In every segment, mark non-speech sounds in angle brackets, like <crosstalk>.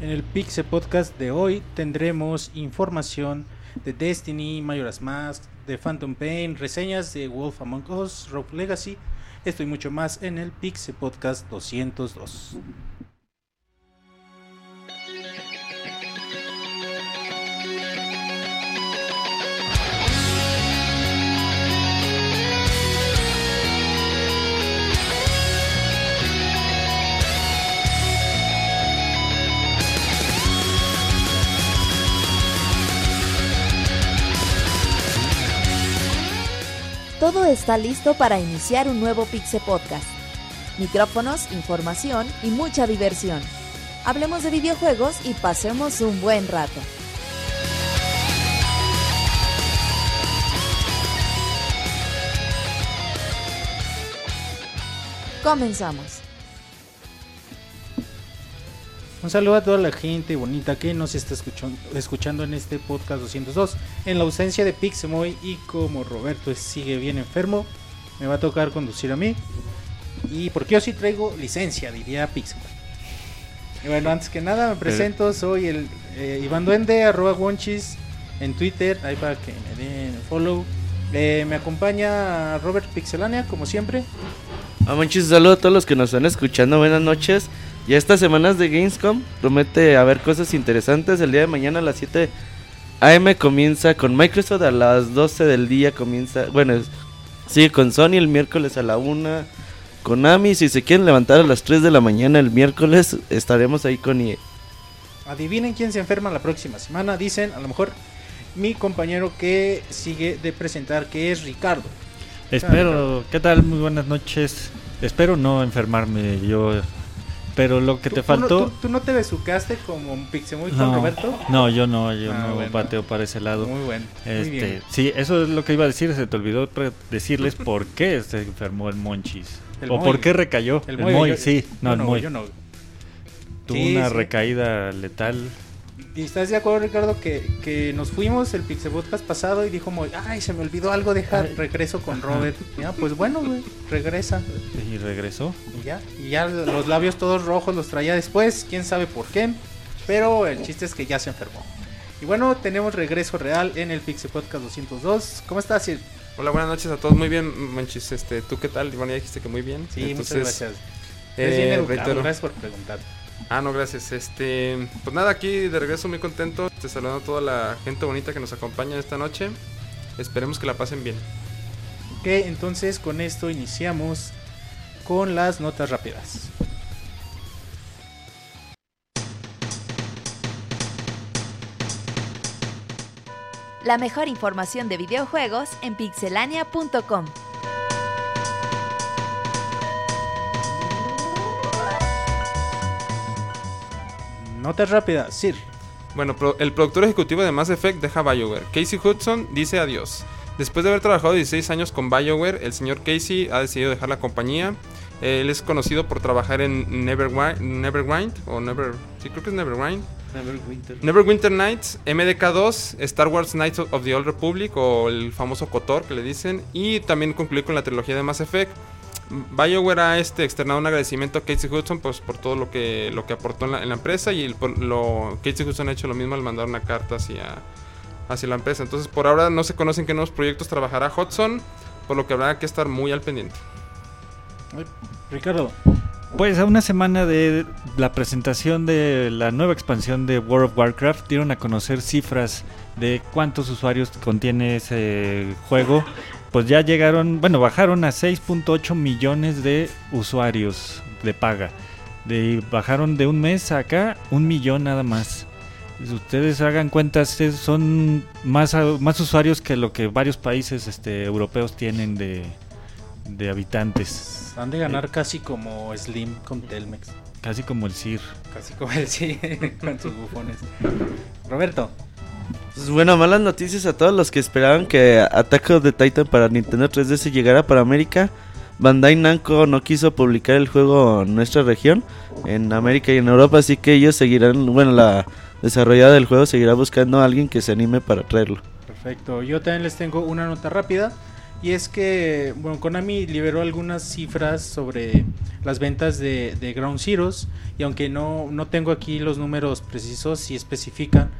En el Pixel Podcast de hoy tendremos información de Destiny, Majora's Mask, de Phantom Pain, reseñas de Wolf Among Us, Rogue Legacy, esto y mucho más en el Pixel Podcast 202. Está listo para iniciar un nuevo Pixel Podcast. Micrófonos, información y mucha diversión. Hablemos de videojuegos y pasemos un buen rato. Comenzamos. Un saludo a toda la gente bonita que nos está escuchando, escuchando en este podcast 202. En la ausencia de Pixemoy y como Roberto sigue bien enfermo, me va a tocar conducir a mí. Y porque yo sí traigo licencia, diría Pixemoy. Y bueno, antes que nada me presento, soy el eh, Iván Duende, arroba Wonchis en Twitter, ahí para que me den follow. Eh, me acompaña Robert Pixelania, como siempre. Ah, manches, saludo a todos los que nos están escuchando, buenas noches. Y estas semanas de Gamescom promete haber cosas interesantes. El día de mañana a las 7 AM comienza con Microsoft, a las 12 del día comienza, bueno, sigue con Sony el miércoles a la 1. Konami, si se quieren levantar a las 3 de la mañana el miércoles, estaremos ahí con EA. Adivinen quién se enferma la próxima semana. Dicen, a lo mejor, mi compañero que sigue de presentar, que es Ricardo. Espero, ¿qué tal? Muy buenas noches. Espero no enfermarme yo. Pero lo que ¿Tú- te no- faltó. ¿Tú, tú no te besucaste como un Pixemoy con No, Roberto? no, yo no, yo Ah, no bueno. pateo para ese lado. Muy bueno. Muy Este, bien. sí, eso es lo que iba a decir. Se te olvidó decirles <laughs> por qué se enfermó el Monchis. El o Moy. por qué recayó. El El, Moy, Moy, yo- sí, no, yo el Moy. yo no. Tuvo Sí, una sí. recaída letal. ¿Y estás de acuerdo, Ricardo, que, que nos fuimos el Pixel Podcast pasado y dijo, ay, se me olvidó algo dejar, Ay. regreso con Robert. Ya, pues bueno, güey, regresa. Y regresó. Y ya, y ya los labios todos rojos los traía después, quién sabe por qué. Pero el chiste es que ya se enfermó. Y bueno, tenemos regreso real en el Pixel Podcast 202. ¿Cómo estás, Sir? Hola, buenas noches a todos. Muy bien, Manchis. Este, ¿Tú qué tal? Bueno, ya dijiste que muy bien. Sí, Entonces, muchas gracias. eh, bien educado, gracias por preguntar. Ah, no, gracias. Este, pues nada, aquí de regreso muy contento. Te saludando a toda la gente bonita que nos acompaña esta noche. Esperemos que la pasen bien. Ok, entonces con esto iniciamos con las notas rápidas. La mejor información de videojuegos en pixelania.com. Notas rápidas, Sir. Bueno, el productor ejecutivo de Mass Effect deja BioWare. Casey Hudson dice adiós. Después de haber trabajado 16 años con BioWare, el señor Casey ha decidido dejar la compañía. Él es conocido por trabajar en Neverwind, Neverwind o Never, sí creo que es Neverwind. Neverwinter Nights, MDK2, Star Wars Knights of the Old Republic o el famoso KOTOR que le dicen y también concluir con la trilogía de Mass Effect. BioWare ha este, externado un agradecimiento a Casey Hudson pues, por todo lo que, lo que aportó en la, empresa y el- lo, Casey Hudson ha hecho lo mismo al mandar una carta hacia, hacia la empresa. Entonces por ahora no se conocen qué nuevos proyectos trabajará Hudson, por lo que habrá que estar muy al pendiente. Ricardo. Pues a una semana de la presentación de la nueva expansión de World of Warcraft dieron a conocer cifras de cuántos usuarios contiene ese juego. Pues ya llegaron, bueno, bajaron a 6.8 millones de usuarios de paga. De, bajaron de un mes a acá un millón nada más. Si ustedes hagan cuentas, son más, más usuarios que lo que varios países este, europeos tienen de, de habitantes. Han de ganar casi como Slim con Telmex. Casi como el CIR. Casi como el sí, <laughs> con sus bufones. Roberto. Pues bueno, malas noticias a todos los que esperaban que Attack of the Titan para Nintendo 3DS llegara para América. Bandai Namco no quiso publicar el juego en nuestra región, en América y en Europa, así que ellos seguirán, bueno, la desarrollada del juego seguirá buscando a alguien que se anime para traerlo. Perfecto. Yo también les tengo una nota rápida. Y es que, bueno, Konami liberó algunas cifras sobre las ventas de, de Ground Zeroes. Y aunque no, no tengo aquí los números precisos, sí especifican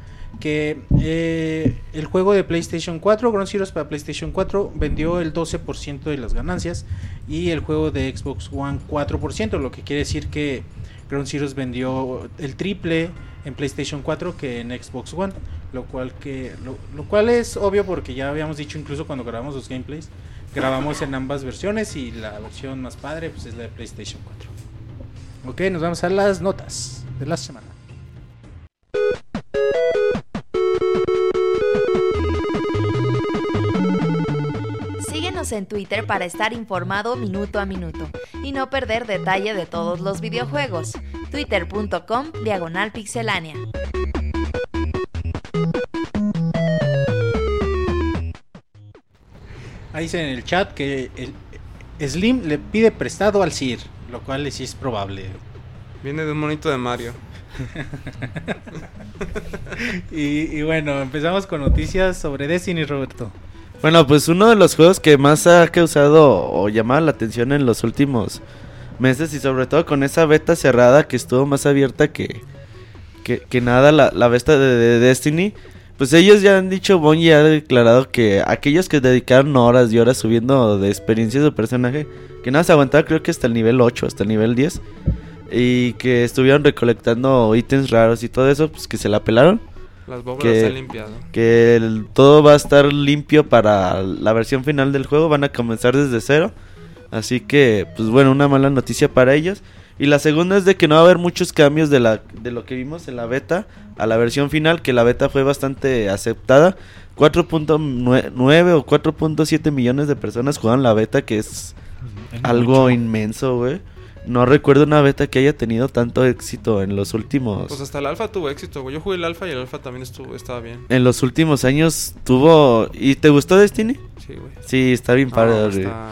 que eh, el juego de PlayStation 4, Ground Zeroes para PlayStation 4, vendió el 12% de las ganancias. Y el juego de Xbox One 4%, lo que quiere decir que Ground Zeroes vendió el triple en PlayStation 4 que en Xbox One, lo cual que lo, cual es obvio porque ya habíamos dicho incluso cuando grabamos los gameplays, grabamos en ambas versiones y la versión más padre pues es la de PlayStation 4. Ok, nos vamos a las notas de la semana. Síguenos en Twitter para estar informado minuto a minuto y no perder detalle de todos los videojuegos. Twitter.com Diagonal Pixelánea. Ahí dice en el chat que el Slim le pide prestado al Sir, lo cual sí es probable. Viene de un monito de Mario. <laughs> y, y bueno, empezamos con noticias sobre Destiny, Roberto. Bueno, pues uno de los juegos que más ha causado o llamado la atención en los últimos meses y sobre todo con esa beta cerrada que estuvo más abierta que, que, nada la, la beta de, de Destiny. Pues ellos ya han dicho, Bungie ha declarado que aquellos que dedicaron horas y horas subiendo de experiencias de personaje, que nada se aguantaba creo que hasta el nivel 8, hasta el nivel 10, y que estuvieron recolectando ítems raros y todo eso, pues que se la pelaron. Las bóvedas Que- se han limpiado. Que el- todo va a estar limpio para la versión final del juego, van a comenzar desde cero. Así que, pues bueno, una mala noticia para ellos. Y la segunda es de que no va a haber muchos cambios de, la, de lo que vimos en la beta a la versión final, que la beta fue bastante aceptada. 4.9 o 4.7 millones de personas jugaron la beta, que es algo Mucho. inmenso, güey. No recuerdo una beta que haya tenido tanto éxito en los últimos... Pues hasta el alfa tuvo éxito, güey. Yo jugué el alfa y el alfa también estuvo, estaba bien. En los últimos años tuvo... ¿Y te gustó Destiny? Sí, güey. Sí, está bien No, padre. güey. está-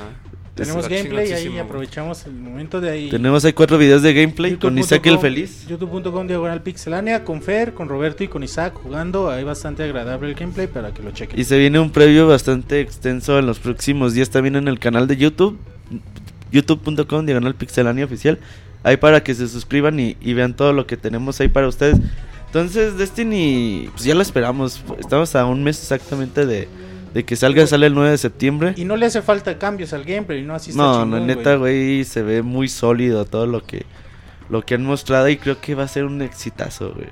Tenemos gameplay, ahí aprovechamos el momento de ahí. Tenemos ahí cuatro videos de gameplay con Isaac el youtube.com, Feliz. youtube.com diagonal pixelánea con Fer, con Roberto y con Isaac jugando. Hay bastante agradable el gameplay para que lo chequen. Y se viene un previo bastante extenso en los próximos días también en el canal de YouTube. youtube.com diagonal pixelania oficial. Ahí para que se suscriban y, y vean todo lo que tenemos ahí para ustedes. Entonces, Destiny, pues ya lo esperamos. Estamos a un mes exactamente de, de que salga, sale el 9 de septiembre. Y no le hace falta cambios al gameplay, ¿no? Así está No, chingón, no, neta, güey, se ve muy sólido todo lo que lo que han mostrado y creo que va a ser un exitazo, güey.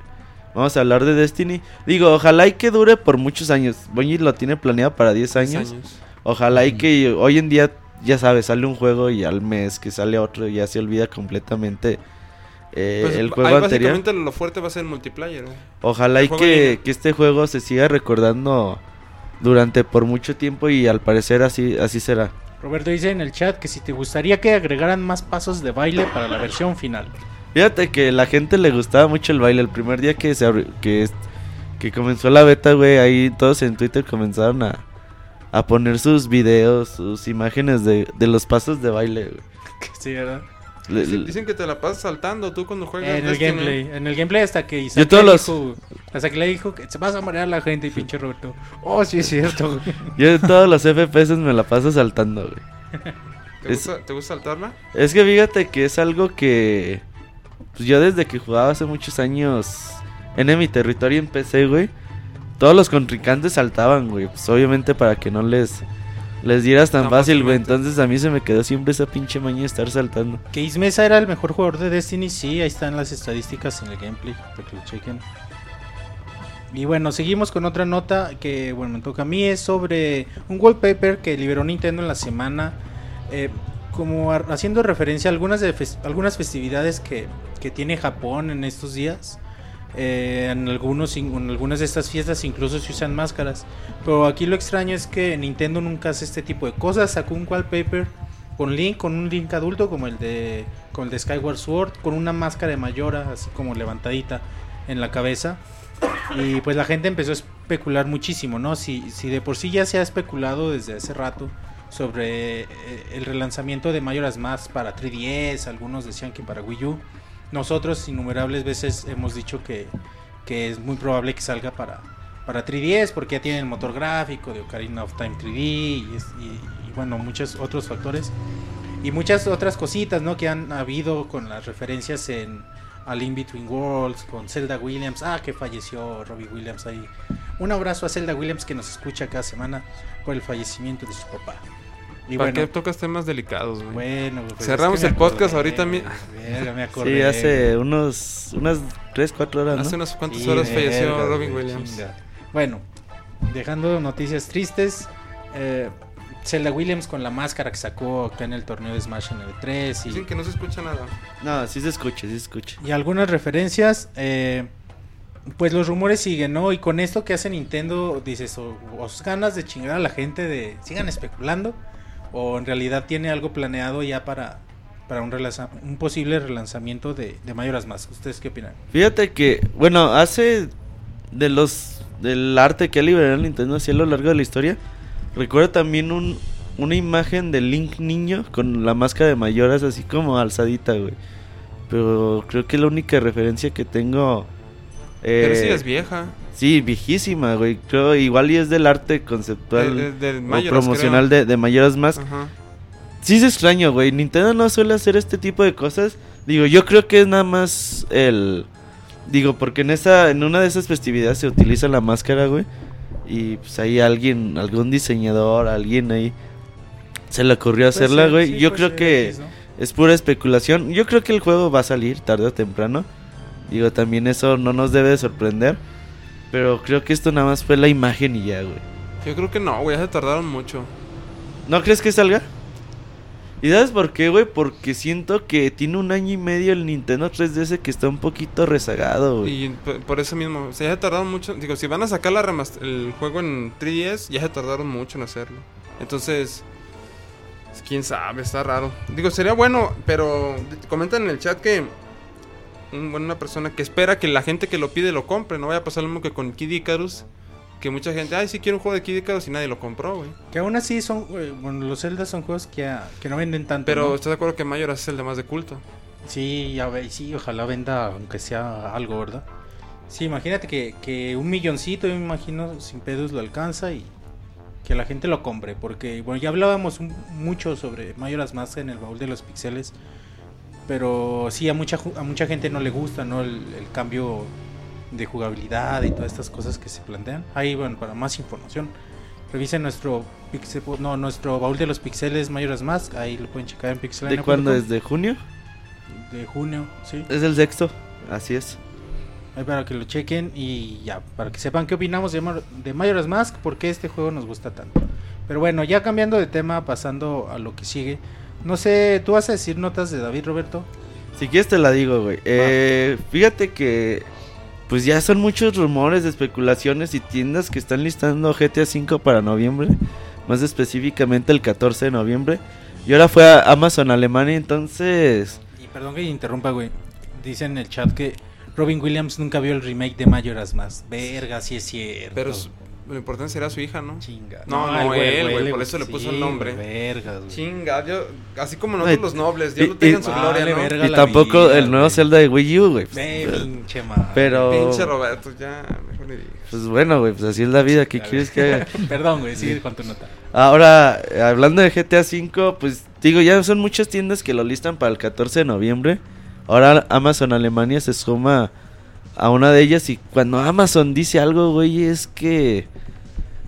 Vamos a hablar de Destiny. Digo, ojalá y que dure por muchos años. Bungie lo tiene planeado para 10 Diez años. Ojalá y que hoy en día, ya sabes, sale un juego y al mes que sale otro ya se olvida completamente eh, Pues, el ahí juego anterior. básicamente lo fuerte va a ser el multiplayer, güey. Ojalá el y que, que este juego se siga recordando durante por mucho tiempo y al parecer así así será. Roberto dice en el chat que si te gustaría que agregaran más pasos de baile para la versión final. Fíjate que la gente le gustaba mucho el baile. El primer día que se abri- que, que comenzó la beta, güey, ahí todos en Twitter comenzaron a, a poner sus videos, sus imágenes de, de los pasos de baile, güey. <laughs> Sí, ¿verdad? Le- Dicen, le- dicen que te la pasas saltando tú cuando juegas En el gameplay, en el gameplay hasta que Isaac Yo todos le los- dijo, hasta que le dijo que se vas a marear la gente y pinche Roberto. Oh, sí es cierto. güey. <laughs> Yo en todos los FPS me la paso saltando, güey. <laughs> ¿Te, Es- gusta, ¿Te gusta saltarla? Es que fíjate que es algo que. Pues yo desde que jugaba hace muchos años en mi territorio en PC, güey. Todos los contrincantes saltaban, güey. Pues obviamente para que no les. Les dieras tan Tan fácil, güey. Entonces a mí se me quedó siempre esa pinche maña de estar saltando. Que Ismesa era el mejor jugador de Destiny, sí, ahí están las estadísticas en el gameplay, para que lo chequen. Y bueno, seguimos con otra nota que, bueno, me toca a mí, es sobre un wallpaper que liberó Nintendo en la semana, eh, como haciendo referencia a algunas, de fes- algunas festividades que, que tiene Japón en estos días. Eh, en, algunas de estas fiestas incluso se usan máscaras. Pero aquí lo extraño es que Nintendo nunca hace este tipo de cosas. Sacó un wallpaper con Link, con un Link adulto como el de con el Skyward Sword, con una máscara de Mayora así como levantadita en la cabeza. Y pues la gente empezó a especular muchísimo, ¿no? Si, si de por sí ya se ha especulado desde hace rato sobre eh, el relanzamiento de Majora's Mask para 3DS, algunos decían que para Wii U. Nosotros innumerables veces hemos dicho que, que es muy probable que salga para, para 3DS porque ya tiene el motor gráfico de Ocarina of Time 3D y, es- y- y bueno, muchos otros factores. Y muchas otras cositas, ¿no? Que han habido con las referencias en Al In Between Worlds, con Zelda Williams. Ah, que falleció Robbie Williams ahí. Un abrazo a Zelda Williams que nos escucha cada semana por el fallecimiento de su papá. Y ¿Para qué tocas temas delicados, güey? Bueno, pues cerramos el podcast ahorita. Mi... Verga, me acordé. Sí, hace unos unas 3, 4 horas, ¿no? Hace unas cuantas horas falleció Robin Williams. Bueno, dejando noticias tristes, eh, Zelda Williams con la máscara que sacó acá en el torneo de Smash en el 3 y sí, que no se escucha nada. No, sí se escucha, sí se escucha. Y algunas referencias eh, pues los rumores siguen, ¿no? Y con esto que hace Nintendo, dices, o, os ganas de chingar a la gente de sigan especulando o en realidad tiene algo planeado ya para, para un, un posible relanzamiento de, de Mayoras Más. ¿Ustedes qué opinan? Fíjate que, bueno, hace de los del arte que ha liberado Nintendo así a lo largo de la historia, recuerdo también un, una imagen de Link niño con la máscara de Mayoras así como alzadita, güey. Pero creo que la única referencia que tengo... Eh, Pero sí es vieja. Sí, viejísima, güey. Creo igual y es del arte conceptual o promocional de, de Mayoras más. Sí es extraño, güey. Nintendo no suele hacer este tipo de cosas. Digo, yo creo que es nada más el... Digo, porque en esa en una de esas festividades se utiliza la máscara, güey. Y pues ahí alguien, algún diseñador, alguien ahí se le ocurrió pues hacerla, güey. yo creo que es pura especulación. Yo creo que el juego va a salir tarde o temprano. Digo, también eso no nos debe sorprender. Pero creo que esto nada más fue la imagen y ya, güey. Yo creo que no, güey, ya se tardaron mucho. ¿No crees que salga? ¿Y sabes por qué, güey? Porque siento que tiene un año y medio el Nintendo 3DS que está un poquito rezagado, güey. Y por eso mismo, o sea, ya se tardaron mucho. Digo, si van a sacar la el juego en 3DS, ya se tardaron mucho en hacerlo. Entonces, quién sabe, está raro. Digo, sería bueno, pero comentan en el chat que una persona que espera que la gente que lo pide lo compre. No vaya a pasar lo mismo que con Kid Icarus. Que mucha gente, ay, sí quiero un juego de Kid Icarus y nadie lo compró, güey. Que aún así son, bueno, los Zelda son juegos que, que no venden tanto. Pero ¿estás de acuerdo que Mayor es el de más de culto? Sí, ya ve, sí, ojalá venda aunque sea algo, ¿verdad? Sí, imagínate que, que un milloncito, yo me imagino, sin pedos lo alcanza y que la gente lo compre. Porque, bueno, ya hablábamos mucho sobre Mayoras Más en el baúl de los pixeles. Pero sí, a mucha, a mucha gente no le gusta, ¿no? El, cambio de jugabilidad y todas estas cosas que se plantean. Ahí, bueno, para más información, revisen nuestro no, nuestro baúl de los pixeles mayores más. Ahí lo pueden checar en Pixel. ¿De cuándo es? ¿De junio? De junio, sí. Es el sexto, así es. Ahí para que lo chequen y ya, para que sepan qué opinamos de, de Majora's Mask, porque este juego nos gusta tanto. Pero bueno, ya cambiando de tema, pasando a lo que sigue. No sé, ¿tú vas a decir notas de David Roberto? Si quieres te la digo, güey. Eh, fíjate que pues ya son muchos rumores, especulaciones y tiendas que están listando GTA V para noviembre, más específicamente el 14 de noviembre. Y ahora fue a Amazon Alemania, entonces... Y perdón que interrumpa, güey. Dice en el chat que Robin Williams nunca vio el remake de Majora's Más. Verga, sí es cierto. Pero lo importante será su hija, ¿no? Chinga. No, no, él, güey. Por eso le puso el nombre. Vergas, güey. Chinga, yo, así como nosotros los nobles, Dios lo tenga en su gloria, ¿no? Y tampoco el nuevo Zelda de Wii U, güey. pinche madre. Pero. Pinche Roberto, ya, mejor le digo. Pues bueno, güey, pues así es la vida. ¿Qué quieres que haga? <laughs> Perdón, güey, sigue con tu nota. Ahora, hablando de GTA V, pues digo, ya son muchas tiendas que lo listan para el 14 de noviembre. Ahora Amazon Alemania se suma a una de ellas y cuando Amazon dice algo, güey, es que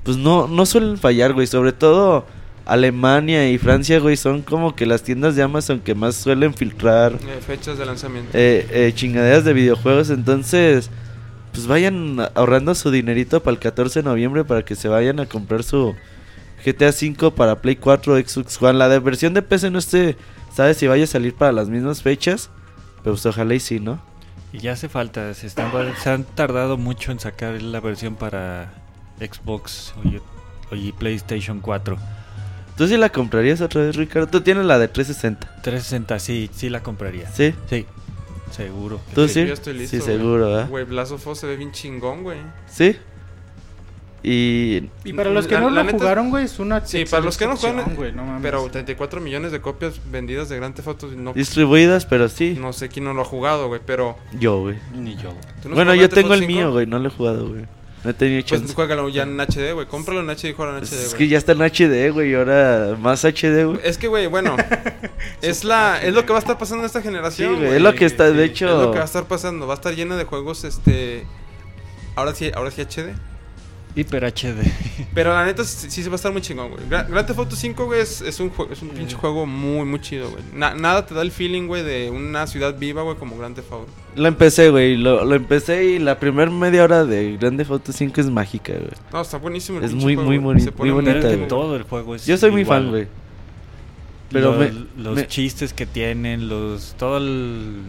pues no, no suelen fallar, güey. Sobre todo Alemania y Francia, güey, son como que las tiendas de Amazon que más suelen filtrar eh, fechas de lanzamiento. Eh, eh, chingaderas de videojuegos. Entonces, pues vayan ahorrando su dinerito para el 14 de noviembre para que se vayan a comprar su GTA V para Play 4, Xbox One. La de versión de PC no esté, ¿sabes si vaya a salir para las mismas fechas? Pero pues ojalá y sí, ¿no? Y ya hace falta, se, están, se han tardado mucho en sacar la versión para Xbox y PlayStation 4. ¿Tú sí la comprarías otra vez, Ricardo? Tú tienes la de 360. 360, sí, sí la compraría. ¿Sí? Sí, seguro. ¿Tú sí? sí, seguro, Güey, Blast of Us se ve bien chingón, güey. ¿Sí? Y... y para los que no lo jugaron, güey, es una Sí, para los que no jugaron, güey, no mames. Pero 34 millones de copias vendidas de Grand Theft Auto no distribuidas, pero sí. No sé quién no lo ha jugado, güey, pero yo, güey. Ni yo. Bueno, yo tengo el mío, güey, no lo he jugado, güey. No he tenido Pues chance. juégalo ya en HD, güey. Cómpralo en HD y juégalo en HD, es güey. que ya está en HD, güey, y ahora más HD, güey. Es que, güey, bueno, <laughs> es la es lo que va a estar pasando en esta generación. Sí, güey, es lo que está, de hecho- Es lo que va a estar pasando. Va a estar llena de juegos, este. Ahora sí, ahora sí HD. Hiper HD. Pero la neta sí, sí se va a estar muy chingón, güey. Gra- Grand Theft Auto 5, güey, es, es un, es un pinche juego muy, muy chido, güey. Na- nada te da el feeling, güey, de una ciudad viva, güey, como Grand Theft Auto. Lo empecé, güey, lo, lo empecé y la primera media hora de Grande Auto 5 es mágica, güey. No, está buenísimo. el Es muy, juego, muy muy Pero bonita, güey. todo el juego es Yo soy muy igual. fan, güey. Pero me- los me- chistes que tienen, los todo el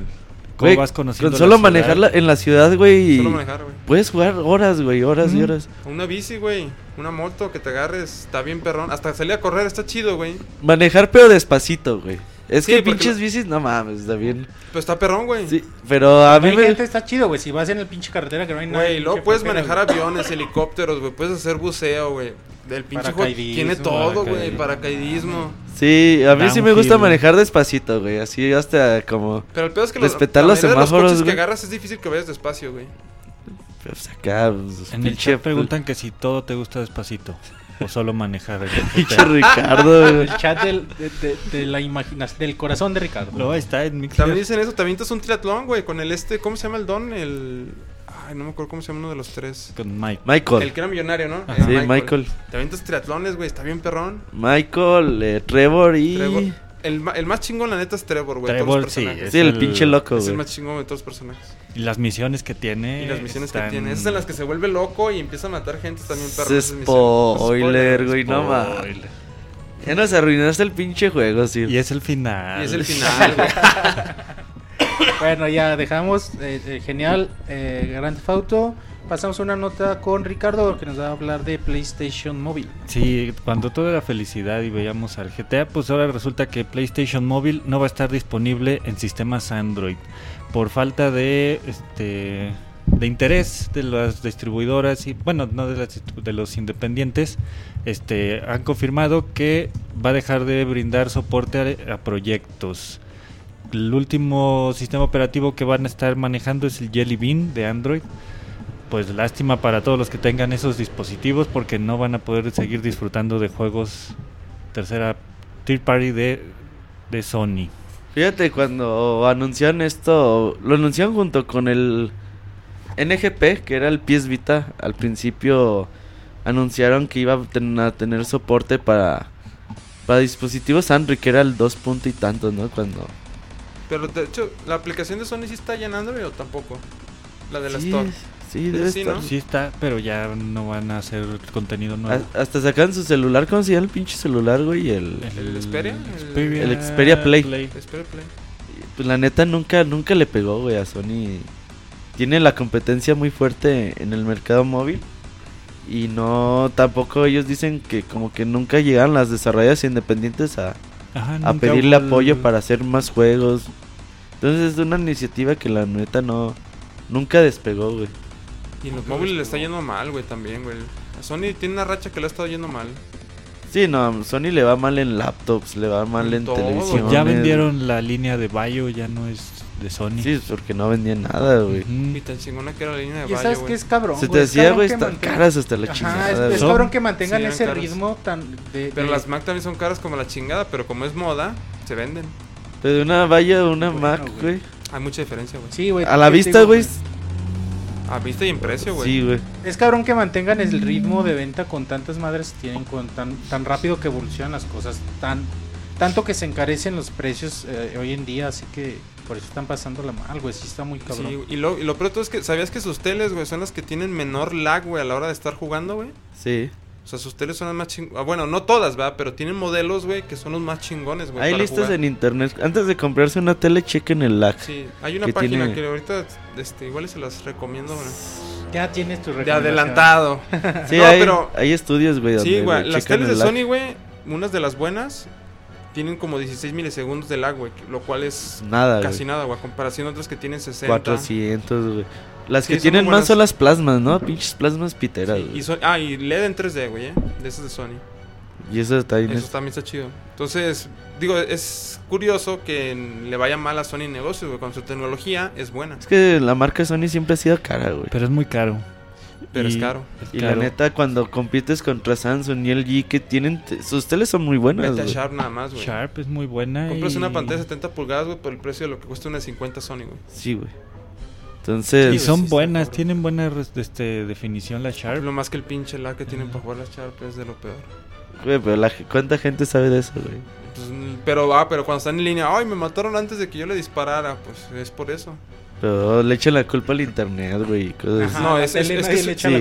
cómo Güey, vas conociendo con la solo ciudad. manejarla en la ciudad, güey. Solo manejar, güey. Puedes jugar horas, güey, horas y horas. Una bici, güey. Una moto que te agarres. Está bien perrón. Hasta salir a correr está chido, güey. Manejar pero despacito, güey. Es Sí, que pinches lo- bicis, no mames, está bien. Pero está perrón, güey. Sí, pero a mí me... gente está chido, güey. Si vas en el pinche carretera que no hay nada. Güey, luego puedes manejar aviones, helicópteros, güey. Puedes hacer buceo, güey. Del pinche juego Paracaidismo, tiene todo, güey. paracaidismo. Paracaidismo. Sí, a mí sí me gusta manejar despacito, güey. Así hasta como... Pero el peor es que Respetar la los de semáforos, coches que agarras es difícil que vayas despacio, güey. Pues acá, pues, En el chat preguntan que si todo te gusta despacito o solo manejar el <laughs> Pinche. Ricardo, <laughs> güey. El chat del, de, de- de la imaginación, del corazón de Ricardo. No, está en Mixer. También dicen eso, también es un triatlón, güey, con el este, ¿cómo se llama el don? El... Ay, no me acuerdo cómo se llama uno de los tres. Con Mike. Michael. El que era millonario, ¿no? Ajá. Eh, Sí, Michael. Te avientas triatlones, güey, está bien perrón. Michael, eh, Trevor y... Trevor. El, más chingón, la neta, es Trevor, güey. todos Trevor, los sí. Sí, el, el- pinche loco, Es el güey. más chingón de todos los personajes. Y las misiones que tiene. Y las misiones que tiene. Esas en las que se vuelve loco y empieza a matar gente también perro. Es spoiler, güey, no mames. Ya nos arruinaste el pinche juego, sí. Y es el final. Y es el final, güey. <laughs> Bueno, ya dejamos. eh, eh, genial. Eh, Grand Theft Auto. Pasamos una nota con Ricardo que nos va a hablar de PlayStation Móvil. Sí, cuando todo era felicidad y veíamos al GTA, pues ahora resulta que PlayStation Móvil no va a estar disponible en sistemas Android por falta de este de interés de las distribuidoras y bueno, no de, las, de los independientes, este han confirmado que va a dejar de brindar soporte a proyectos. El último sistema operativo que van a estar manejando es el Jelly Bean de Android. Pues lástima para todos los que tengan esos dispositivos porque no van a poder seguir disfrutando de juegos tercera third party de, de Sony. Fíjate, cuando anunciaron esto, lo anunciaron junto con el NGP, que era el PS Vita. Al principio anunciaron que iba a ten- a tener soporte para, para dispositivos Android, que era el 2 punto y tanto, ¿no? Cuando... Pero de hecho, ¿la aplicación de Sony sí está ya en Android o tampoco? La de la sí, Store. sí, debe Sí, estar. ¿no? Sí está, pero ya no van a hacer contenido nuevo. Ha- Hasta sacan su celular, ¿cómo se llama el pinche celular, güey? El... ¿El Xperia? Xperia El Xperia Play. Pues la neta nunca, nunca le pegó, güey, a Sony. Tiene la competencia muy fuerte en el mercado móvil. Y no, tampoco ellos dicen que como que nunca llegan las desarrolladoras independientes a, Ajá, a pedirle hubo apoyo para hacer más juegos. Entonces es una iniciativa que la neta no, nunca despegó, güey. Y en los móviles le está yendo mal, güey, también, güey. A Sony tiene una racha que le ha estado yendo mal. Sí, no, a Sony le va mal en laptops, le va mal En en televisión. Pues ya vendieron la línea de Bayo, ya no es de Sony. Sí, porque no vendían nada, güey. Y tan chingona que era la línea de Y sabes que es cabrón. Se te decía, cabrón güey, que están mantengan- caras hasta la Ajá, chingada. es, cabrón que mantengan Sí, ese caras. ritmo tan de, Pero de- las Mac también son caras como la chingada, pero como es moda, se venden. Pero de una valla a una Bueno, Mac, güey. Hay mucha diferencia, güey. Sí, güey. A la ¿qué vista, güey. A vista y en precio, güey. Sí, güey. Es cabrón que mantengan el ritmo de venta con tantas madres que tienen, con tan, tan rápido que evolucionan las cosas, tan tanto que se encarecen los precios eh, hoy en día, así que por eso están pasando la mal, güey, sí está muy cabrón. Sí, y lo, y lo peor de es que, ¿sabías que sus teles, güey, son las que tienen menor lag, güey, a la hora de estar jugando, güey? Sí. O sea, sus teles son las más chingones. Bueno, no todas, ¿verdad? Pero tienen modelos, güey, que son los más chingones, güey. Hay para listas jugar. en internet. Antes de comprarse una tele, chequen el lag. Sí, hay una que página tiene- que ahorita, este, igual y se las recomiendo, güey. Ya tienes tu De recomendación. adelantado. Sí, <laughs> No, hay, pero- hay estudios, güey. Sí, güey, las teles de lag. Sony, güey, unas de las buenas, tienen como 16 milisegundos de lag, güey, lo cual es Nada, casi güey. nada, güey, a comparación de otras que tienen 60. 400, güey. Las Sí, que tienen más buenas. son las plasmas, ¿no? Pinches plasmas piteras, Sí, güey. y son- ah, y LED en 3D, güey, ¿eh? De esas de Sony. Y eso también Eso es... también está chido. Entonces, digo, es curioso que le vaya mal a Sony en negocios, güey, cuando su tecnología es buena. Es que la marca Sony siempre ha sido cara, güey. Pero es muy caro. Pero Y- es caro. es Y la neta, cuando compites contra Samsung y LG, que tienen. sus teles son muy buenas, Vete a. Sharp nada más, güey. Sharp es muy buena. Compras y- una pantalla de 70 pulgadas, güey, por el precio de lo que cuesta una de 50 Sony, güey. Sí, güey. Entonces. Y son sí buenas, tienen buena este, definición la Sharp. Lo más que el pinche lag que tienen para jugar las Sharp es de lo peor. Güey, pero la, ¿cuánta gente sabe de eso, güey? Pues, pero, ah, pero cuando están en línea, ay, me mataron antes de que yo le disparara, pues es por eso. Pero le echan la culpa al internet, güey. no, es, es, tele es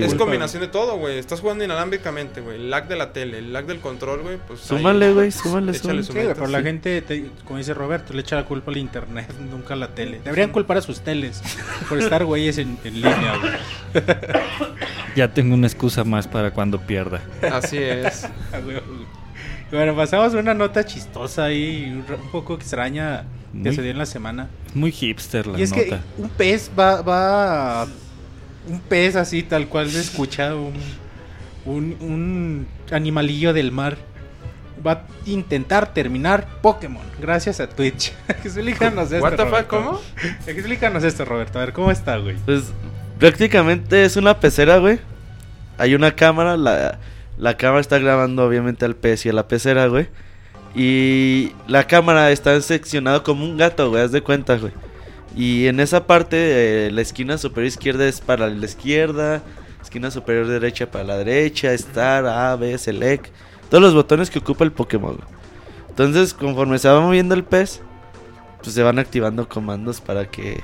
es, combinación de todo, güey. Estás jugando inalámbricamente, güey. El lag de la tele, el lag del control, güey. Pues Súmale, güey, súmale, Échale súmale. su Sí, pero la sí. gente, te- como dice Roberto, le echa la culpa al internet, <laughs> nunca a la tele. Deberían culpar a sus teles por estar güeyes en, en línea, güey. Ya tengo una excusa más para cuando pierda. Así es. <laughs> Bueno, pasamos a una nota chistosa y un, poco extraña que Muy- se dio en la semana. Es muy hipster la y es que nota. un pez va, va un pez así tal cual se escucha un, un, un animalillo del mar va a intentar terminar Pokémon gracias a Twitch. <laughs> Explícanos esto. What the fuck, Roberto. ¿cómo? Explícanos esto, Roberto. A ver, ¿cómo está, güey? Pues prácticamente es una pecera, güey. Hay una cámara, la, la cámara está grabando obviamente al pez y a la pecera, güey. Y la cámara está seccionada como un gato, güey, haz de cuenta, güey. Y en esa parte, eh, la esquina superior izquierda es para la izquierda, esquina superior derecha para la derecha, Star, A, B, Select, todos los botones que ocupa el Pokémon. güey. Entonces, conforme se va moviendo el pez, pues se van activando comandos para que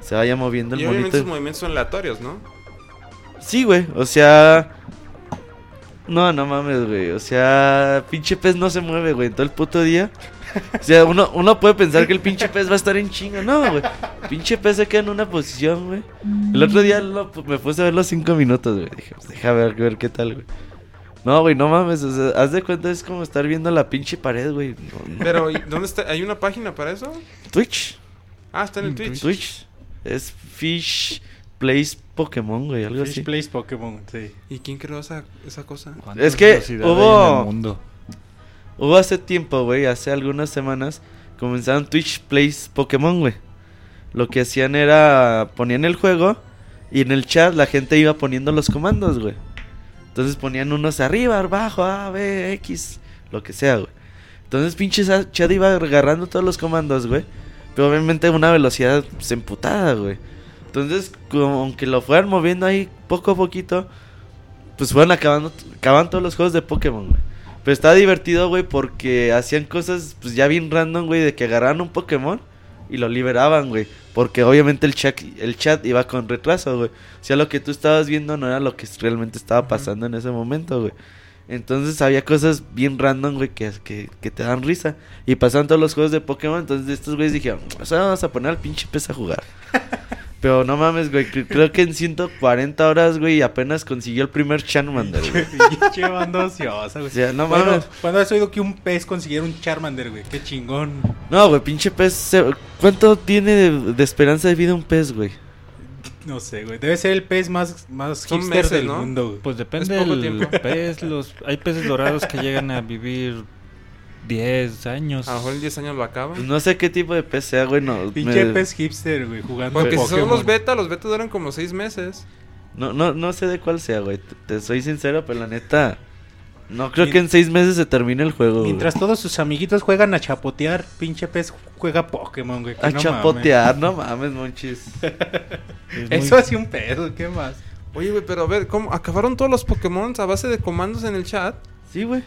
se vaya moviendo el Y obviamente monito. sus movimientos son aleatorios, ¿no? Sí, güey, o sea... No, no mames, güey. O sea, pinche pez no se mueve, güey, todo el puto día. O sea, uno, uno puede pensar que el pinche pez va a estar en chinga. No, güey. Pinche pez se queda en una posición, güey. El otro día lo- me puse a ver los cinco minutos, güey. Dije, pues deja ver, ver qué tal, güey. No, güey, no mames. O sea, haz de cuenta, es como estar viendo la pinche pared, güey. No, no. Pero, ¿y ¿dónde está? ¿Hay una página para eso? Twitch. Ah, está en el Mm, Twitch. Twitch. Es Fish Plays Pokémon, güey, algo Fish así. Plays Pokémon, sí. ¿Y quién creó esa, esa cosa? ¿Cuántas Es que hubo- en el mundo? Hubo hace tiempo, güey, hace algunas semanas, comenzaron Twitch Plays Pokémon, güey. Lo que hacían era, ponían el juego y en el chat la gente iba poniendo los comandos, güey. Entonces ponían unos arriba, abajo, A, B, X, lo que sea, güey. Entonces pinche chat iba agarrando todos los comandos, güey. Pero obviamente a una velocidad pues, emputada, güey. Entonces, como aunque lo fueran moviendo ahí poco a poquito, pues fueron acabando, acaban todos los juegos de Pokémon, güey. Pero estaba divertido, güey, porque hacían cosas, pues ya bien random, güey, de que agarraban un Pokémon y lo liberaban, güey. Porque obviamente el chat, el chat iba con retraso, güey. O sea, lo que tú estabas viendo no era lo que realmente estaba pasando en ese momento, güey. Entonces había cosas bien random, güey, que, que, que te dan risa. Y pasaban todos los juegos de Pokémon. Entonces estos güeyes dijeron, o sea, vamos a poner al pinche pez a jugar. <laughs> Pero no mames, güey. cre- Creo que en 140 horas, güey, apenas consiguió el primer Charmander, güey. <laughs> Pinche banda ociosa, güey. O sea, no Bueno, mames. ¿Cuándo has oído que un pez consiguiera un Charmander, güey? Qué chingón. No, güey, pinche pez. se- ¿Cuánto tiene de, de esperanza de vida un pez, güey? No sé, güey. Debe ser el pez más, más hipster meses, del ¿no? mundo, güey. Pues depende del tiempo. pez. Los, hay peces dorados que llegan a vivir 10 años. A lo mejor en 10 años lo acaba. No sé qué tipo de pez sea, güey. No, Pinche me- pez hipster, güey, jugando Porque si son los beta, los beta duran como 6 meses. no, no, no sé de cuál sea, güey. Te, te soy sincero, pero la neta. No creo Mien- que en seis meses se termine el juego. güey. Mientras todos sus amiguitos juegan a chapotear, pinche pez juega Pokémon, güey. A no chapotear, no mames, monchis. <laughs> Es mames. muy- Eso hace un pedo, ¿qué más? Oye, güey, pero a ver, ¿cómo? ¿Acabaron todos los Pokémon a base de comandos en el chat? Sí, güey.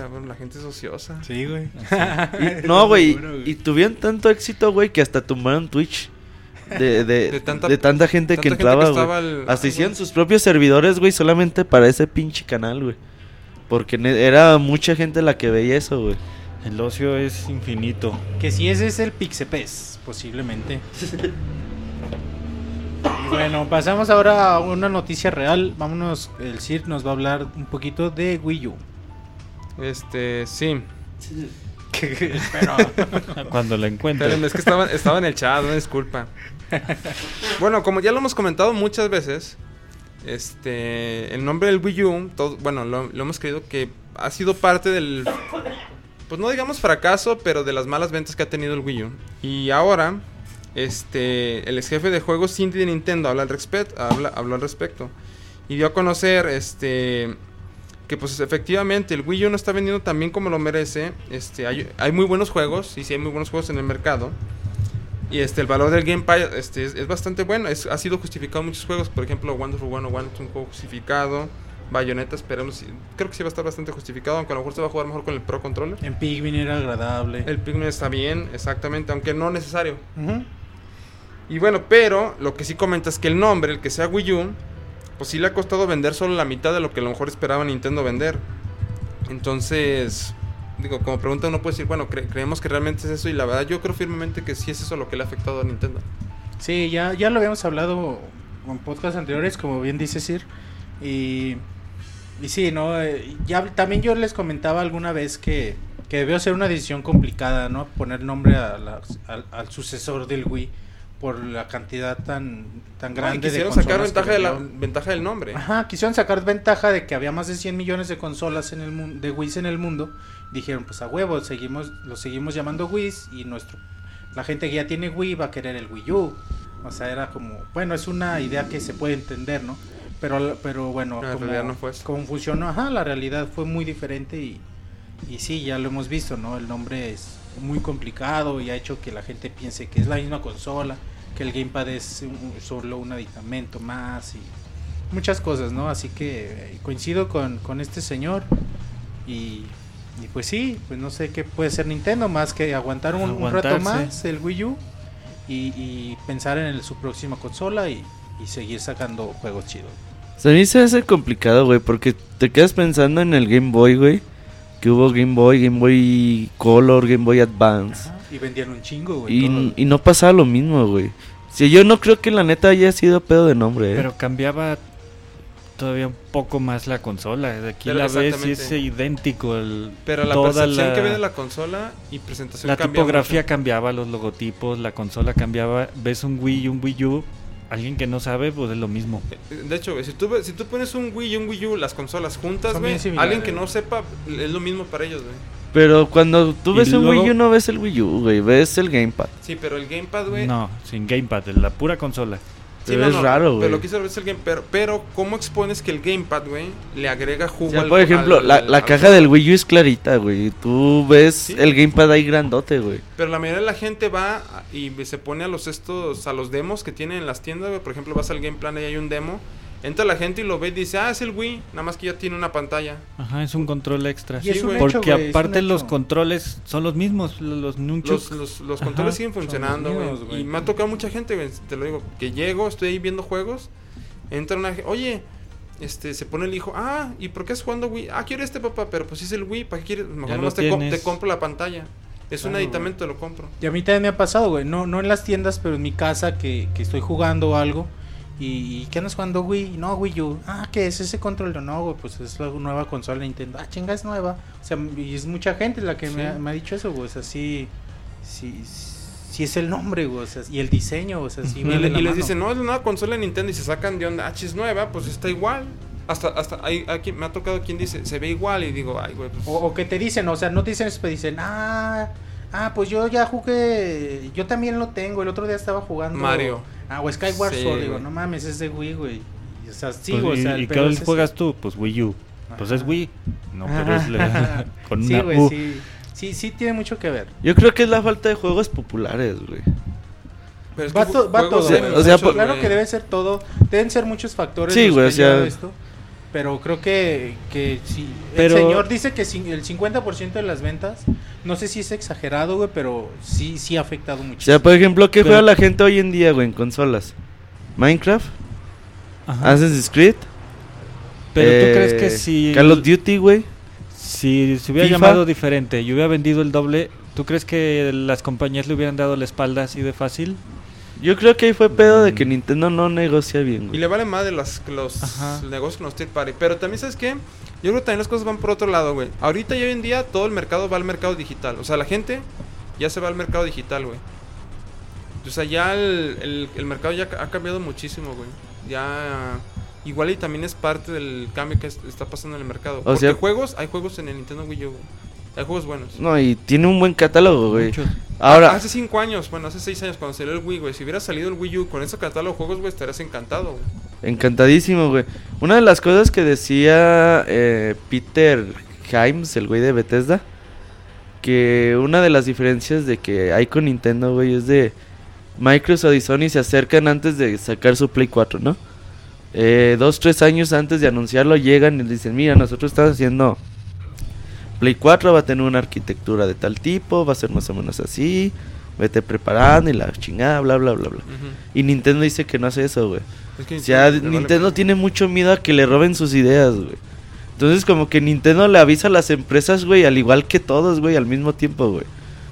Cabrón, la gente es ociosa. Sí, güey. <laughs> Y- No, güey. Seguro, Y tuvieron tanto éxito, güey, que hasta tumbaron Twitch. De, de, <laughs> De de tanta- gente Tanta que gente entraba, güey. al- Hasta ah, hicieron güey. sus propios servidores, güey, solamente para ese pinche canal, güey. Porque era mucha gente la que veía eso, güey. El ocio es infinito. Que si ese es el Pixepez, posiblemente. Y bueno, pasamos ahora a una noticia real. Vámonos, el Sir nos va a hablar un poquito de Wii U. Este, sí. Espero. <laughs> Cuando la encuentre. Es que estaba, estaba en el chat, una disculpa. Bueno, como ya lo hemos comentado muchas veces, este, el nombre del Wii U, todo, bueno, lo, lo hemos creído que ha sido parte del, pues no digamos fracaso, pero de las malas ventas que ha tenido el Wii U. Y ahora, este, el ex jefe de juegos indie de Nintendo habla al, respecto, habla, habló al respecto. Y dio a conocer, este, que pues efectivamente el Wii U no está vendiendo tan bien como lo merece. Este, hay, hay muy buenos juegos, y sí hay muy buenos juegos en el mercado. Y este, el valor del Gamepad este, es, es bastante bueno. Es, ha sido justificado en muchos juegos. Por ejemplo, Wonderful 101 es un juego justificado. Bayonetta, esperemos. Creo que sí va a estar bastante justificado. Aunque a lo mejor se va a jugar mejor con el Pro Controller. En Pikmin era agradable. El Pikmin está bien, exactamente. Aunque no necesario. Y bueno, pero lo que sí comenta es que el nombre, el que sea Wii U, pues sí le ha costado vender solo la mitad de lo que a lo mejor esperaba Nintendo vender. Entonces, digo, como pregunta uno puede decir, bueno, cre- creemos que realmente es eso y la verdad yo creo firmemente que sí es eso lo que le ha afectado a Nintendo. Sí, ya, ya lo habíamos hablado en podcasts anteriores, como bien dice Sir. Y, y sí, ¿no? Eh, Ya, también yo les comentaba alguna vez que, que debió ser una decisión complicada, ¿no? Poner nombre al sucesor del Wii por la cantidad tan, tan y grande de quisieron sacar ventaja, de la, ventaja del nombre. Ajá, quisieron sacar ventaja de que había más de 100 millones de consolas en el mundo, de Wii en el mundo. Dijeron, pues a huevo, seguimos, lo seguimos llamando Wii y nuestro, la gente que ya tiene Wii va a querer el Wii U. O sea, era como, bueno, es una idea que se puede entender, ¿no? Pero, pero bueno, En como, realidad no fue eso. como funcionó, ajá, la realidad fue muy diferente y, y sí, ya lo hemos visto, ¿no? El nombre es muy complicado y ha hecho que la gente piense que es la misma consola, que el gamepad es un- solo un aditamento más y muchas cosas, ¿no? Así que eh, coincido con, con este señor y, y pues sí, pues no sé qué puede ser Nintendo más que aguantar un, un rato más el Wii U y, y pensar en el- su próxima consola y, y seguir sacando juegos chidos. Se me se hace complicado, güey, porque te quedas pensando en el Game Boy, güey. Que hubo Game Boy, Game Boy Color, Game Boy Advance. Ajá, Y vendían un chingo, güey. todo. Y, y no pasaba lo mismo, güey. Si yo no creo que la neta haya sido pedo de nombre, eh. Pero cambiaba todavía un poco más la consola. De aquí Pero la ves y es idéntico. El, Pero la toda percepción la- que ve de la consola y presentación La tipografía mucho. cambiaba, los logotipos, la consola cambiaba. Ves un Wii y un Wii U, alguien que no sabe, pues es lo mismo. De hecho, güey, si tú, si tú pones un Wii y un Wii U, las consolas juntas, güey, alguien que no sepa, es lo mismo para ellos, güey. Pero cuando tú ves un luego- Wii U, no ves el Wii U, güey. Ves el Gamepad. Sí, pero el Gamepad, güey. No, sin gamepad, la pura consola. Sí, pero no, es no, raro, güey. Pero lo que hizo es el Game, pero, pero ¿cómo expones que el Gamepad, güey, le agrega jugo O sea, al- por ejemplo, al- la, al- la caja del Wii U es clarita, güey. Tú ves Sí. el Gamepad ahí grandote, güey. Pero la mayoría de la gente va y se pone a los estos, a los demos que tienen en las tiendas, güey. Por ejemplo, vas al Game Plan y hay un demo. Entra la gente y lo ve y dice, ah, es el Wii, nada más que ya tiene una pantalla. Ajá, es un control extra. Sí, un güey. hecho, Porque aparte los controles son los mismos, los nunchuk. Los, los, los controles siguen funcionando, güey. Y me ha tocado mucha gente, güey. Te lo digo, que llego, estoy ahí viendo juegos. Entra una ge- oye, este, se pone el hijo, ah, ¿y por qué es jugando Wii? Ah, quiero este papá, pero pues si es el Wii, ¿para qué quieres? Mejor nomás te, com- tienes. te compro la pantalla. Es un aditamento, lo compro. Y a mí también me ha pasado, güey. No, no en las tiendas, pero en mi casa que, que estoy jugando algo. Y, ¿qué andas jugando Wii? No, Wii U. Ah, ¿qué es ese control? No, güey, pues es la nueva consola de Nintendo. Ah, chinga, es nueva. O sea, y es mucha gente la que me, ha, Sí. me ha dicho eso, güey. O sea, sí, sí, sí es el nombre, güey. O sea, y el diseño, o sea, sí le- la y les dicen, no, es la nueva consola de Nintendo y se sacan de onda, ah, chis nueva, pues está igual. Hasta, hasta, hay, quien- me ha tocado quien dice, se ve igual y digo, ay, güey, pues... O, o que te dicen, o sea, no te dicen eso, pero dicen, ah, ah, pues yo ya jugué, yo también lo tengo, el otro día estaba jugando Mario. Ah, o Skyward Sí, Sword, digo, no mames, es de Wii, güey. O sea, sí, Pues, o ¿Y, sea, y qué es juegas tú? Pues Wii U. Pues es Ajá. Wii. No, pero es la- <laughs> con Sí, una güey, U. sí, sí, sí tiene mucho que ver. Yo creo que es la falta de juegos populares, güey. Pero es Va, que to- va todo, hay güey. o sea, muchos, por- claro güey. que debe ser todo, deben ser muchos factores Sí, güey, o sea- esto, pero creo que, que sí, Pero- el señor dice que el 50% de las ventas, no sé si es exagerado, güey, pero sí, sí ha afectado O muchísimo. sea, por ejemplo, ¿qué Pero- juega la gente hoy en día, güey, en consolas? Minecraft, Ajá. Assassin's Creed, Pero eh, tú crees que si, Call of Duty, güey. si se hubiera FIFA. llamado diferente y hubiera vendido el doble, ¿tú crees que las compañías le hubieran dado la espalda así de fácil? Yo creo que ahí fue pedo de que Mm. Nintendo no negocia bien, Y güey. le vale más de las, los Ajá. negocios con los third party. Pero también, ¿sabes qué? Yo creo que también las cosas van por otro lado, güey. Ahorita y hoy en día todo el mercado va al mercado digital. O sea, la gente ya se va al mercado digital, güey. O sea, ya el, el- el mercado ya ha cambiado muchísimo, güey. Ya... Igual y también es parte del cambio que es- está pasando en el mercado. Porque sea- juegos, hay juegos en el Nintendo Wii U, güey. Hay juegos buenos. No, y tiene un buen catálogo, güey. Muchos. Ahora, Hace 5 años, bueno, hace 6 años cuando salió el Wii, güey. Si hubiera salido el Wii U con ese catálogo de juegos, güey, estarías encantado, güey. encantadísimo, güey. Una de las cosas que decía eh, Peter Himes, el güey de Bethesda, que una de las diferencias de que hay con Nintendo, güey, es de Microsoft y Sony se acercan antes de sacar su Play 4, ¿no? Eh, dos, tres años antes de anunciarlo llegan y dicen, mira, nosotros estamos haciendo Play 4, va a tener una arquitectura de tal tipo, va a ser más o menos así, vete preparando y la chingada, bla, bla, bla, bla. Y Nintendo dice que no hace eso, güey. Es que O sea, vale Nintendo tiene mucho miedo a que le roben sus ideas, güey. Entonces, como que Nintendo le avisa a las empresas, güey, al igual que todos, güey, al mismo tiempo, güey.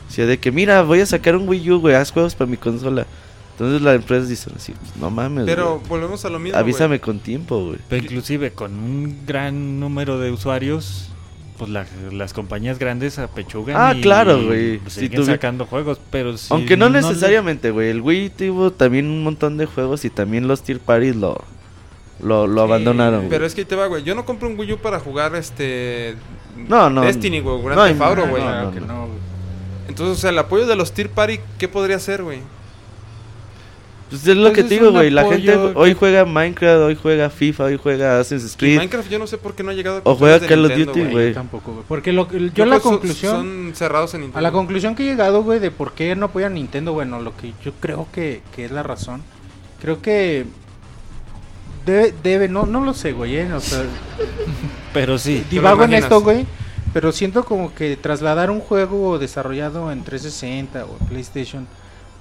O sea, de que, mira, voy a sacar un Wii U, güey, haz juegos para mi consola. Entonces las empresas dicen así, no mames, Pero volvemos a lo mismo. Avísame con tiempo, güey. Pero inclusive con un gran número de usuarios, pues la- las compañías grandes apechugan Ah, y claro, güey. pues, Si siguen sacando juegos, pero si Aunque no necesariamente, güey. El Wii tuvo también un montón de juegos y también los tier parties lo, lo, lo abandonaron, güey. Pero es que ahí te va, güey. Yo no compro un Wii U para jugar este. No, no. Destiny, güey. Grand No, Theft Auto, no, güey. Entonces, o sea, el apoyo de los Tier Party, ¿qué podría ser, güey? Pues es lo Pues que te digo, güey. La gente hoy juega Minecraft, hoy juega FIFA, hoy juega Assassin's Y Creed. Minecraft yo no sé por qué no ha llegado a O juega Call of Duty, güey. tampoco, güey. Porque lo, yo, la conclusión... Son cerrados en Nintendo. A la conclusión que he llegado, güey, de por qué no apoyan a Nintendo, bueno, lo que yo creo que, que es la razón, creo que debe, debe no, no lo sé, güey, eh, o sea, <laughs> Pero sí. Divago en esto, güey, pero siento como que trasladar un juego desarrollado en 360 o en PlayStation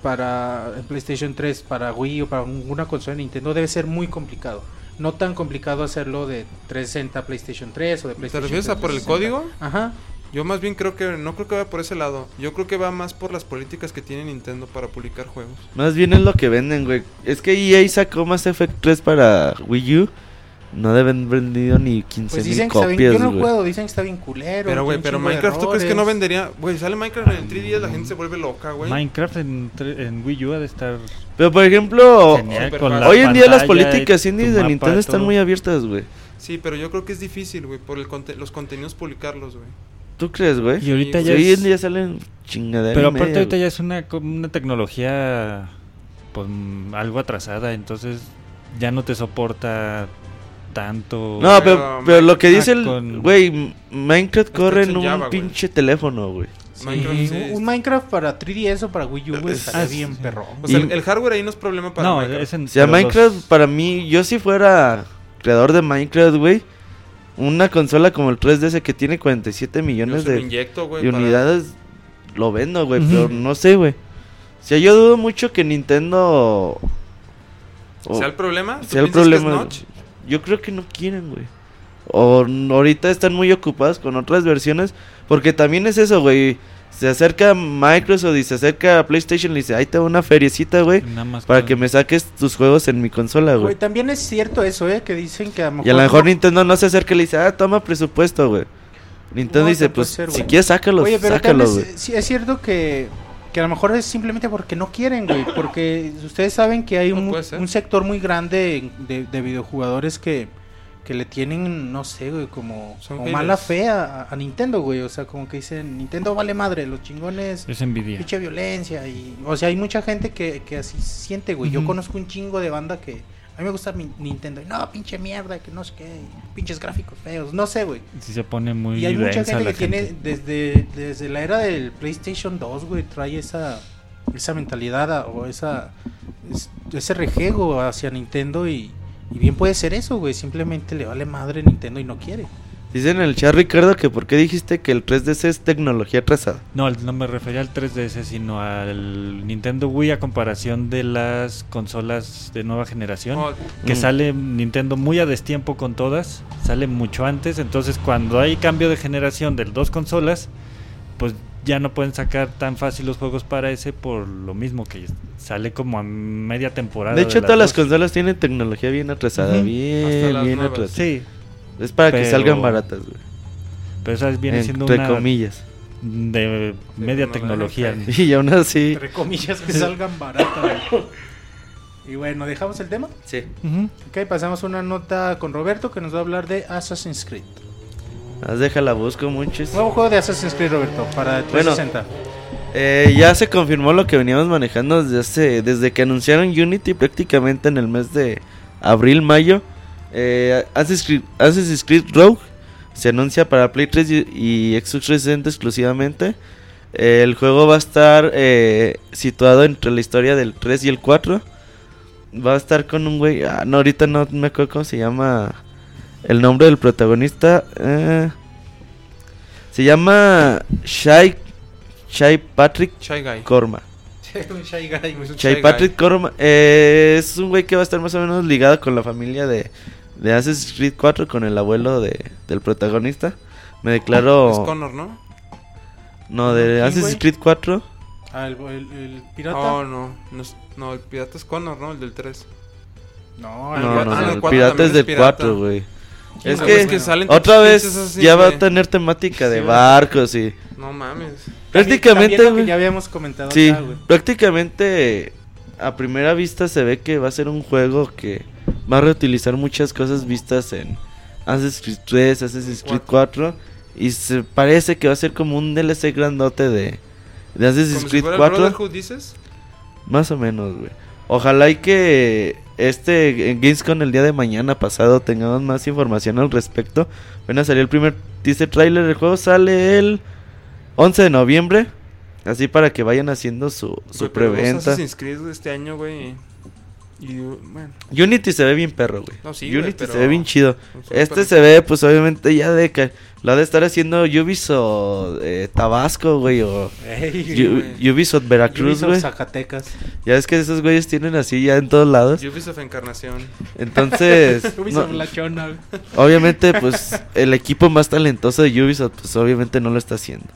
para en PlayStation 3 para Wii o para una consola de Nintendo debe ser muy complicado. No tan complicado hacerlo de 360 a PlayStation 3 o de ¿Te PlayStation refieres a por el 360. código? Ajá. Yo más bien creo que no creo que vaya por ese lado. Yo creo que va más por las políticas que tiene Nintendo para publicar juegos. Más bien es lo que venden, güey. Es que EA sacó Mass Effect 3 para Wii U. No deben vendido ni 15 Pues mil dicen que está bien, copias, yo no dicen que está bien culero. Pero, güey, pero Minecraft, ¿tú crees que no vendería? Güey, sale Minecraft en el 3DS, la gente se vuelve loca, güey. Minecraft en, en Wii U ha de estar Pero por ejemplo, hoy en día las políticas indies de Nintendo están muy abiertas, güey. Sí, pero yo creo que es difícil, güey, por el conte- los contenidos publicarlos, güey. ¿Tú crees, güey? Y ahorita Sí, ya hoy en día salen chingaderas. Pero aparte ahorita ya es una, una tecnología pues mm, algo atrasada, entonces ya no te soporta tanto. No, pero, Pero pero lo que dice el... Güey, Minecraft corre en un Java, pinche teléfono, güey. Sí, Minecraft sí es- un Minecraft para 3DS o para Wii U, güey, estaría Ah, bien sí. perrón. O sea, Y- el, hardware ahí no es problema para no, Minecraft. es en O sea, los- Minecraft para mí, yo si fuera creador de Minecraft, güey, una consola como el 3DS que tiene 47 Yo millones de, inyecto, güey, de para- unidades, lo vendo, güey, pero no sé, güey. O sea, yo dudo mucho que Nintendo... o- ¿Sea el problema? ¿Tú sea el piensas que es problema. Notch? Yo creo que no quieren, güey. O ahorita están muy ocupados con otras versiones. Porque también es eso, güey. Se acerca Microsoft y se acerca PlayStation y le dice, ahí te va una feriecita, güey. nada más Para que me saques tus juegos en mi consola, Güey, también es cierto eso, ¿eh? Que dicen que a lo mejor... Y a lo mejor no- Nintendo no se acerca y le dice, ah, toma presupuesto, güey. Nintendo No, dice, pues ser, si quieres sácalos, Oye, pero sácalos, también güey. es, sí, es cierto que, que a lo mejor es simplemente porque no quieren, güey. Porque ustedes saben que hay No un, un sector muy grande de, de videojugadores que, que le tienen, no sé, güey, como, mala fe a, a Nintendo, güey. O sea, como que dicen, Nintendo vale madre, los chingones, Es envidia. pinche violencia. y O sea, hay mucha gente que, que así siente, güey. Yo conozco un chingo de banda que... A mí me gusta mi Nintendo. Y no, pinche mierda, que no sé qué. Pinches gráficos feos. No sé, güey. Sí se pone muy Y hay mucha gente que tiene, desde, desde la era del PlayStation 2, güey, trae esa, esa mentalidad o esa, es- ese rejego hacia Nintendo y, y bien puede ser eso, güey, simplemente le vale madre Nintendo y no quiere. Dice en el chat, Ricardo, que por qué dijiste que el 3DS es tecnología atrasada. No, no me refería al 3DS, sino al Nintendo Wii a comparación de las consolas de nueva generación. Oh, que Mm. sale Nintendo muy a destiempo con todas, sale mucho antes, entonces cuando hay cambio de generación de dos consolas, pues ya no pueden sacar tan fácil los juegos para ese por lo mismo que sale como a media temporada. De hecho, todas las dos. consolas tienen tecnología bien atrasada, bien, Hasta las bien nuevas. atrasada. Sí, Es para que salgan baratas, güey. pero esa viene siendo Entre una comillas. de media tecnología. tecnología. <laughs> Y aún así... Entre comillas que salgan baratas. Y bueno, ¿dejamos el tema? Sí. Ujú. Ok, pasamos a una nota con Roberto que nos va a hablar de Assassin's Creed. Haz déjala busco muchos. Nuevo juego de Assassin's Creed, Roberto, para el Bueno. 360. Eh, ya se confirmó lo que veníamos manejando desde hace- desde que anunciaron Unity prácticamente en el mes de abril, mayo. Eh, Assassin's, Creed, Assassin's Creed Rogue se anuncia para Play 3 y, y Xbox 360 exclusivamente. Eh, el juego va a estar eh, situado entre la historia del 3 y el 4. Va a estar con un güey. Ah, no, ahorita no me acuerdo cómo se llama el nombre del protagonista. eh, se llama Shai, Shai Patrick <laughs> un Shy Guy, Patrick Guy. Korma eh, es un güey que va a estar más o menos ligado con la familia de, de Assassin's Creed 4, con el abuelo de, del protagonista. Me declaro. Es Connor, ¿no? No, de ¿Quién, Assassin's? Creed 4. Ah, el, el- el pirata. Oh, no. No, es- no, el pirata es Connor, ¿no? El del 3. No, el No, pirata- no, ah, no, el el pirata es del pirata. 4, güey. Es que, es que salen otra vez ya va a tener temática de Sí, barcos y No mames. prácticamente, También lo que güey, ya habíamos comentado sí, acá, güey. prácticamente a primera vista se ve que va a ser un juego que va a reutilizar muchas cosas vistas en Assassin's Creed 3, Assassin's Creed 4 y se parece que va a ser como un DLC grandote de, de Assassin's Como si Creed fuera 4. Brotherhood, dices. Más o menos, güey. Ojalá y que este en Gamescom el día de mañana pasado tengamos más información al respecto. Bueno, salió el primer teaser trailer. El juego sale el 11 de noviembre. Así para que vayan haciendo su, su preventa. Assassin's Creed este año, güey. Y bueno, Unity se ve bien perro, güey. No, sí, Unity pero- se ve bien chido. Este se ve, pues obviamente ya de que lo ha de estar haciendo Ubisoft eh, Tabasco, güey, o Ey, güey. Ubisoft Veracruz, Ubisoft güey. Zacatecas. Ya es que esos güeyes tienen así ya en todos lados. Ubisoft Encarnación. Entonces, <laughs> Ubisoft no- La Chona, obviamente, pues el equipo más talentoso de Ubisoft, pues obviamente no lo está haciendo.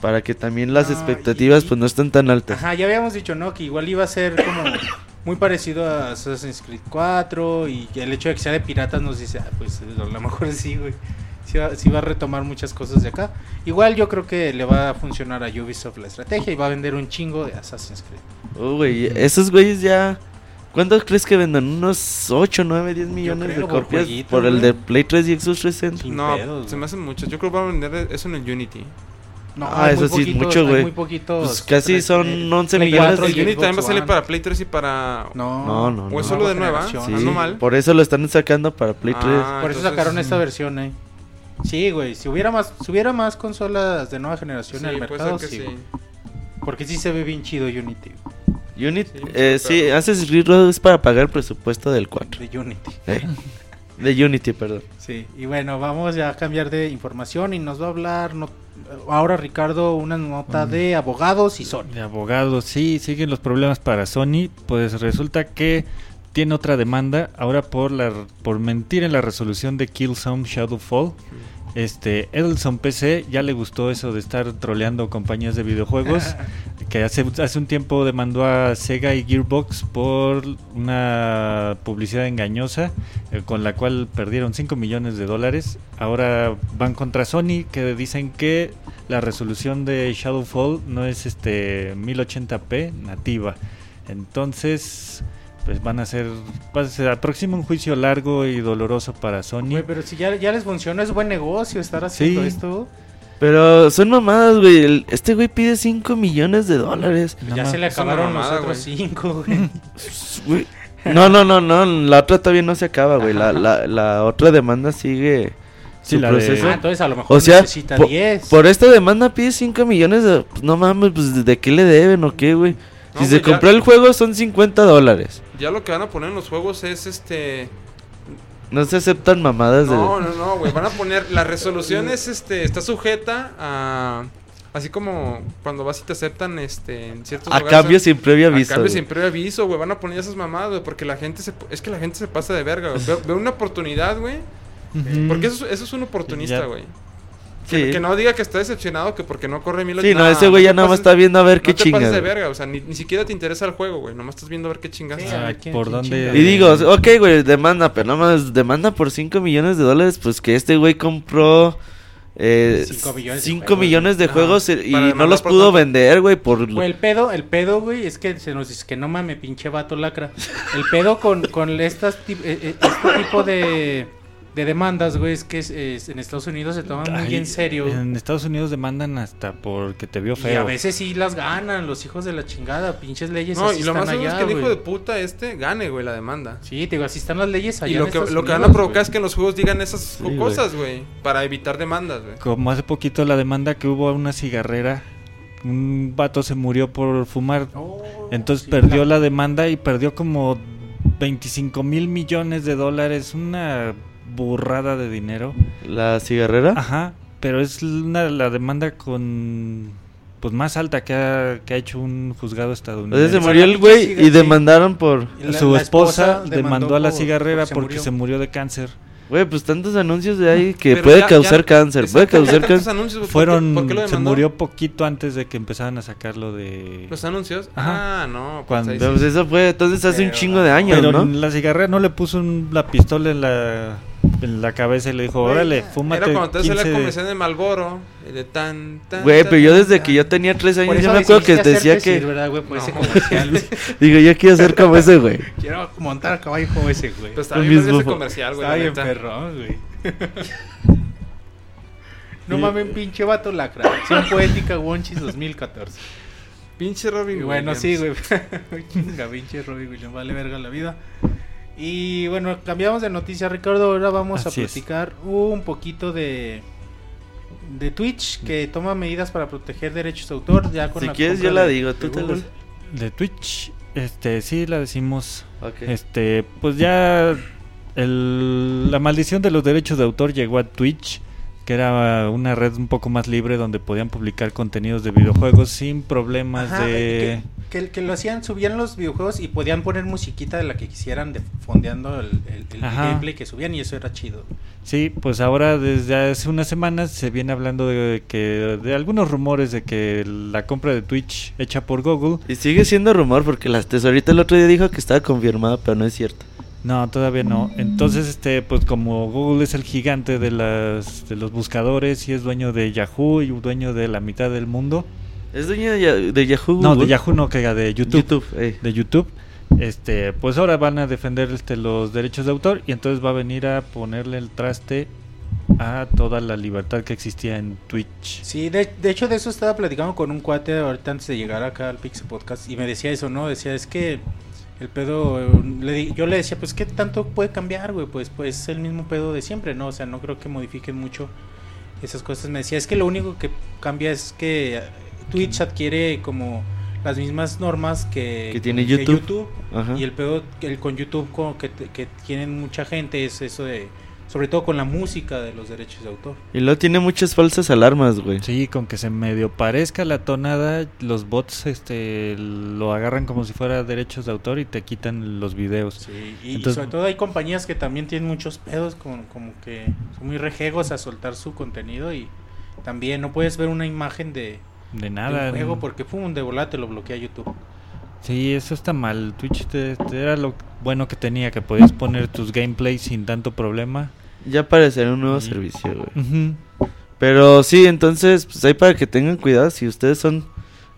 Para que también las No, expectativas, y- pues no estén tan altas. Ajá, ya habíamos dicho, ¿no? Que igual iba a ser como muy parecido a Assassin's Creed 4 y el hecho de que sea de piratas nos dice, ah, pues a lo mejor sí, güey. Sí va, sí va a retomar muchas cosas de acá. Igual yo creo que le va a funcionar a Ubisoft la estrategia y va a vender un chingo de Assassin's Creed. Oh, güey, esos güeyes ya. ¿Cuántos crees que vendan? ¿Unos 8, 9, 10 millones creo, de por copias jueguito, por el de Play 3 y Xbox 360? Sin no, pedos, se me hacen muchos. Yo creo que van a vender eso en el Unity. No, Ah, hay eso muy sí poquitos, mucho, güey. muy poquitos. Pues casi Tres- son eh, 11 Play millones 4 de- Unity también va a salir para Play 3 y para. No, No, no, ¿O es solo de nueva? Sí, mal. por eso lo están sacando para Play 3. Ah, Por eso entonces- sacaron esta versión, eh. Sí, güey, si hubiera más si hubiera más consolas de nueva generación Sí, en el mercado, sí. Porque sí se ve bien chido Unity, Unity, Sí, eh, sí, Assassin's Creed Rogue es para pagar el presupuesto del 4. de Unity. Eh, de Unity, perdón. Sí, y bueno, vamos ya a cambiar de información y nos va a hablar no- ahora Ricardo una nota Mm. de abogados y Sony. De abogados, sí, siguen los problemas para Sony. Pues resulta que tiene otra demanda ahora por la por mentir en la resolución de Killzone Shadowfall. Este, Edelson PC ya le gustó eso de estar troleando compañías de videojuegos. <laughs> que hace, hace un tiempo demandó a Sega y Gearbox por una publicidad engañosa eh, con la cual perdieron 5 millones de dólares. Ahora van contra Sony que dicen que la resolución de Shadowfall no es este 1080p nativa. Entonces, pues van a ser va- se aproxima un juicio largo y doloroso para Sony. Güey, pero si ya, ya les funciona, es buen negocio estar haciendo Sí. esto. Pero son mamadas, güey. El- Este güey pide 5 millones de dólares. Pues Nada ya más. se le acabaron los mamada, otros <laughs> güey. No, no, no, no. La otra todavía no se acaba, güey. La, la, la otra demanda sigue Sí, su la de- proceso. Ah, entonces a lo mejor O sea, necesita po- 10. Por esta demanda pide 5 millones de... Pues no mames, pues ¿de qué le deben o qué, güey? No, si se güey, ya- compró el juego son 50 dólares. Ya lo que van a poner en los juegos es este. No se aceptan mamadas No, de... no, no, güey. Van a poner. La resolución es este. Está sujeta a. Así como cuando vas y te aceptan este en ciertos A lugares, cambio sin previo A aviso. cambio güey. sin previo aviso, güey. Van a poner esas mamadas, güey. Porque la gente se. Es que la gente se pasa de verga, güey. Ve, ve una oportunidad, güey. Porque eso, es- eso es un oportunista, güey. Que, Sí. que no diga que está decepcionado que porque no corre mil Sí, no, Nah, ese güey ya te nada más está viendo a ver no qué te chingas. pases de verga, o sea, ni, ni siquiera te interesa el juego, güey. Nomás estás viendo a ver qué chingas. Sí, Ah, ¿por dónde? Y digo, ok, güey, demanda, pero nada más demanda por 5 millones de dólares, pues que este güey compró eh, Cinco millones de 5 juegos, millones de juegos eh, y no los pudo tanto. vender, güey, por... Güey, el pedo, el pedo, güey, es que se nos dice que no mames, pinche vato lacra. El pedo con, con estas, eh, eh, este tipo de, de demandas, güey, es que es- es- en Estados Unidos se toman muy Ay, en serio. En Estados Unidos demandan hasta porque te vio Y feo. a veces sí las ganan los hijos de la chingada, pinches leyes No, así y lo están más seguro es allá, que el hijo de puta este gane, güey, la demanda. Sí, te digo, así están las leyes allá Y lo en que, Estados lo que van a provocar güey. es que en los juegos digan esas Sí, güey. cosas, güey. Para evitar demandas, güey. Como hace poquito la demanda que hubo a una cigarrera, un vato se murió por fumar. Oh, Entonces sí, perdió la- la demanda y perdió como 25 mil millones de dólares. Una burrada de dinero. La cigarrera. Ajá. Pero es una, la demanda con pues más alta que ha, que ha hecho un juzgado estadounidense. sea, se Esa murió el güey cigarra, y demandaron por... La- Su esposa demandó demandó a la por- cigarrera porque se porque murió. se murió de cáncer. Güey, pues tantos anuncios de ahí que Pero puede ya- causar ya- cáncer. Puede causar cáncer. anuncios, ¿por qué- Fueron, ¿Por qué lo se murió poquito antes de que empezaran a sacarlo de... ¿Los anuncios? Ajá. Ah, no. Pues Cuando- pues eso fue, entonces hace un chingo de años, Pero ¿no? la cigarrera no le puso un- la pistola en la, en la cabeza y le dijo, órale, fúmate Era cuando te hace la 15 comercial de Malboro. De tan, tan, Güey, pero yo desde tan. que yo tenía tres años, yo me acuerdo que decía que... sir, ¿verdad, güey? Por ese No. comercial. <laughs> Digo, yo quiero ser como ese güey. Quiero montar a caballo como ese, güey. Pues está Con bien ese comercial, güey. Está la bien perrón, güey. <laughs> no mames, pinche vato lacra. Acción poética Wonchis 2014. Pinche Robin bueno, Williams. sí, güey. <laughs> Chinga, pinche Robbie Williams, vale verga la vida. Y bueno, cambiamos de noticia, Ricardo. Ahora vamos Así a es. platicar un poquito de de Twitch que toma medidas para proteger derechos de autor. Ya con Si la quieres yo la de- digo, de tú Google. lo... de Twitch. Este, sí, la decimos. Este, pues ya el- la maldición de los derechos de autor llegó a Twitch, que era una red un poco más libre donde podían publicar contenidos de videojuegos sin problemas Ajá, de... que, que- que lo hacían, subían los videojuegos y podían poner musiquita de la que quisieran de, fondeando el, el- gameplay que subían y eso era chido. Sí, pues ahora desde hace unas semanas se viene hablando de que de algunos rumores de que la compra de Twitch hecha por Google, Y sigue siendo rumor porque la tesorita el otro día dijo que estaba confirmada, pero no es cierto. no, todavía no. Entonces, este, pues como Google es el gigante de las de los buscadores y es dueño de Yahoo y dueño de la mitad del mundo. ¿Es dueño de, Ya- de Yahoo? No, de? Yahoo no, que era de YouTube. De YouTube. Este, pues ahora van a defender este, los derechos de autor y entonces va a venir a ponerle el traste a toda la libertad que existía en Twitch. Sí, de, de hecho de eso estaba platicando con un cuate ahorita antes de llegar acá al Pixel Podcast y me decía eso, ¿no? Decía, es que el pedo, eh, le di- yo le decía, pues ¿qué tanto puede cambiar, güey? Pues, pues es el mismo pedo de siempre, ¿no? O sea, no creo que modifiquen mucho esas cosas. Me decía, es que lo único que cambia es que Twitch adquiere como las mismas normas que, Que tiene YouTube. YouTube. Ajá. Y el pedo el con YouTube como que, te- que tienen mucha gente es eso de, sobre todo con la música de los derechos de autor. Y luego tiene muchas falsas alarmas, güey. Sí, con que se medio parezca la tonada, los bots este lo agarran como si fuera derechos de autor y te quitan los videos. Sí, y, y sobre todo hay compañías que también tienen muchos pedos, como, como que son muy rejegos a soltar su contenido y también no puedes ver una imagen de, De de nada. un juego porque pum, de volada te lo bloquea YouTube. Sí, eso está mal. Twitch te- te era lo bueno que tenía, que podías poner tus gameplays sin tanto problema. Ya aparecerá un nuevo Sí. servicio, güey. Ujú. Pero sí, entonces, pues ahí para que tengan cuidado si ustedes son...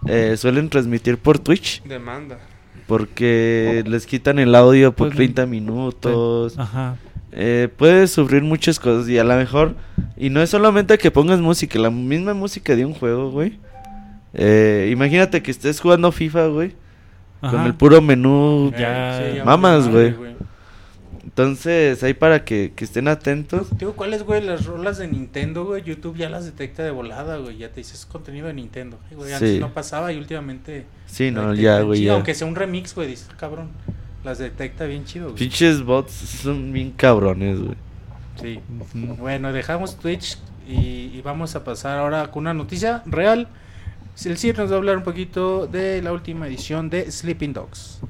eh, suelen transmitir por Twitch Demanda. porque les quitan el audio por Pues, 30 minutos. Ajá. Eh, puedes sufrir muchas cosas y a lo mejor... Y no es solamente que pongas música, la misma música de un juego, güey. Eh, imagínate que estés jugando FIFA, güey. Con el puro menú. Ya, Eh, mamas, vale güey. Entonces, ahí para que, que estén atentos. Digo, ¿cuáles, güey? Las rolas de Nintendo, güey. YouTube ya las detecta de volada, güey. Ya te dices contenido de Nintendo. Güey, antes Sí. no pasaba y últimamente. Sí, no, ya, güey, chido, ya. Aunque sea un remix, güey, dices, cabrón. Las detecta bien chido, güey. Pinches bots son bien cabrones, güey. Sí. Bueno, dejamos Twitch y, y vamos a pasar ahora con una noticia real. El CIR nos va a hablar un poquito de la última edición de Sleeping Dogs.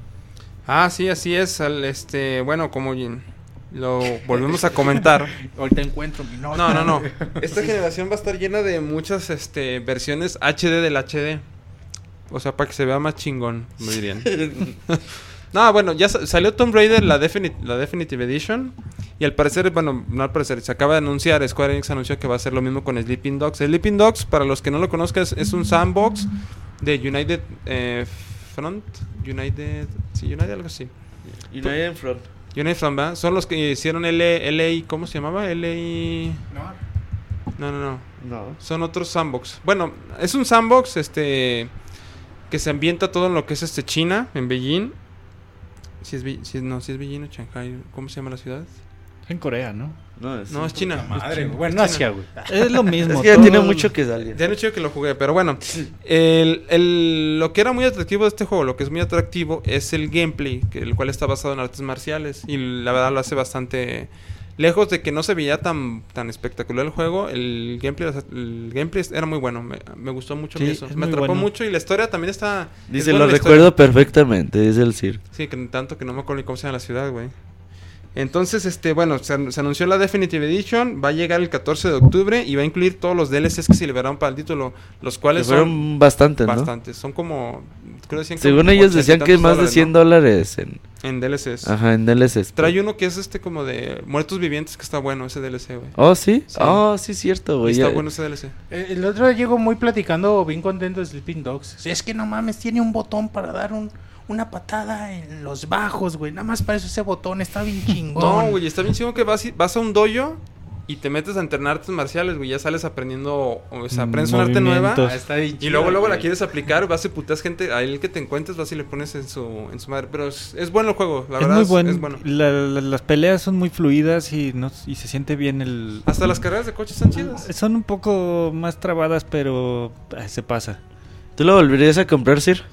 Ah, sí, así es. al- este, bueno, como lo volvemos a comentar. <laughs> Ahorita encuentro mi nota. No, no, no. <laughs> Esta generación va a estar llena de muchas este, versiones HD del HD. O sea, para que se vea más chingón, me dirían. <laughs> no, bueno, ya sa- salió Tomb Raider, la, Definite, la Definitive Edition. Y al parecer, bueno, no al parecer, se acaba de anunciar, Square Enix anunció que va a hacer lo mismo con Sleeping Dogs. Sleeping Dogs, para los que no lo conozcan, es, es un sandbox de United eh, Front. United... Sí, United algo así. United Front. Unite From, ¿verdad? Son los que hicieron L, LA, ¿cómo se llamaba? LA... No, no, no. No. Son otros sandbox. Bueno, es un sandbox, este... Que se ambienta todo en lo que es este China, en Beijing. Si es, si es- no, si es Beijing o Shanghai, ¿cómo se llama la ciudad? En Corea, ¿no? No, es China. Madre, Es bueno, China. Asia, güey. Es lo mismo. <laughs> Es que ya tiene mucho que salir. Ya no chido que lo jugué, pero bueno. El, el- lo que era muy atractivo de este juego, lo que es muy atractivo, es el gameplay, que, el cual está basado en artes marciales. Y la verdad lo hace bastante. Lejos de que no se veía tan, tan espectacular el juego, el gameplay, el gameplay era muy bueno. Me, me gustó mucho Sí, eso. es Me atrapó bueno. mucho y la historia también está. es Dice, lo la historia". recuerdo perfectamente, dice el Sir. Sí, que tanto que no me acuerdo ni cómo se llama la ciudad, güey. Entonces, este, bueno, se, an- se anunció la Definitive Edition, va a llegar el 14 de octubre y va a incluir todos los DLCs que se liberaron para el título, los Que cuales fueron son bastantes, ¿no? bastantes. Son como, creo decían que Según como ellos 80 y decían que tantos más de dólares, 100 ¿no? dólares en, En DLCs. ajá, en DLCs. Trae uno que es este como de muertos vivientes que está bueno ese DLC, güey. Oh, ¿sí? Sí. Oh, sí, cierto, güey. está ya- bueno ese DLC. Eh, El otro día llegó muy platicando, bien contento de Sleeping Dogs. Es que no mames, tiene un botón para dar un, una patada en los bajos, güey. Nada más para eso ese botón está bien <laughs> chingón. No, güey, está bien chido que vas, vas a un dojo y te metes a entrenar artes marciales, güey. Ya sales aprendiendo, o sea, aprendes un arte nueva. Ah, está bien Y luego, luego la quieres aplicar, vas y putas gente, a él que te encuentres, vas y le pones en su, en su madre. Pero es, es bueno el juego, la es verdad muy es, bueno. es bueno. La- la- las peleas son muy fluidas y, no, y se siente bien el... Hasta las carreras de coches están chidas. Son un poco más trabadas, pero eh, se pasa. ¿Tú lo volverías a comprar, Sir?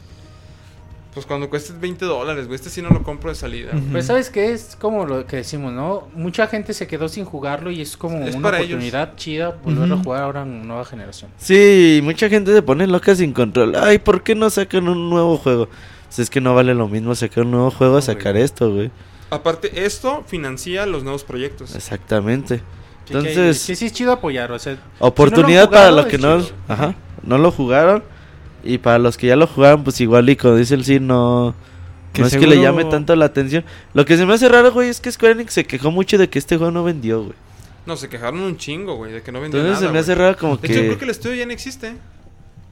Pues cuando cueste 20 dólares, güey, este sí no lo compro de salida. Pues sabes que es como lo que decimos, ¿no? Mucha gente se quedó sin jugarlo y es como Es una para ellos. oportunidad chida volverlo Ujú. a jugar ahora en nueva generación. Sí, mucha gente se pone loca sin control. Ay, ¿por qué no sacan un nuevo juego? Pues es que no vale lo mismo sacar un nuevo juego a sacar güey. esto, güey. Aparte, esto financia los nuevos proyectos. Exactamente. Así que Entonces, sí, sí es chido apoyar, o sea, oportunidad para jugado, los que no, chido. ajá, no lo jugaron. Y para los que ya lo jugaron, pues igual y como dice el Sir, no, Que no es que le llame tanto la atención. Lo que se me hace raro, güey, es que Square Enix se quejó mucho de que este juego no vendió, güey. No, se quejaron un chingo, güey, de que no vendió Entonces nada, se me hace güey. raro como De hecho, creo que que el estudio ya no existe.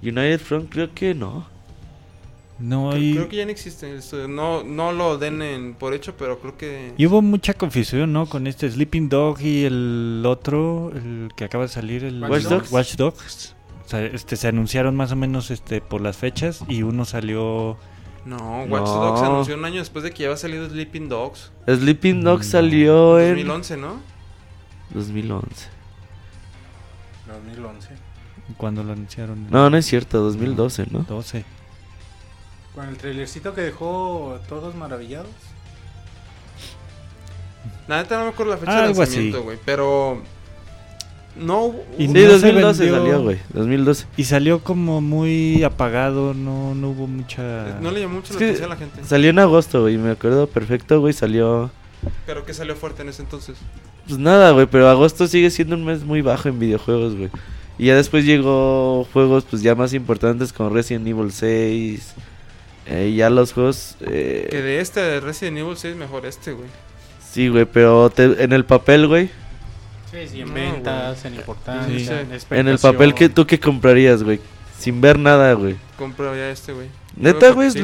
United Front creo que no. No, Creo, y, creo que ya no existe. el estudio. No, no lo den en- por hecho, pero creo que... y hubo mucha confusión, ¿no? Con este Sleeping Dog y el otro, el que acaba de salir, el Watch Dogs. Watch Dogs. O sea, este, se anunciaron más o menos este por las fechas y uno salió... No, Watch No. Dogs se anunció un año después de que ya había salido Sleeping Dogs. Sleeping Dog Mm, salió en 2011, ¿no? 2011. 2011. cuando lo anunciaron. No, no es cierto, 2012, ¿no? 12. Con el trailercito que dejó todos maravillados. La neta no me acuerdo la fecha Ah, de lanzamiento, güey. Pero... No hubo- Y Sí, no se 2012 vendió. salió, güey. 2012. Y salió como muy apagado, no, no hubo mucha... No le llamó mucho Es la atención a la gente. Salió en agosto, güey. Me acuerdo perfecto, güey. Salió. Pero que salió fuerte en ese entonces. Pues nada, güey. Pero agosto sigue siendo un mes muy bajo en videojuegos, güey. Y ya después llegó juegos, pues ya más importantes como Resident Evil 6. eh, y ya los juegos. eh, Que de este de Resident Evil 6 mejor este, güey. Sí, güey. Pero te- en el papel, güey. Sí, sí, en No, ventas, en importancia, Sí. en En el papel, que ¿tú qué comprarías, güey? Sin ver nada, güey. Compro ya este, güey. ¿Neta, güey? sí,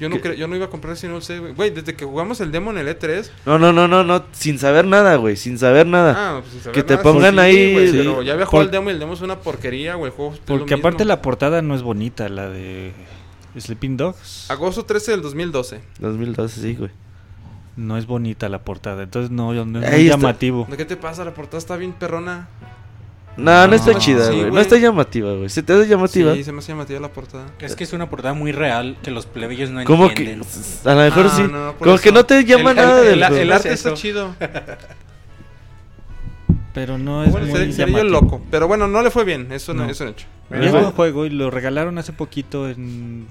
Yo no, yo no iba a comprar Resident Evil 6, güey. Güey, desde que jugamos el demo en el E3. No, no, no, no, no. Sin saber nada, güey. Sin saber nada. Ah, pues sin saber Que te nada, pongan sí, ahí- güey, sí. pero ya había jugado Por- el demo y el demo es una porquería, güey. Porque mismo. aparte la portada no es bonita, la de Sleeping Dogs. Agosto 13 del 2012. 2012, sí, güey. No es bonita la portada, entonces no, no es muy está. llamativo. ¿De qué te pasa? La portada está bien perrona. No, no, está No, chida, sí, güey. no está llamativa, güey. ¿Se te hace llamativa? Sí, se me hace llamativa la portada. Es que es una portada muy real que los plebeyos no ¿Cómo que? entienden. A lo mejor Ah, sí. no, Como eso. que no te llama El- nada el, del el, juego. el arte Es está chido. Pero no es Bueno, muy sería, sería yo loco. Pero bueno, no le fue bien. Eso no, No. es un hecho. Bueno. el juego y lo regalaron hace poquito en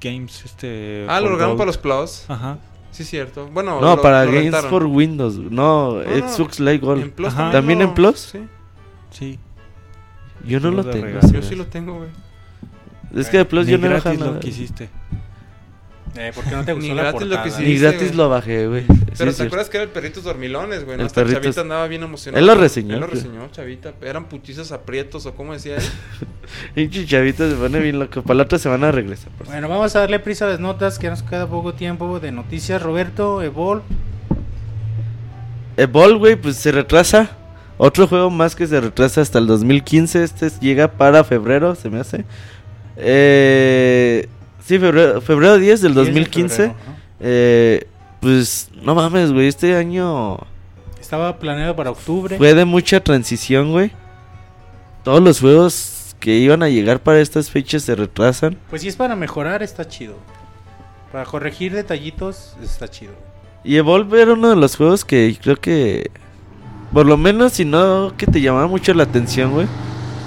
Games este Ah, lo regalaron para los Plus. Ajá. Sí, cierto. Bueno, No, lo- para lo Games rentaron. for Windows. No, No, no, Xbox Live Gold. ¿También en Plus? Sí, Sí. Yo no Sí, lo tengo. regalo. yo sí lo tengo, güey. Es que de Plus yo no he bajado lo nada. quisiste. Eh, ¿Por qué no te gustó Ni la gratis lo portada? que sí Ni dice, gratis lo bajé, güey. Pero Sí, ¿te acuerdas que era el Perritos Dormilones, güey? ¿no? El Perritos- Chavita andaba bien emocionado. Él lo reseñó, Él lo reseñó, Chavita. Eran puchizas aprietos o como decía él. <laughs> Pinche chavito se pone bien loco. Para la otra semana regresa. por Bueno, vamos a darle prisa a las notas, que nos queda poco tiempo de noticias. Roberto, Evol, Evolve, güey, pues se retrasa. Otro juego más que se retrasa hasta el 2015. Este es- llega para febrero, se me hace. Eh, sí, febrero, febrero 10 del 10 de 2015. febrero, ¿no? Eh, pues no mames, güey. Este año Estaba planeado para octubre. fue de mucha transición, güey. Todos los juegos que iban a llegar para estas fechas se retrasan. Pues si es para mejorar, está chido. Para corregir detallitos, está chido. Y Evolve era uno de los juegos que creo que. Por lo menos, si no, que te llamaba mucho la atención, güey.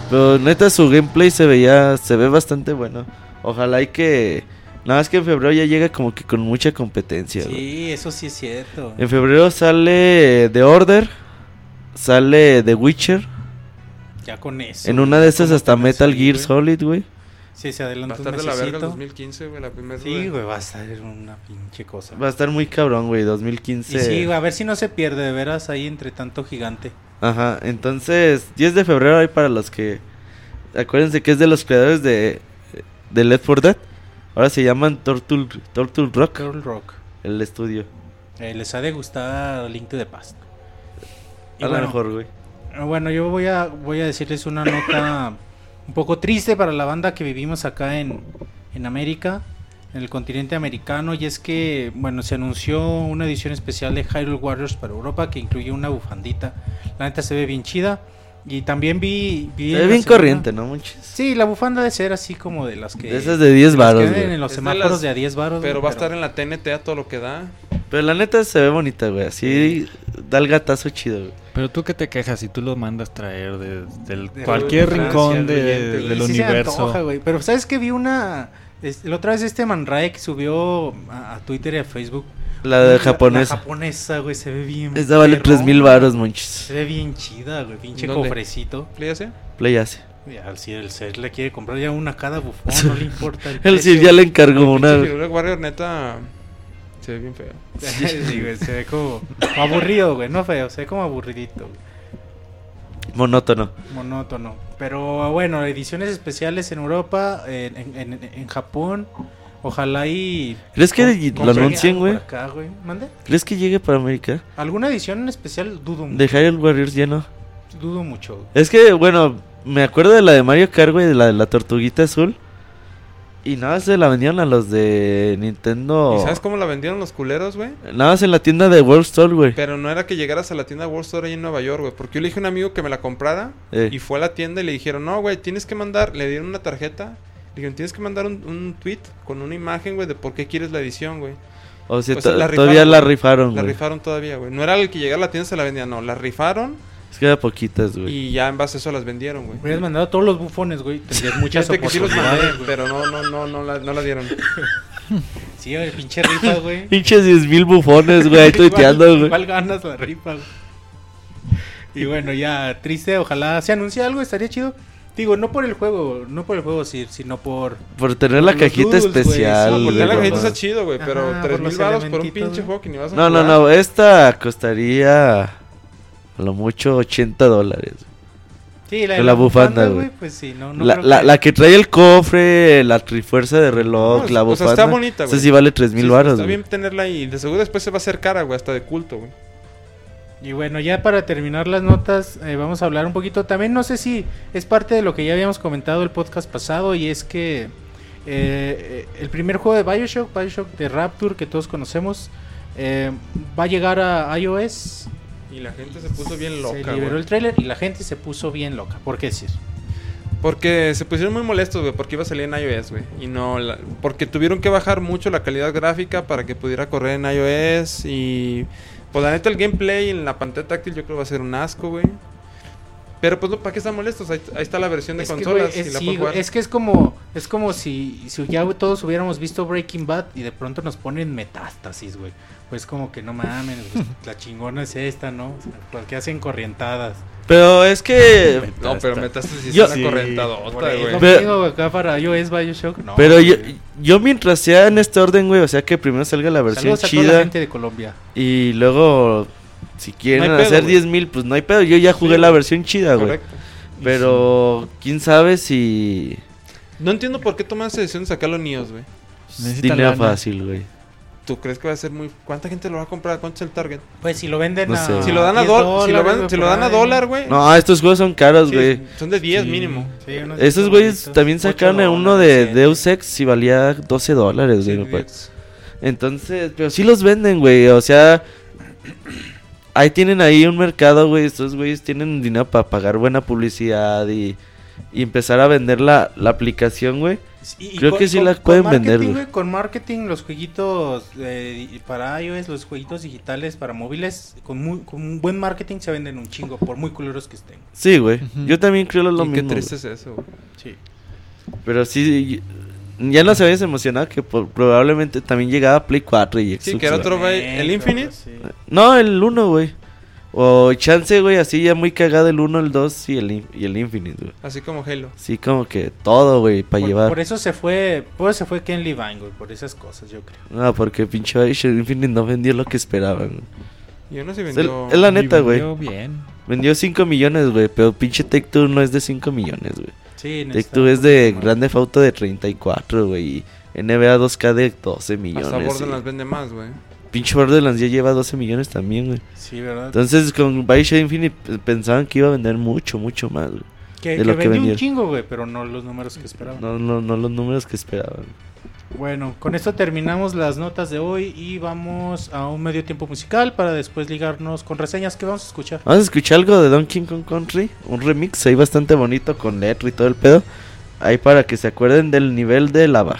Pero neta, su gameplay se veía. Se ve bastante bueno. Ojalá y que. Nada más que en febrero ya llega como que con mucha competencia, güey. Sí, eso sí es cierto. En febrero sale The Order. Sale The Witcher. Ya con eso. En una de esas ¿Cómo hasta Metal Gear? Solid, güey. Sí, se Va a un estar de la verga el mesecito. 2015, güey, la primera Sí, güey, va a estar una pinche cosa. Va a estar muy cabrón, güey. Y 2015. sí, güey, a ver si no se pierde de veras ahí entre tanto gigante. Ajá, entonces 10 de febrero hay para los que acuérdense que es de los creadores de de Left 4 Dead. Ahora se llaman Turtle Turtle Rock Girl Rock. el estudio. Eh, les ha de gustar Link to the Past. Y A lo bueno, mejor, güey. eh, bueno, yo voy a, voy a decirles una nota un poco triste para la banda que vivimos acá en, en América, en el continente americano, y es que, bueno, se anunció una edición especial de Hyrule Warriors para Europa que incluye una bufandita. La neta se ve bien chida. Y también vi... vi Se la bien corriente, ¿no? Muchos. Sí, la bufanda de ser así como de las que... De esas de 10 las que varos, en los Es de semáforos las- de a 10 varos. Pero güey, va a estar en la TNT a todo lo que da. Pero la neta se ve bonita, güey. Así da el gatazo chido, güey. Pero tú que te quejas si tú lo mandas traer de, del De cualquier Francia, rincón de- Sí, del sí se universo. antoja, güey. Pero ¿sabes que Vi una... es- La otra vez este Man Ray que subió a, a Twitter y a Facebook. La de japonesa. La japonesa, güey, se ve bien. Esta vale perrón, 3000 güey. varos, monchis. Se ve bien chida, güey. Pinche ¿Dónde? cofrecito. ¿Play ese? Play hace. Ya, si el ser le quiere comprar ya una a cada bufón, <laughs> no le importa. El El. Sir ya le encargó El pinche una. Hyrule Warrior, neta, se ve bien feo. <laughs> sí, güey, se ve como, como aburrido, güey. No feo, se ve como aburridito, güey. Monótono. monótono. Pero bueno, ediciones especiales en Europa, en, en- en- en Japón. Ojalá y. ¿Crees que con- lo anuncien, güey? ¿Crees que llegue para América? ¿Alguna edición en especial? Dudo mucho. De Hyrule Warriors ya no. Dudo mucho. güey. Es que, bueno, me acuerdo de la de Mario Kart, güey, de la de la tortuguita azul. Y nada más se la vendieron a los de Nintendo. ¿Y sabes cómo la vendieron los culeros, güey? Nada más en la tienda de World Store, güey. Pero no era que llegaras a la tienda World Store ahí en Nueva York, güey. Porque yo le dije a un amigo que me la comprara. Eh. Y fue a la tienda y le dijeron, no, güey, tienes que mandar. Le dieron una tarjeta. Dijeron, tienes que mandar un, un tweet con una imagen, güey, de por qué quieres la edición, güey. O sea, O sea, to- la todavía rifaron, la güey. rifaron, La rifaron todavía, güey. No era el que llegara a la tienda y se la vendían, no. La rifaron Es que era poquitas, güey. y ya en base a eso las vendieron, güey. Hubieras mandado todos los bufones, güey. Tendrías <laughs> muchas Fíjate que sí los oportunidades, mandé, pero no, no, no, no la, no la dieron. <laughs> Sí, güey, pinche rifa, güey. Pinches 10 mil bufones, güey, ahí <laughs> tuiteando, güey. Igual ganas la rifa, güey. Y bueno, ya triste, ojalá se anuncie algo, estaría chido. Digo, no por el juego, no por el juego, sí, sino por... Por tener la cajita doodles, especial. sí, Porque la cajita está chido, güey, pero Ajá, tres por mil los baros por un pinche juego que ni vas a No, no, jugar. no, esta costaría a lo mucho 80 dólares. Sí, la, bufanda, güey. Pues sí, no, no la, la, que- la que trae el cofre, la trifuerza de reloj, No, la o sea, bufanda. está bonita, Esa güey. sí vale 3 Sí, mil sí, baros, Está bien tenerla ahí. De seguro después se va a hacer cara, güey, hasta de culto, güey. Y bueno, ya para terminar las notas, eh, vamos a hablar un poquito. También no sé si es parte de lo que ya habíamos comentado el podcast pasado, y es que eh, el primer juego de Bioshock, Bioshock de Rapture, que todos conocemos, eh, va a llegar a iOS. Y la gente se puso bien se loca, liberó güey. el trailer y la gente se puso bien loca. ¿Por qué decir? Porque se pusieron muy molestos, güey, porque iba a salir en iOS, güey. Y no, la- porque tuvieron que bajar mucho la calidad gráfica para que pudiera correr en iOS. Y pues la neta el gameplay en la pantalla táctil yo creo que va a ser un asco, güey. Pero pues, ¿para qué están molestos? Ahí, ahí está la versión de Es que, consolas. güey, es, y la sí, jugar. es que es como es como si, si ya todos hubiéramos visto Breaking Bad y de pronto nos ponen metástasis, güey. Pues como que no mames, pues, <laughs> la chingona es esta, ¿no? O sea, porque hacen corrientadas. Pero es que. <laughs> No, pero Metastasis Yo- es Sí. una correntadota, Por eso, güey. Pero- acá para iOS Bioshock, no. pero yo, güey. yo mientras sea en este orden, güey, o sea que primero salga la versión Saludos a toda la chida gente de Colombia. y luego si quieren No hacer güey. 10 mil, pues no hay pedo. Yo ya jugué Sí, la güey. versión chida, güey. Correcto. Pero quién sabe si No entiendo por qué toman esa decisión de sacar los niños, güey. Dinero fácil, güey. ¿Tú crees que va a ser muy... ¿Cuánta gente lo va a comprar? ¿Cuánto es el target? Pues si lo venden No a. sé. Si lo dan a, 10 dol- si lo, van- si dan a dólar, güey. No, estos juegos son caros, sí, güey. son de 10 Sí. mínimo. Sí, unos Esos diez güeyes también sacaron uno de. Deus Ex y valía 12 dólares, güey. Entonces, pero sí los venden, güey. O sea, ahí tienen ahí un mercado, güey. Estos güeyes tienen dinero para pagar buena publicidad y, y empezar a vender la, la aplicación, güey. Y- y Creo que sí la con pueden marketing, vender, güey. Con marketing, los jueguitos eh, para iOS, los jueguitos digitales para móviles, con, muy, con un buen marketing se venden un chingo, por muy culeros que estén. Sí, güey. Yo también creo lo Y mismo. qué güey. triste es eso, güey. Sí. Pero sí, ya nos habías emocionado que por- probablemente también llegaba a Play 4 y Xbox. Sí, que era otro, güey. ¿El Infinite? Sí. No, el 1, güey. O chance, güey, así ya muy cagado el 1, el 2 y el, y el Infinite, güey. Así como Halo. Sí, como que todo, güey, para llevar. por eso se fue, por eso se fue Ken Levine, güey, por esas cosas, yo creo. No, porque pinche Bioshock Infinite no vendió lo que esperaban. güey. Yo no sé Es, vendió... es la neta, güey. vendió bien. Vendió 5 millones, güey, pero pinche Take Two no es de 5 millones, güey. Sí, Two un es de. Grande Auto de 34, güey. Y NBA 2K de 12 millones. Hasta Borderlands vende más, güey. Pinche Borderlands ya lleva 12 millones también, güey. Sí, ¿verdad? Entonces con Bioshock Infinite pensaban que iba a vender mucho, mucho más, güey. que de que lo que vendió un chingo, güey, pero no los números que esperaban. No, no, no los números que esperaban. Bueno, con esto terminamos las notas de hoy y vamos a un medio tiempo musical para después ligarnos con reseñas que vamos a escuchar. Vamos a escuchar algo de Donkey Kong Country, un remix ahí bastante bonito con letra y todo el pedo. Ahí para que se acuerden del nivel de lava.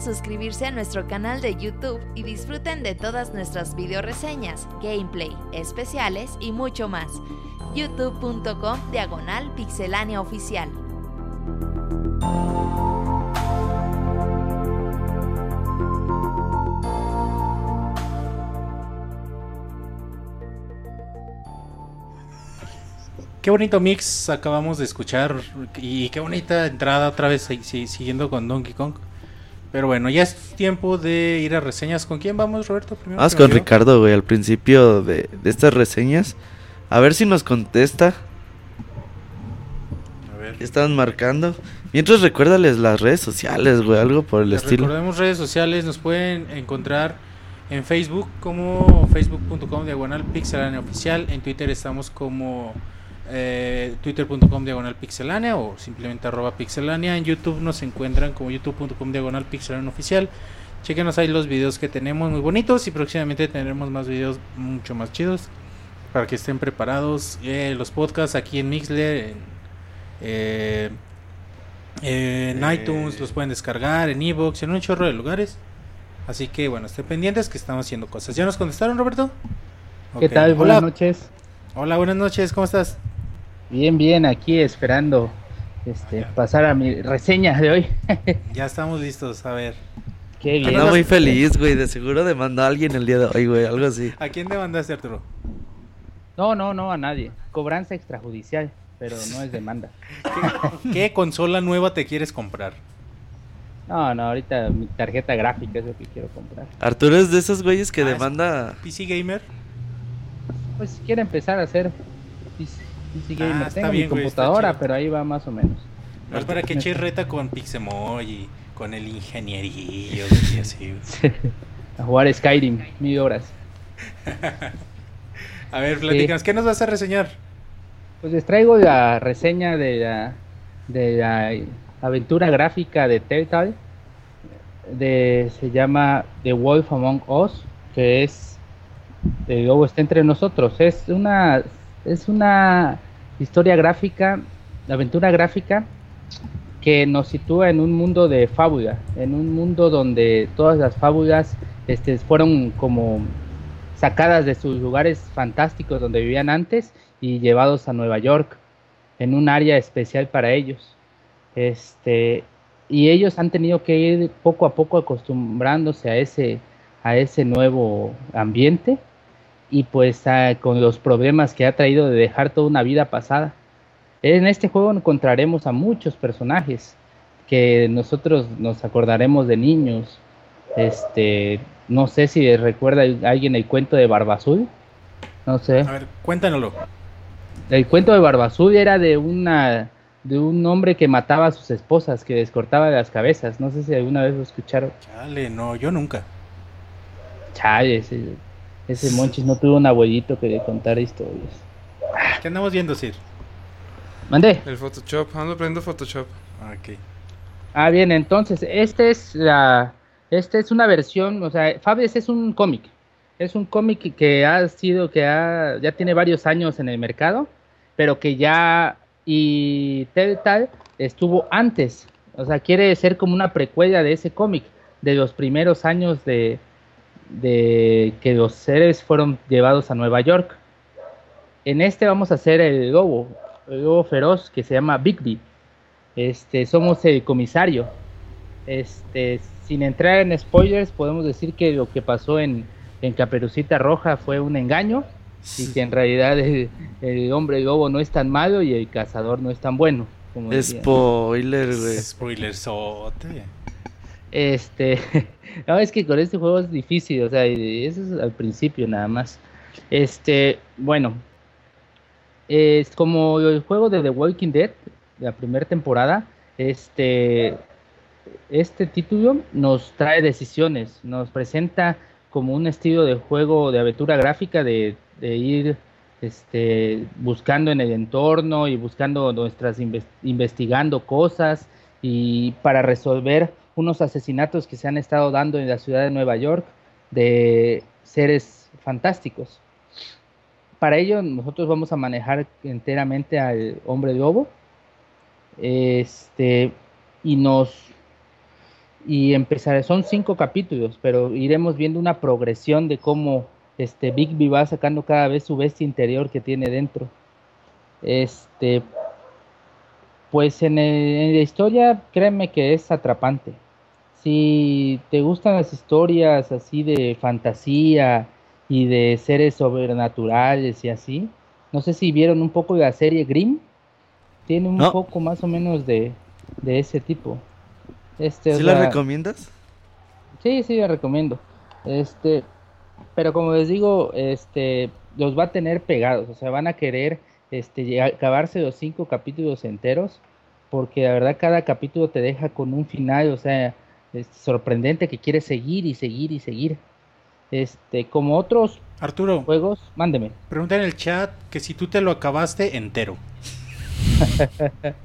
Suscribirse a nuestro canal de YouTube y disfruten de todas nuestras video reseñas, gameplay, especiales y mucho más. youtube.com diagonal pixelánea oficial. Qué bonito mix acabamos de escuchar y qué bonita entrada otra vez si- si- siguiendo con Donkey Kong. Pero bueno, ya es tiempo de ir a reseñas. ¿Con quién vamos, Roberto? Primero Vamos con. Ricardo, güey, al principio de, de estas reseñas. A ver si nos contesta. A ver. Estaban marcando. Mientras recuérdales las redes sociales, güey, algo por el Les estilo. Recordemos redes sociales, nos pueden encontrar en Facebook como facebook.com diagonal pixelánea oficial, en Twitter estamos como eh, twitter.com diagonal pixelánea o simplemente arroba pixelánea, en YouTube nos encuentran como youtube.com diagonal pixelánea oficial. Chequenos ahí los videos que tenemos muy bonitos y próximamente tendremos más videos mucho más chidos para que estén preparados. Eh, los podcasts aquí en Mixler, en, eh, en iTunes los pueden descargar, en Evox, en un chorro de lugares. Así que bueno, estén pendientes que estamos haciendo cosas. ¿Ya nos contestaron, Roberto? ¿Qué tal? Buenas Hola. noches. Hola, buenas noches, ¿cómo estás? Bien, bien, aquí esperando este, pasar a mi reseña de hoy. <laughs> Ya estamos listos, a ver. Qué bien. Anda muy feliz, güey. De seguro demandó a alguien el día de hoy, güey. Algo así. ¿A quién demandaste, Arturo? No, no, no, a nadie. Cobranza extrajudicial, pero no es demanda. <laughs> ¿Qué, qué consola nueva te quieres comprar? No, no, ahorita mi tarjeta gráfica es lo que quiero comprar. Arturo es de esos güeyes que Ah, demanda. PC Gamer. Pues quiero empezar a hacer PC, Ah, Gamer. está Tengo bien, mi computadora, pero ahí va más o menos. No es para que eches reta con Pixemoy y con el ingenierillo y así. <laughs> a jugar Skyrim, mil horas. <laughs> A ver, platícanos, ¿qué nos vas a reseñar? Pues les traigo la reseña de la, de la aventura gráfica de Telltale. De, se llama The Wolf Among Us, que es el lobo está entre nosotros. Es una es una historia gráfica, aventura gráfica que nos sitúa en un mundo de fábula, en un mundo donde todas las fábulas este, fueron como sacadas de sus lugares fantásticos donde vivían antes y llevados a Nueva York en un área especial para ellos. Este, y ellos han tenido que ir poco a poco acostumbrándose a ese, a ese nuevo ambiente y pues ah, con los problemas que ha traído de dejar toda una vida pasada. En este juego encontraremos a muchos personajes que nosotros nos acordaremos de niños. Este, no sé si recuerda alguien el cuento de Barba Azul. No sé. A ver, cuéntanoslo. El cuento de Barba Azul era de una de un hombre que mataba a sus esposas, que les cortaba las cabezas. No sé si alguna vez lo escucharon. Chale, no, yo nunca. Chale, ese, ese Monchis no tuvo un abuelito que le contara historias. ¿Qué andamos viendo, Sir? Mandé. El Photoshop, ando aprendiendo Photoshop. Ok. Ah, bien, entonces, este es la esta es una versión, o sea, Fables es un cómic. Es un cómic que ha sido que ha ya tiene varios años en el mercado, pero que ya y Telltale estuvo antes. O sea, quiere ser como una precuela de ese cómic, de los primeros años de, de que los seres fueron llevados a Nueva York. En este vamos a hacer el lobo, el lobo feroz que se llama Bigby. Este, somos el comisario. Este, sin entrar en spoilers, podemos decir que lo que pasó en, en Caperucita Roja fue un engaño y que en realidad el, el hombre lobo no es tan malo y el cazador no es tan bueno. Como. Spoiler, güey. Spoilersote. Este, <laughs> no, es que con este juego es difícil, o sea, eso es al principio nada más. Este, bueno, es como el juego de The Walking Dead, la primera temporada, este, este título nos trae decisiones, nos presenta como un estilo de juego de aventura gráfica de, de ir este, buscando en el entorno y buscando nuestras inves- investigando cosas y para resolver unos asesinatos que se han estado dando en la ciudad de Nueva York de seres fantásticos. Para ello nosotros vamos a manejar enteramente al hombre lobo. Este y nos y empezar, son cinco capítulos, pero iremos viendo una progresión de cómo este Bigby va sacando cada vez su bestia interior que tiene dentro. Este, pues en, el- en la historia, créeme que es atrapante. Si te gustan las historias así de fantasía y de seres sobrenaturales y así, no sé si vieron un poco de la serie Grimm. Tiene un No. poco más o menos de, de ese tipo. Este, o ¿Sí la sea, recomiendas? Sí, sí, la recomiendo. Este, pero como les digo, este, los va a tener pegados, o sea, van a querer, este, acabarse los cinco capítulos enteros, porque la verdad cada capítulo te deja con un final, o sea, es sorprendente que quieres seguir y seguir y seguir. Este, como otros Arturo, juegos, mándeme. pregunta en el chat que si tú te lo acabaste entero. <laughs>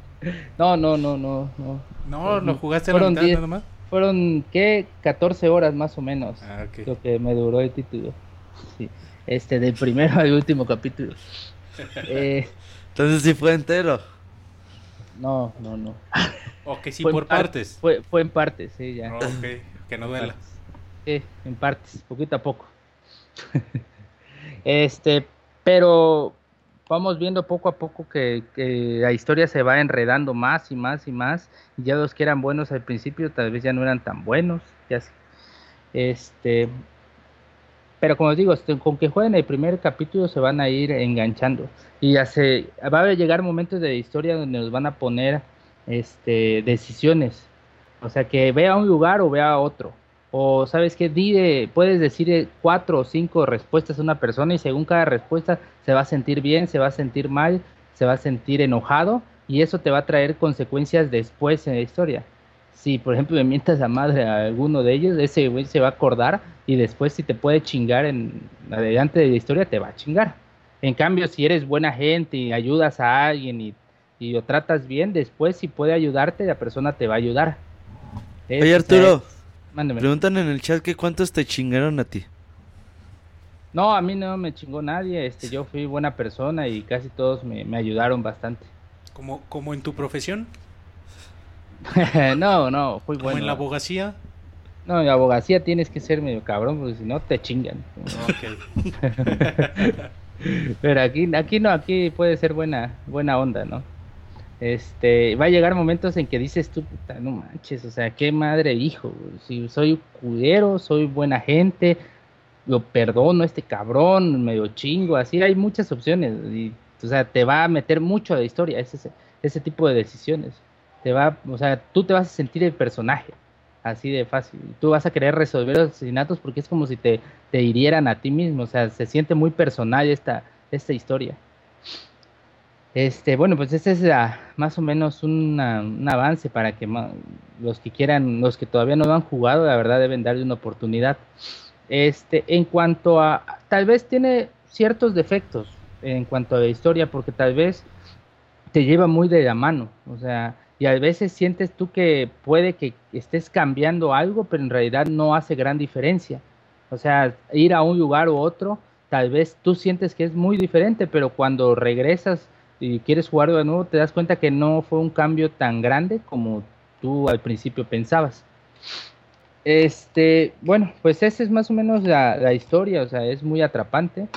No, no, no, no, no. No, lo jugaste a la Fueron mitad diez. nada más. Fueron, ¿qué? 14 horas más o menos. Ah, ok. lo que me duró el título. Sí. Este, del primero al último capítulo. <laughs> Eh, Entonces sí fue entero. No, no, no. <laughs> O que sí Fue por par- partes. Fue, fue en partes, sí, ya. Oh, ok, que no duela. Sí, en partes, poquito a poco. <laughs> este, pero vamos viendo poco a poco que, que la historia se va enredando más y más y más. Y ya los que eran buenos al principio tal vez ya no eran tan buenos. Ya se- este, pero como digo, este, con que jueguen el primer capítulo se van a ir enganchando. Y va a llegar momentos de la historia donde nos van a poner este, decisiones. O sea, que vea un lugar o vea otro. O sabes que puedes decir eh, cuatro o cinco respuestas a una persona y según cada respuesta se va a sentir bien, se va a sentir mal, se va a sentir enojado y eso te va a traer consecuencias después en la historia. Si por ejemplo le mientas a madre a alguno de ellos, ese güey se va a acordar y después si te puede chingar en adelante de la historia te va a chingar. En cambio, si eres buena gente y ayudas a alguien y, y lo tratas bien, después si puede ayudarte, la persona te va a ayudar. Es- Oye, o sea, Arturo, mándeme. preguntan en el chat que cuántos te chingaron a ti. No, a mí no me chingó nadie, este, yo fui buena persona y casi todos me, me ayudaron bastante. Como, como en tu profesión, <laughs> no, no, fui como bueno. en la abogacía. No, en la abogacía tienes que ser medio cabrón, porque si no te chingan. <laughs> <laughs> Pero aquí, aquí no, aquí puede ser buena, buena onda, ¿no? Este, va a llegar momentos en que dices tú, puta, no manches, o sea, qué madre hijo, si soy culero, soy buena gente, lo perdono a este cabrón, medio chingo, así hay muchas opciones, y, o sea, te va a meter mucho a la historia, ese, ese tipo de decisiones, te va, o sea, tú te vas a sentir el personaje, así de fácil, tú vas a querer resolver los asesinatos porque es como si te, te hirieran a ti mismo, o sea, se siente muy personal esta, esta historia. Este, bueno, pues este es la- más o menos un avance para que los que quieran, los que todavía no lo han jugado, la verdad deben darle una oportunidad. Este, en cuanto a, tal vez tiene ciertos defectos en cuanto a la historia, porque tal vez te lleva muy de la mano, o sea, y a veces sientes tú que puede que estés cambiando algo, pero en realidad no hace gran diferencia. O sea, ir a un lugar u otro, tal vez tú sientes que es muy diferente, pero cuando regresas y quieres jugar de nuevo, te das cuenta que no fue un cambio tan grande como tú al principio pensabas. Este, bueno, pues esa es más o menos la, la historia, o sea, es muy atrapante.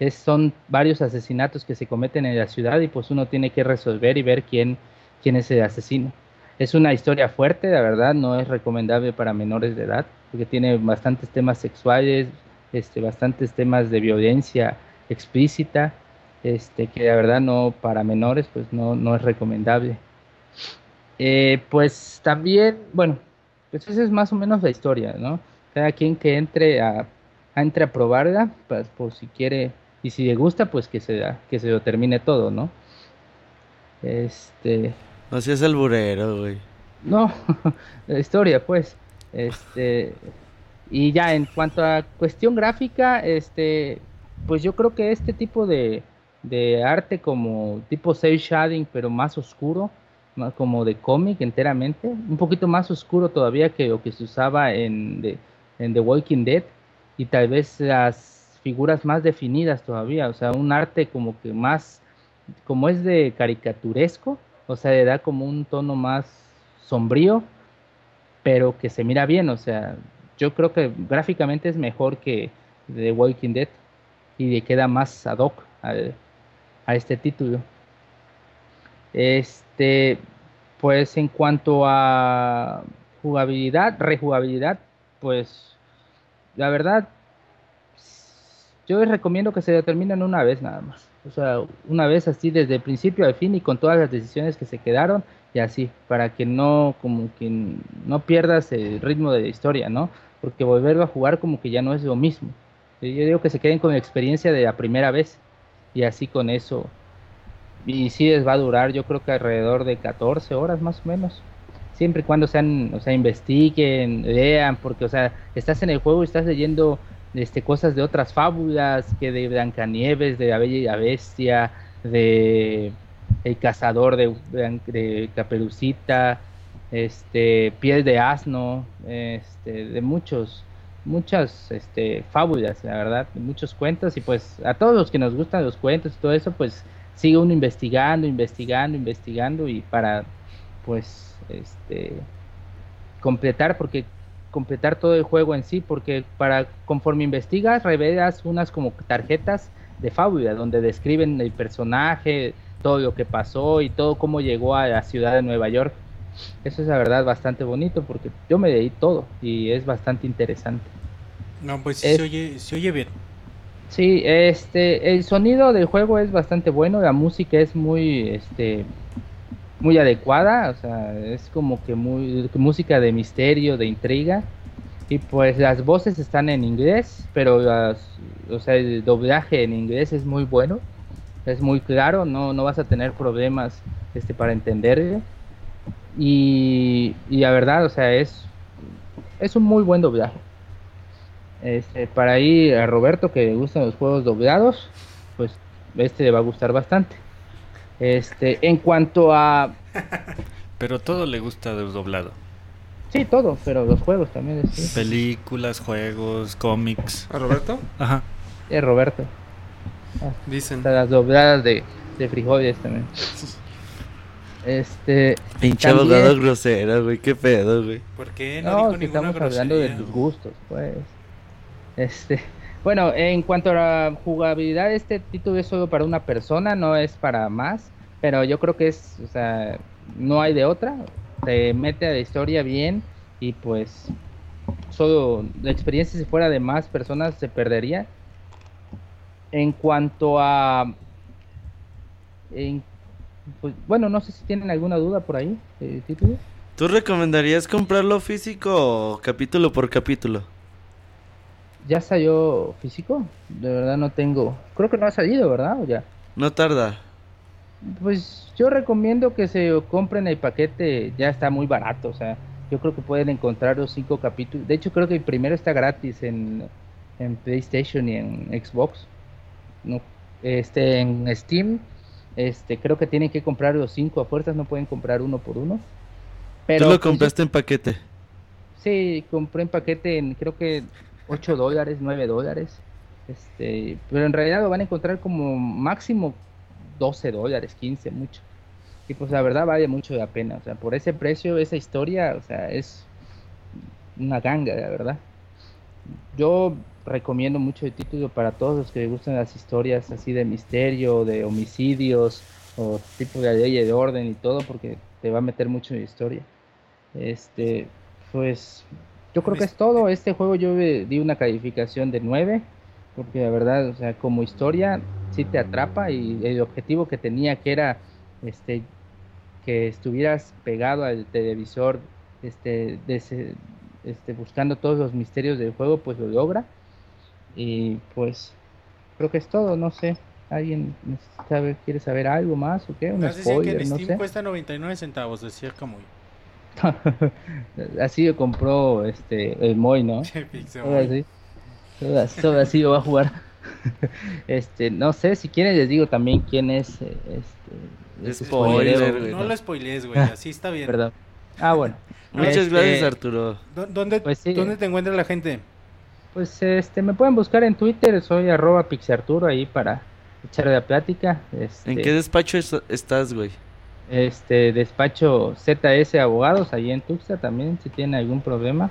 Es, son varios asesinatos que se cometen en la ciudad y pues uno tiene que resolver y ver quién, quién es el asesino. Es una historia fuerte, la verdad, no es recomendable para menores de edad, porque tiene bastantes temas sexuales, este, bastantes temas de violencia explícita, este, que la verdad no para menores pues no, no es recomendable. Eh, pues también, bueno, pues esa es más o menos la historia, ¿no? Cada quien que entre a, entre a probarla, pues por si quiere y si le gusta, pues que se que se lo termine todo, ¿no? Este, No seas alburero, güey. no, <laughs> la historia, pues. Este, y ya en cuanto a cuestión gráfica, este, pues yo creo que este tipo de, de arte como tipo cel shading, pero más oscuro, más como de cómic enteramente, un poquito más oscuro todavía que lo que se usaba en The, en The Walking Dead, y tal vez las figuras más definidas todavía, o sea, un arte como que más, como es de caricaturesco, o sea, le da como un tono más sombrío pero que se mira bien, o sea, yo creo que gráficamente es mejor que The Walking Dead y le queda más ad hoc a este título. Este, pues en cuanto a jugabilidad, rejugabilidad, pues la verdad, yo les recomiendo que se determinen una vez nada más. O sea, una vez así desde el principio al fin y con todas las decisiones que se quedaron y así, para que no, como que no pierdas el ritmo de la historia, ¿no? Porque volverlo a jugar como que ya no es lo mismo. Yo digo que se queden con la experiencia de la primera vez y así con eso. Y sí les va a durar, yo creo que alrededor de 14 horas más o menos. Siempre y cuando sean, o sea, investiguen, lean, porque, o sea, estás en el juego y estás leyendo este, cosas de otras fábulas, que de Blancanieves, de la Bella y la Bestia, de El Cazador de, de Caperucita, este, Piel de Asno, este, de muchos, muchas este, fábulas, la verdad, muchos cuentos, y pues a todos los que nos gustan los cuentos y todo eso, pues sigue uno investigando, investigando, investigando, y para, pues, este, completar, porque completar todo el juego en sí, porque para conforme investigas revelas unas como tarjetas de fábula donde describen el personaje, todo lo que pasó y todo cómo llegó a la ciudad de Nueva York. Eso es la verdad bastante bonito porque yo me leí todo y es bastante interesante. No, pues sí Es- se oye, se oye bien. Sí, este, el sonido del juego es bastante bueno, la música es muy, este, muy adecuada, o sea, es como que muy música de misterio, de intriga, y pues las voces están en inglés, pero las, o sea, el doblaje en inglés es muy bueno, es muy claro, no, no vas a tener problemas, este, para entenderle, y, y la verdad, o sea, es, es un muy buen doblaje. Este, para ir a Roberto que le gustan los juegos doblados, pues este le va a gustar bastante. Este, en cuanto a <laughs> Pero todo le gusta de doblado. sí, todo, pero los juegos también sí, Películas, juegos, cómics. ¿A Roberto? Ajá. es Roberto. Dicen. Hasta las dobladas de, de frijoles también. Este, Pinche También- abogado grosero, güey. Qué pedo, güey. ¿Por qué no, no, dijo ninguna estamos hablando de tus gustos, pues. Este, bueno, en cuanto a la jugabilidad, este título es solo para una persona, no es para más, pero yo creo que es, o sea, no hay de otra. Te mete a la historia bien y pues solo la experiencia si fuera de más personas se perdería. En cuanto a en- pues, bueno, no sé si tienen alguna duda por ahí del título. ¿Tú recomendarías comprarlo físico capítulo por capítulo? ¿Ya salió físico? De verdad no tengo. Creo que no ha salido, ¿verdad? ¿O ya? No tarda. Pues yo recomiendo que se compren el paquete, ya está muy barato, o sea, yo creo que pueden encontrar los cinco capítulos. De hecho, creo que el primero está gratis en, en PlayStation y en Xbox. No, este, en Steam, este, creo que tienen que comprar los cinco a fuerzas, no pueden comprar uno por uno. Pero Tú lo pues, compraste en paquete. Sí, compré en paquete en creo que 8 dólares, 9 dólares. Este, pero en realidad lo van a encontrar como máximo 12 dólares, 15 mucho. Y pues la verdad vale mucho la pena. O sea, por ese precio, esa historia, o sea, es una ganga, la verdad. Yo recomiendo mucho el título para todos los que les gustan las historias así de misterio, de homicidios, o tipo de ley de orden y todo, porque te va a meter mucho en historia. Este, pues yo creo que es todo. Este juego yo di una calificación de 9, porque la verdad, o sea, como historia sí te atrapa y el objetivo que tenía que era este que estuvieras pegado al televisor este, de ese- este buscando todos los misterios del juego, pues lo logra. Y pues creo que es todo, no sé. ¿Alguien sabe, quiere saber algo más o qué? Un decían que en spoiler, no Steam sé. cuesta 99 centavos, decía Camuy. <laughs> así lo compró este el Moy, ¿no? <laughs> Pixel Ahora Moy. sí. Ahora, ahora sí lo va a jugar. <laughs> este, no sé, si quieren les digo también quién es eh, este, este Spoiler, güey. No lo spoilees, güey, así está bien. Perdón. Ah, bueno. Muchas Este, gracias, Arturo. ¿Dó- ¿Dónde, Pues sí. ¿Dónde te encuentra la gente? Pues este me pueden buscar en Twitter, soy arroba pixarturo ahí para echar la plática. Este, ¿En qué despacho es- estás, güey? Este despacho ZS Abogados ahí en Tuxtla también si tienen algún problema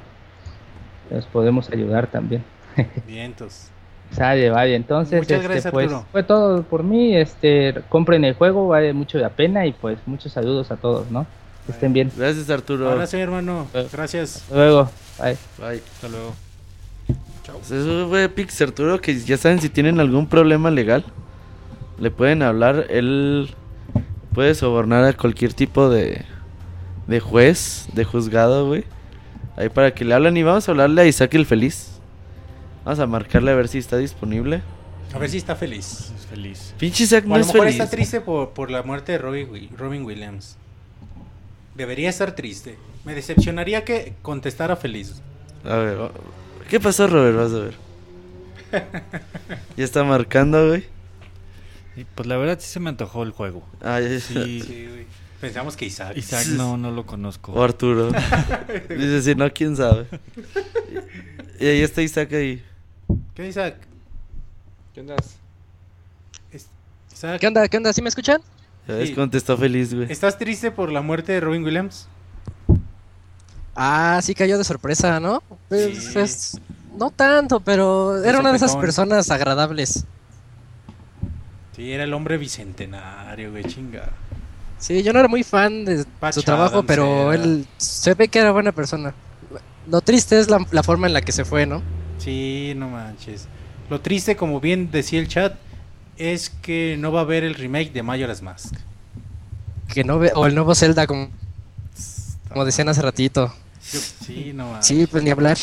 los podemos ayudar también. <laughs> Vientos. Sale, vale, entonces Muchas este, gracias, pues Arturo. fue todo por mí, este compren el juego, vale mucho la pena y pues muchos saludos a todos, ¿no? Que estén bien. Gracias, Arturo. Sí, hermano. Gracias. Hasta luego. Bye. Bye. Hasta luego. Pues eso fue Pix Arturo, que ya saben si tienen algún problema legal, le pueden hablar, él puede sobornar a cualquier tipo de, de juez, de juzgado, güey. Ahí para que le hablen y vamos a hablarle a Isaac el Feliz. Vamos a marcarle a ver si está disponible. A ver si está feliz. Es feliz. Pinche Isaac O no a lo es mejor feliz. está triste por, por la muerte de Robin, Wi- Robin Williams. Debería estar triste. Me decepcionaría que contestara feliz. A ver, ¿qué pasó, Robert? Vas a ver. <laughs> ya está marcando, güey. Y pues la verdad sí se me antojó el juego. Ay, Sí, Sí, güey. Pensamos que Isaac. Isaac no, no lo conozco. O Arturo. <laughs> Dice, si no, quién sabe. Y ahí está Isaac ahí. ¿Qué Isaac? ¿Qué Isaac, ¿Qué onda? ¿Qué onda? ¿Sí me escuchan? Ya ves, Sí. contestó feliz, güey. ¿Estás triste por la muerte de Robin Williams? Ah, sí cayó de sorpresa, ¿no? Pues, Sí. es- no tanto, pero era una de esas personas agradables. Sí, era el hombre bicentenario, güey, chinga. Sí, yo no era muy fan de su trabajo, Adams pero era. él se ve que era buena persona. Lo triste es la, la forma en la que se fue, ¿no? Sí, no manches. Lo triste, como bien decía el chat, es que no va a haber el remake de Majora's Mask. Que no ve, o el nuevo Zelda, como, como decían hace ratito. Sí, no manches. Sí, pues ni hablar.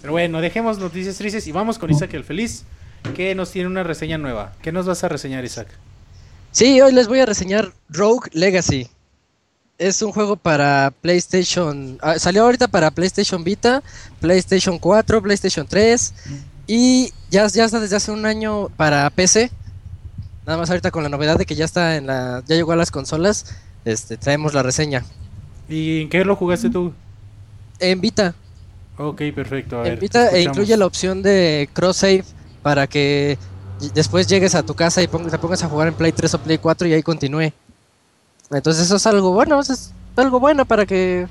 Pero bueno, dejemos noticias tristes y vamos con Isaac el Feliz, que nos tiene una reseña nueva. ¿Qué nos vas a reseñar, Isaac? Sí, hoy les voy a reseñar Rogue Legacy. Es un juego para PlayStation. ah, salió ahorita para PlayStation Vita, PlayStation 4, PlayStation 3 y ya, ya está desde hace un año para PC. Nada más ahorita con la novedad de que ya está en la, ya llegó a las consolas. Este, traemos la reseña. ¿Y en qué lo jugaste tú? En Vita, Ok, perfecto. A ver, en Vita e incluye la opción de cross save para que después llegues a tu casa y te pongas a jugar en Play 3 o Play 4 y ahí continúe. Entonces eso es algo bueno, eso es algo bueno para que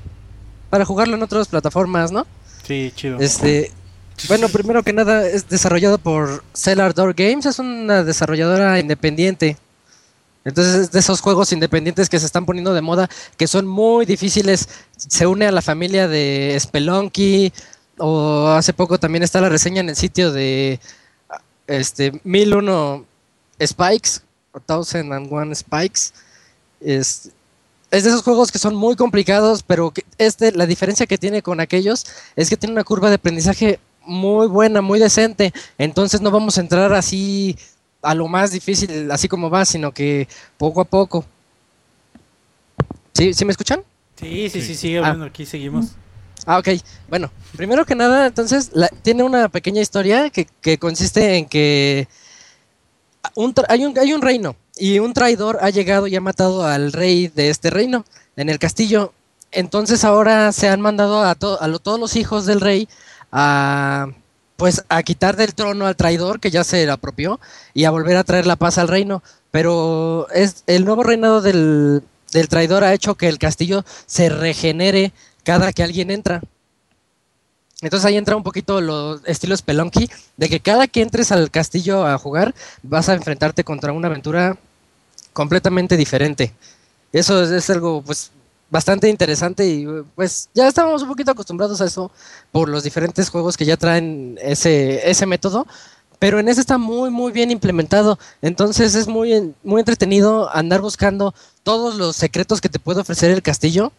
para jugarlo en otras plataformas, ¿no? Sí, chido. Este, bueno, primero que nada es desarrollado por Cellar Door Games, es una desarrolladora independiente. Entonces es de esos juegos independientes que se están poniendo de moda, que son muy difíciles. Se une a la familia de Spelunky, o hace poco también está la reseña en el sitio de este 1001 Spikes, o 1001 Spikes. Es, es de esos juegos que son muy complicados, pero que este, la diferencia que tiene con aquellos es que tiene una curva de aprendizaje muy buena, muy decente. Entonces no vamos a entrar así a lo más difícil, así como va, sino que poco a poco. ¿Sí, ¿sí me escuchan? Sí, sí, sí, sigue hablando. Aquí seguimos. Ah, ok. Bueno, primero que nada, entonces, la- tiene una pequeña historia que, que consiste en que hay, un, hay un reino y un traidor ha llegado y ha matado al rey de este reino en el castillo. Entonces ahora se han mandado a, a todos los hijos del rey a pues a quitar del trono al traidor que ya se apropió y a volver a traer la paz al reino. Pero es el nuevo reinado del, del traidor ha hecho que el castillo se regenere cada que alguien entra. Entonces ahí entra un poquito lo estilo Spelunky, de que cada que entres al castillo a jugar vas a enfrentarte contra una aventura completamente diferente. Eso es, es algo pues bastante interesante y pues ya estábamos un poquito acostumbrados a eso por los diferentes juegos que ya traen ese, ese método, pero en ese está muy muy bien implementado, entonces es muy, muy entretenido andar buscando todos los secretos que te puede ofrecer el castillo.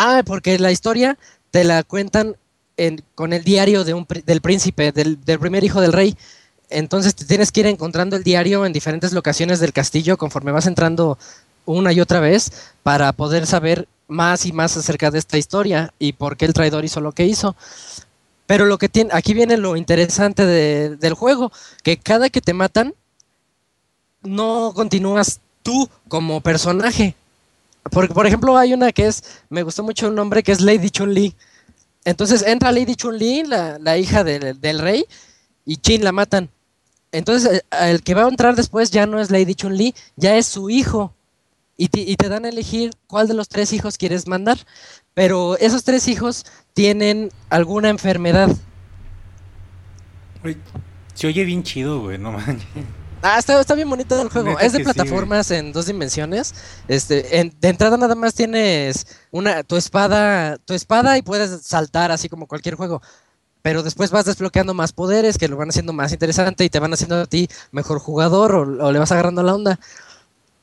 Ah, porque la historia te la cuentan en- con el diario del príncipe, del, del primer hijo del rey. Entonces te tienes que ir encontrando el diario en diferentes locaciones del castillo conforme vas entrando una y otra vez para poder saber más y más acerca de esta historia y por qué el traidor hizo lo que hizo. Pero lo que tiene, aquí viene lo interesante de- del juego, que cada que te matan, no continúas tú como personaje. Por, por ejemplo, hay una que es, me gustó mucho un nombre que es Lady Chun-Li. Entonces entra Lady Chun-Li, la, la hija del, del rey, y Chin la matan. Entonces eh, el que va a entrar después ya no es Lady Chun-Li, ya es su hijo. y te, y te dan a elegir cuál de los tres hijos quieres mandar. Pero esos tres hijos tienen alguna enfermedad. Se oye bien chido, güey, no manches. Ah, está, está bien bonito el juego. Neta es de sí, plataformas en dos dimensiones. Este, en- de entrada nada más tienes una tu espada, tu espada y puedes saltar así como cualquier juego. Pero después vas desbloqueando más poderes que lo van haciendo más interesante y te van haciendo a ti mejor jugador o, o le vas agarrando la onda.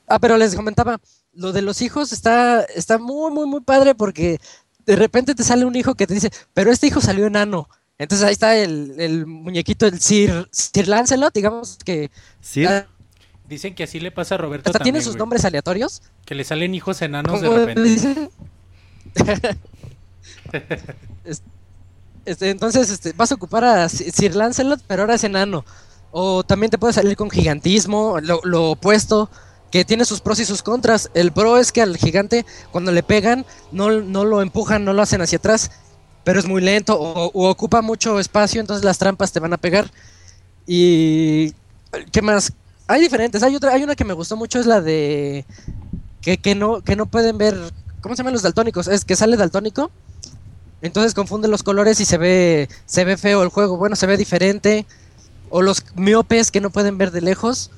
Ah, pero les comentaba, lo de los hijos está, está muy, muy, muy padre porque de repente te sale un hijo que te dice, pero este hijo salió enano. Entonces ahí está el, el muñequito, el Sir, Sir Lancelot, digamos que Sí. ah, Dicen que así le pasa a Roberto hasta tiene también, sus güey. nombres aleatorios. Que le salen hijos enanos de ¿Cómo repente. <laughs> este, entonces este, vas a ocupar a Si- Sir Lancelot, pero ahora es enano. O también te puede salir con gigantismo, lo, lo opuesto, que tiene sus pros y sus contras. El pro es que al gigante, cuando le pegan, no, no lo empujan, no lo hacen hacia atrás, pero es muy lento o, ocupa mucho espacio, entonces las trampas te van a pegar. Y. ¿Qué más? Hay diferentes. Hay otra, hay una que me gustó mucho, es la de. Que, que no, que no pueden ver. ¿Cómo se llaman los daltónicos? Es que sale daltónico. Entonces confunde los colores y se ve. Se ve feo el juego. Bueno, se ve diferente. O los miopes que no pueden ver de lejos.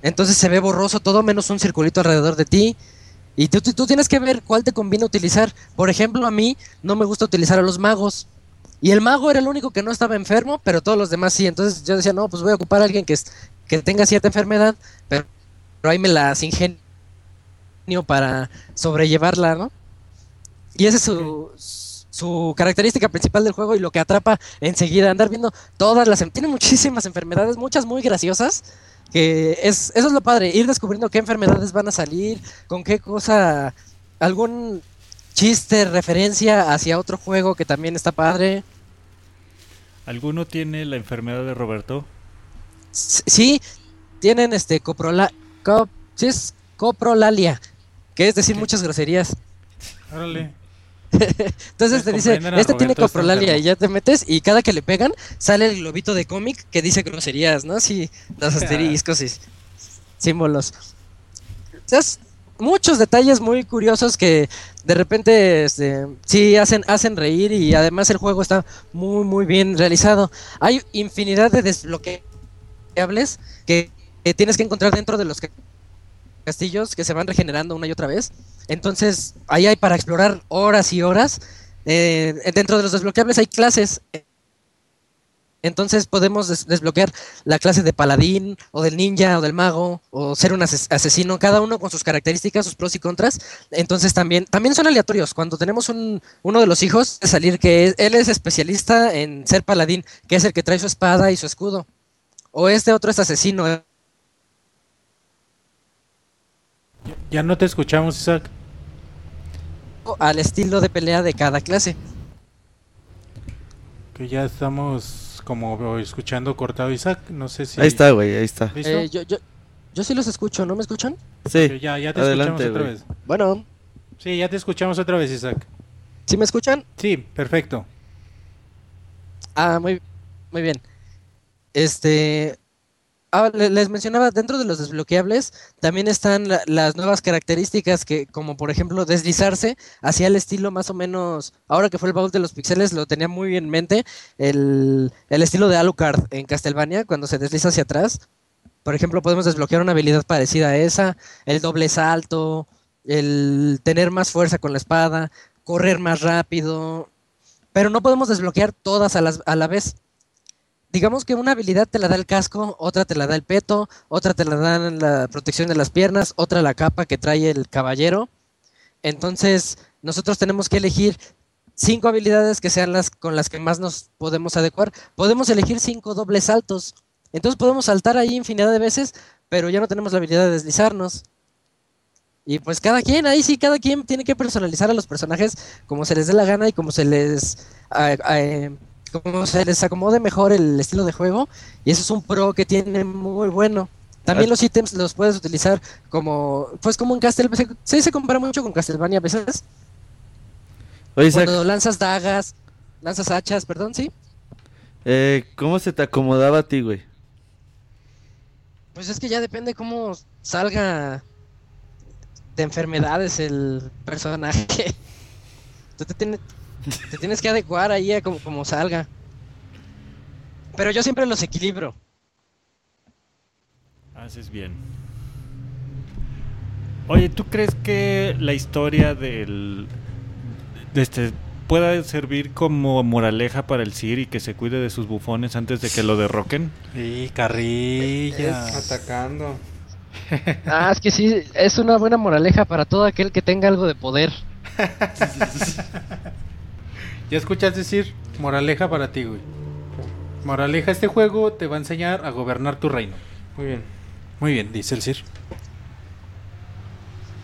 Entonces se ve borroso todo menos un circulito alrededor de ti. Y tú, tú- tienes que ver cuál te conviene utilizar. Por ejemplo, a mí no me gusta utilizar a los magos. Y el mago era el único que no estaba enfermo, pero todos los demás sí. Entonces yo decía, no, pues voy a ocupar a alguien que, que tenga cierta enfermedad, pero, pero ahí me las ingenio para sobrellevarla, ¿no? Y esa es su, su característica principal del juego y lo que atrapa enseguida, andar viendo todas las... Tiene muchísimas enfermedades, muchas muy graciosas, que es, eso es lo padre, ir descubriendo qué enfermedades van a salir, con qué cosa, algún chiste, referencia hacia otro juego que también está padre. ¿Alguno tiene la enfermedad de Roberto? Sí, tienen este coprola, cop- sí es coprolalia, que es decir muchas groserías. Órale. <laughs> Entonces te dice, este tiene coprolalia y ya te metes y cada que le pegan sale el globito de cómic que dice groserías, ¿no? Sí, los asteriscos y símbolos. Entonces, muchos detalles muy curiosos que de repente este, sí hacen, hacen reír y además el juego está muy muy bien realizado. Hay infinidad de desbloqueables que, que tienes que encontrar dentro de los ca- castillos que se van regenerando una y otra vez. Entonces, ahí hay para explorar horas y horas. Eh, dentro de los desbloqueables hay clases. Entonces podemos des- desbloquear la clase de paladín, o del ninja, o del mago, o ser un ases- asesino, cada uno con sus características, sus pros y contras. Entonces también, también son aleatorios. Cuando tenemos un, uno de los hijos, salir que es- él es especialista en ser paladín, que es el que trae su espada y su escudo. O este otro es asesino. Ya no te escuchamos, Isaac. Al estilo de pelea de cada clase. Que ya estamos como escuchando cortado, Isaac. No sé si. Ahí está, güey, ahí está. Eh, yo, yo, yo sí los escucho, ¿no me escuchan? Sí, ya, ya te adelante, escuchamos otra vez. Bueno, Sí, ya te escuchamos otra vez, Isaac. ¿sí me escuchan? Sí, perfecto. Ah, muy, muy bien. Este. Ah, le- les mencionaba, dentro de los desbloqueables también están la- las nuevas características que, como por ejemplo, deslizarse hacia el estilo más o menos, ahora que fue el baúl de los pixeles, lo tenía muy en mente, el, el estilo de Alucard en Castlevania, cuando se desliza hacia atrás. Por ejemplo, podemos desbloquear una habilidad parecida a esa, el doble salto, el tener más fuerza con la espada, correr más rápido, pero no podemos desbloquear todas a, las- a la vez. Digamos que una habilidad te la da el casco, otra te la da el peto, otra te la da la protección de las piernas, otra la capa que trae el caballero. Entonces, nosotros tenemos que elegir cinco habilidades que sean las con las que más nos podemos adecuar. Podemos elegir cinco dobles saltos. Entonces podemos saltar ahí infinidad de veces, pero ya no tenemos la habilidad de deslizarnos. Y pues cada quien, ahí sí, cada quien tiene que personalizar a los personajes como se les dé la gana y como se les eh, como se les acomode mejor el estilo de juego. Y eso es un pro que tiene muy bueno. También los ítems los puedes utilizar como, pues como en Castlevania. Sí, se compara mucho con Castlevania a veces. Oye, Cuando lanzas dagas, lanzas hachas, perdón, sí. eh, ¿cómo se te acomodaba a ti, güey? Pues es que ya depende cómo salga de enfermedades el personaje. <laughs> Tú te tienes, te tienes que adecuar ahí a como, como salga. Pero yo siempre los equilibro. Haces bien. Oye, ¿tú crees que la historia del de este pueda servir como moraleja para el Sir y que se cuide de sus bufones antes de que lo derroquen? Y carrilla. Atacando. <laughs> Ah, es que sí, es una buena moraleja para todo aquel que tenga algo de poder. <laughs> Ya escuchas decir, moraleja para ti, güey. Moraleja, este juego te va a enseñar a gobernar tu reino. Muy bien. Muy bien, dice el Sir.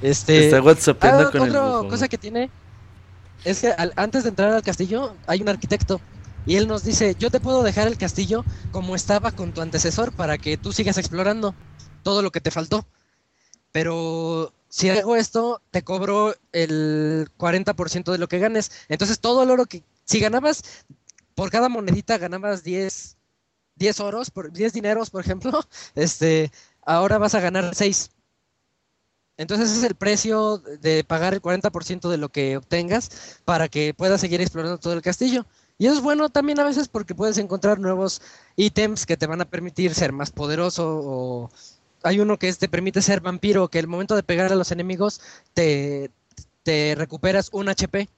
Este, Está ah, con el otra bufón. cosa que tiene es que al- antes de entrar al castillo hay un arquitecto y él nos dice, yo te puedo dejar el castillo como estaba con tu antecesor para que tú sigas explorando todo lo que te faltó. Pero si hago esto, te cobro el 40% de lo que ganes. Entonces todo el oro que... Si ganabas, por cada monedita ganabas 10, 10 oros, por, 10 dineros, por ejemplo, <laughs> este, ahora vas a ganar 6. Entonces es el precio de pagar el 40% de lo que obtengas para que puedas seguir explorando todo el castillo. Y es bueno también a veces porque puedes encontrar nuevos ítems que te van a permitir ser más poderoso hay uno que es- te permite ser vampiro, que el momento de pegar a los enemigos te, te recuperas un HP.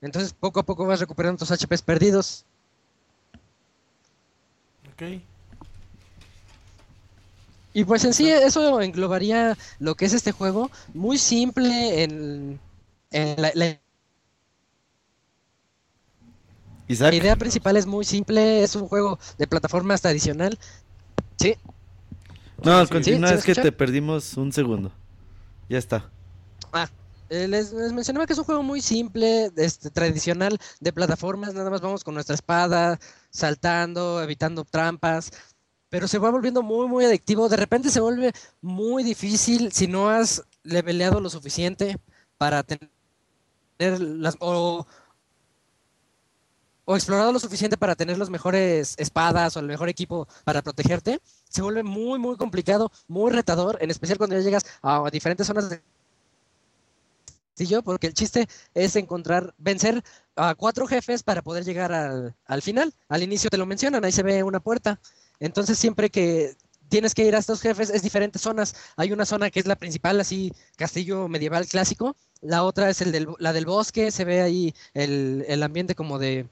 Entonces poco a poco vas recuperando tus HPs perdidos. Ok. Y pues en sí eso englobaría lo que es este juego, muy simple en, en la, la Isaac, La idea principal es muy simple, es un juego de plataformas tradicional. Sí, no, continúa, ¿sí es que te perdimos un segundo. Ya está. eh, les, les mencionaba que es un juego muy simple, este, tradicional, de plataformas, nada más vamos con nuestra espada, saltando, evitando trampas, pero se va volviendo muy, muy adictivo. De repente se vuelve muy difícil si no has leveleado lo suficiente para tener las... o, o explorado lo suficiente para tener los mejores espadas o el mejor equipo para protegerte, se vuelve muy, muy complicado, muy retador, en especial cuando ya llegas a diferentes zonas de castillo, porque el chiste es encontrar, vencer a cuatro jefes para poder llegar al, al final. Al inicio te lo mencionan, ahí se ve una puerta. Entonces siempre que tienes que ir a estos jefes es diferentes zonas. Hay una zona que es la principal, así castillo medieval clásico. La otra es el del, la del bosque, se ve ahí el, el ambiente como de,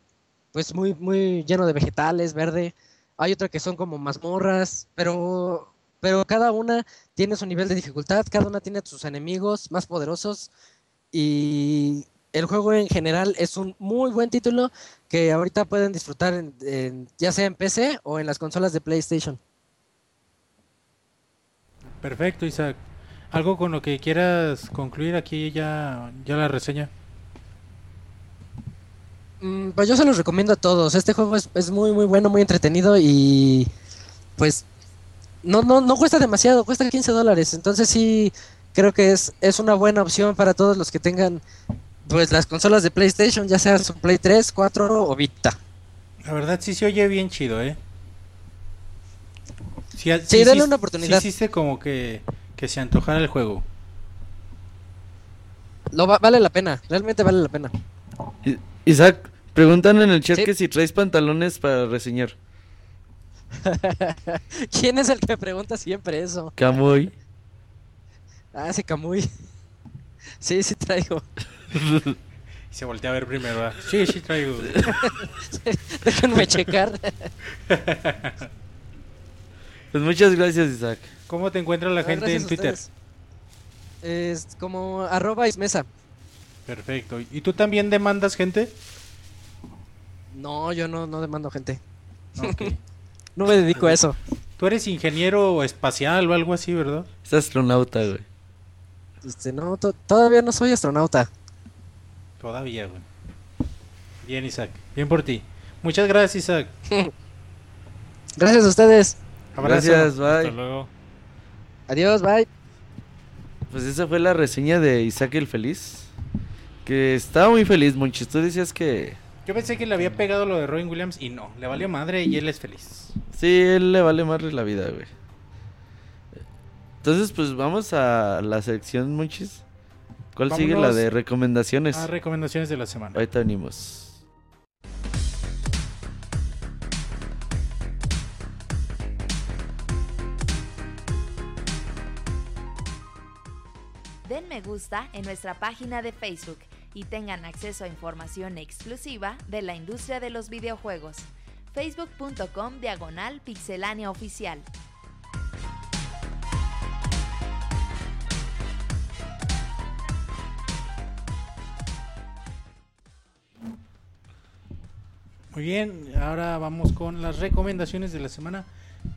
pues muy, muy lleno de vegetales, verde. Hay otra que son como mazmorras, pero, pero cada una tiene su nivel de dificultad, cada una tiene sus enemigos más poderosos y el juego en general es un muy buen título que ahorita pueden disfrutar en- ya sea en PC o en las consolas de PlayStation. Perfecto, Isaac. ¿Algo con lo que quieras concluir aquí ya, ya la reseña? Mm, Pues yo se los recomiendo a todos. Este juego es, es muy muy bueno, muy entretenido y pues no, no, no cuesta demasiado, cuesta 15 dólares. Entonces sí creo que es, es una buena opción para todos los que tengan pues las consolas de PlayStation, ya sea su Play 3, 4 o Vita. La verdad sí se oye bien chido, ¿eh? Sí, Sí, denle una oportunidad. Sí hiciste como que, que se antojara el juego. Lo va- vale la pena, realmente vale la pena. Isaac, preguntan en el chat Sí. que si traes pantalones para reseñar. <laughs> ¿Quién es el que pregunta siempre eso? Camuy. Ah, ese Camuy. Sí, sí traigo. Y <laughs> se voltea a ver primero. ¿verdad? Sí, sí traigo. <laughs> Déjenme checar. Pues muchas gracias, Isaac. ¿Cómo te encuentra la Ah, gente en Twitter? Es como arroba ismesa. Perfecto. ¿Y tú también demandas gente? No, yo no, no demando gente. Ok. <laughs> No me dedico a eso. Tú eres ingeniero espacial o algo así, ¿verdad? Es astronauta, güey. Este, no, to- todavía no soy astronauta. Todavía, güey. Bien, Isaac. Bien por ti. Muchas gracias, Isaac. <laughs> Gracias a ustedes. Abrazo. Gracias, Hasta bye. luego. Adiós, bye. Pues esa fue la reseña de Isaac el Feliz. Que estaba muy feliz, Monchis. Tú decías que Yo pensé que le había pegado lo de Robin Williams y no, le valió madre y él es feliz. sí, él le vale más la vida, güey. Entonces, pues vamos a la sección, Monchis. ¿Cuál sigue? La de recomendaciones. A recomendaciones de la semana. Ahorita venimos. Den me gusta en nuestra página de Facebook y tengan acceso a información exclusiva de la industria de los videojuegos. facebook.com diagonal pixelánea oficial. Muy bien, ahora vamos con las recomendaciones de la semana.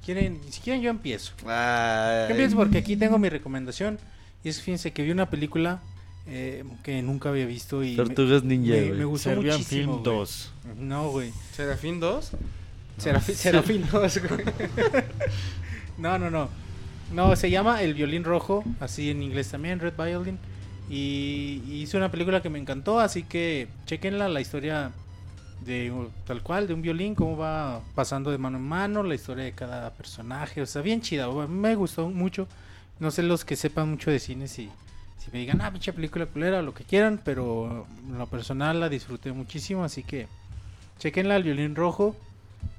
¿Quieren, si quieren yo empiezo. Ay. Yo empiezo porque aquí tengo mi recomendación. Y es, fíjense, que vi una película eh, que nunca había visto y me- Tortugas Ninja, me, me gustó Serbian muchísimo, Film güey. 2. No, güey. ¿Serafín 2? Serafín, Serafín 2, güey. <laughs> No, no, no. No, se llama El Violín Rojo, así en inglés también, Red Violin. Y, y hizo una película que me encantó, así que chequenla, la historia de tal cual, de un violín, cómo va pasando de mano en mano, la historia de cada personaje, o sea, bien chida, me gustó mucho. No sé los que sepan mucho de cine si, si me digan, ah, pinche película culera, lo que quieran, pero en lo personal la disfruté muchísimo, así que chequenla, El Violín Rojo,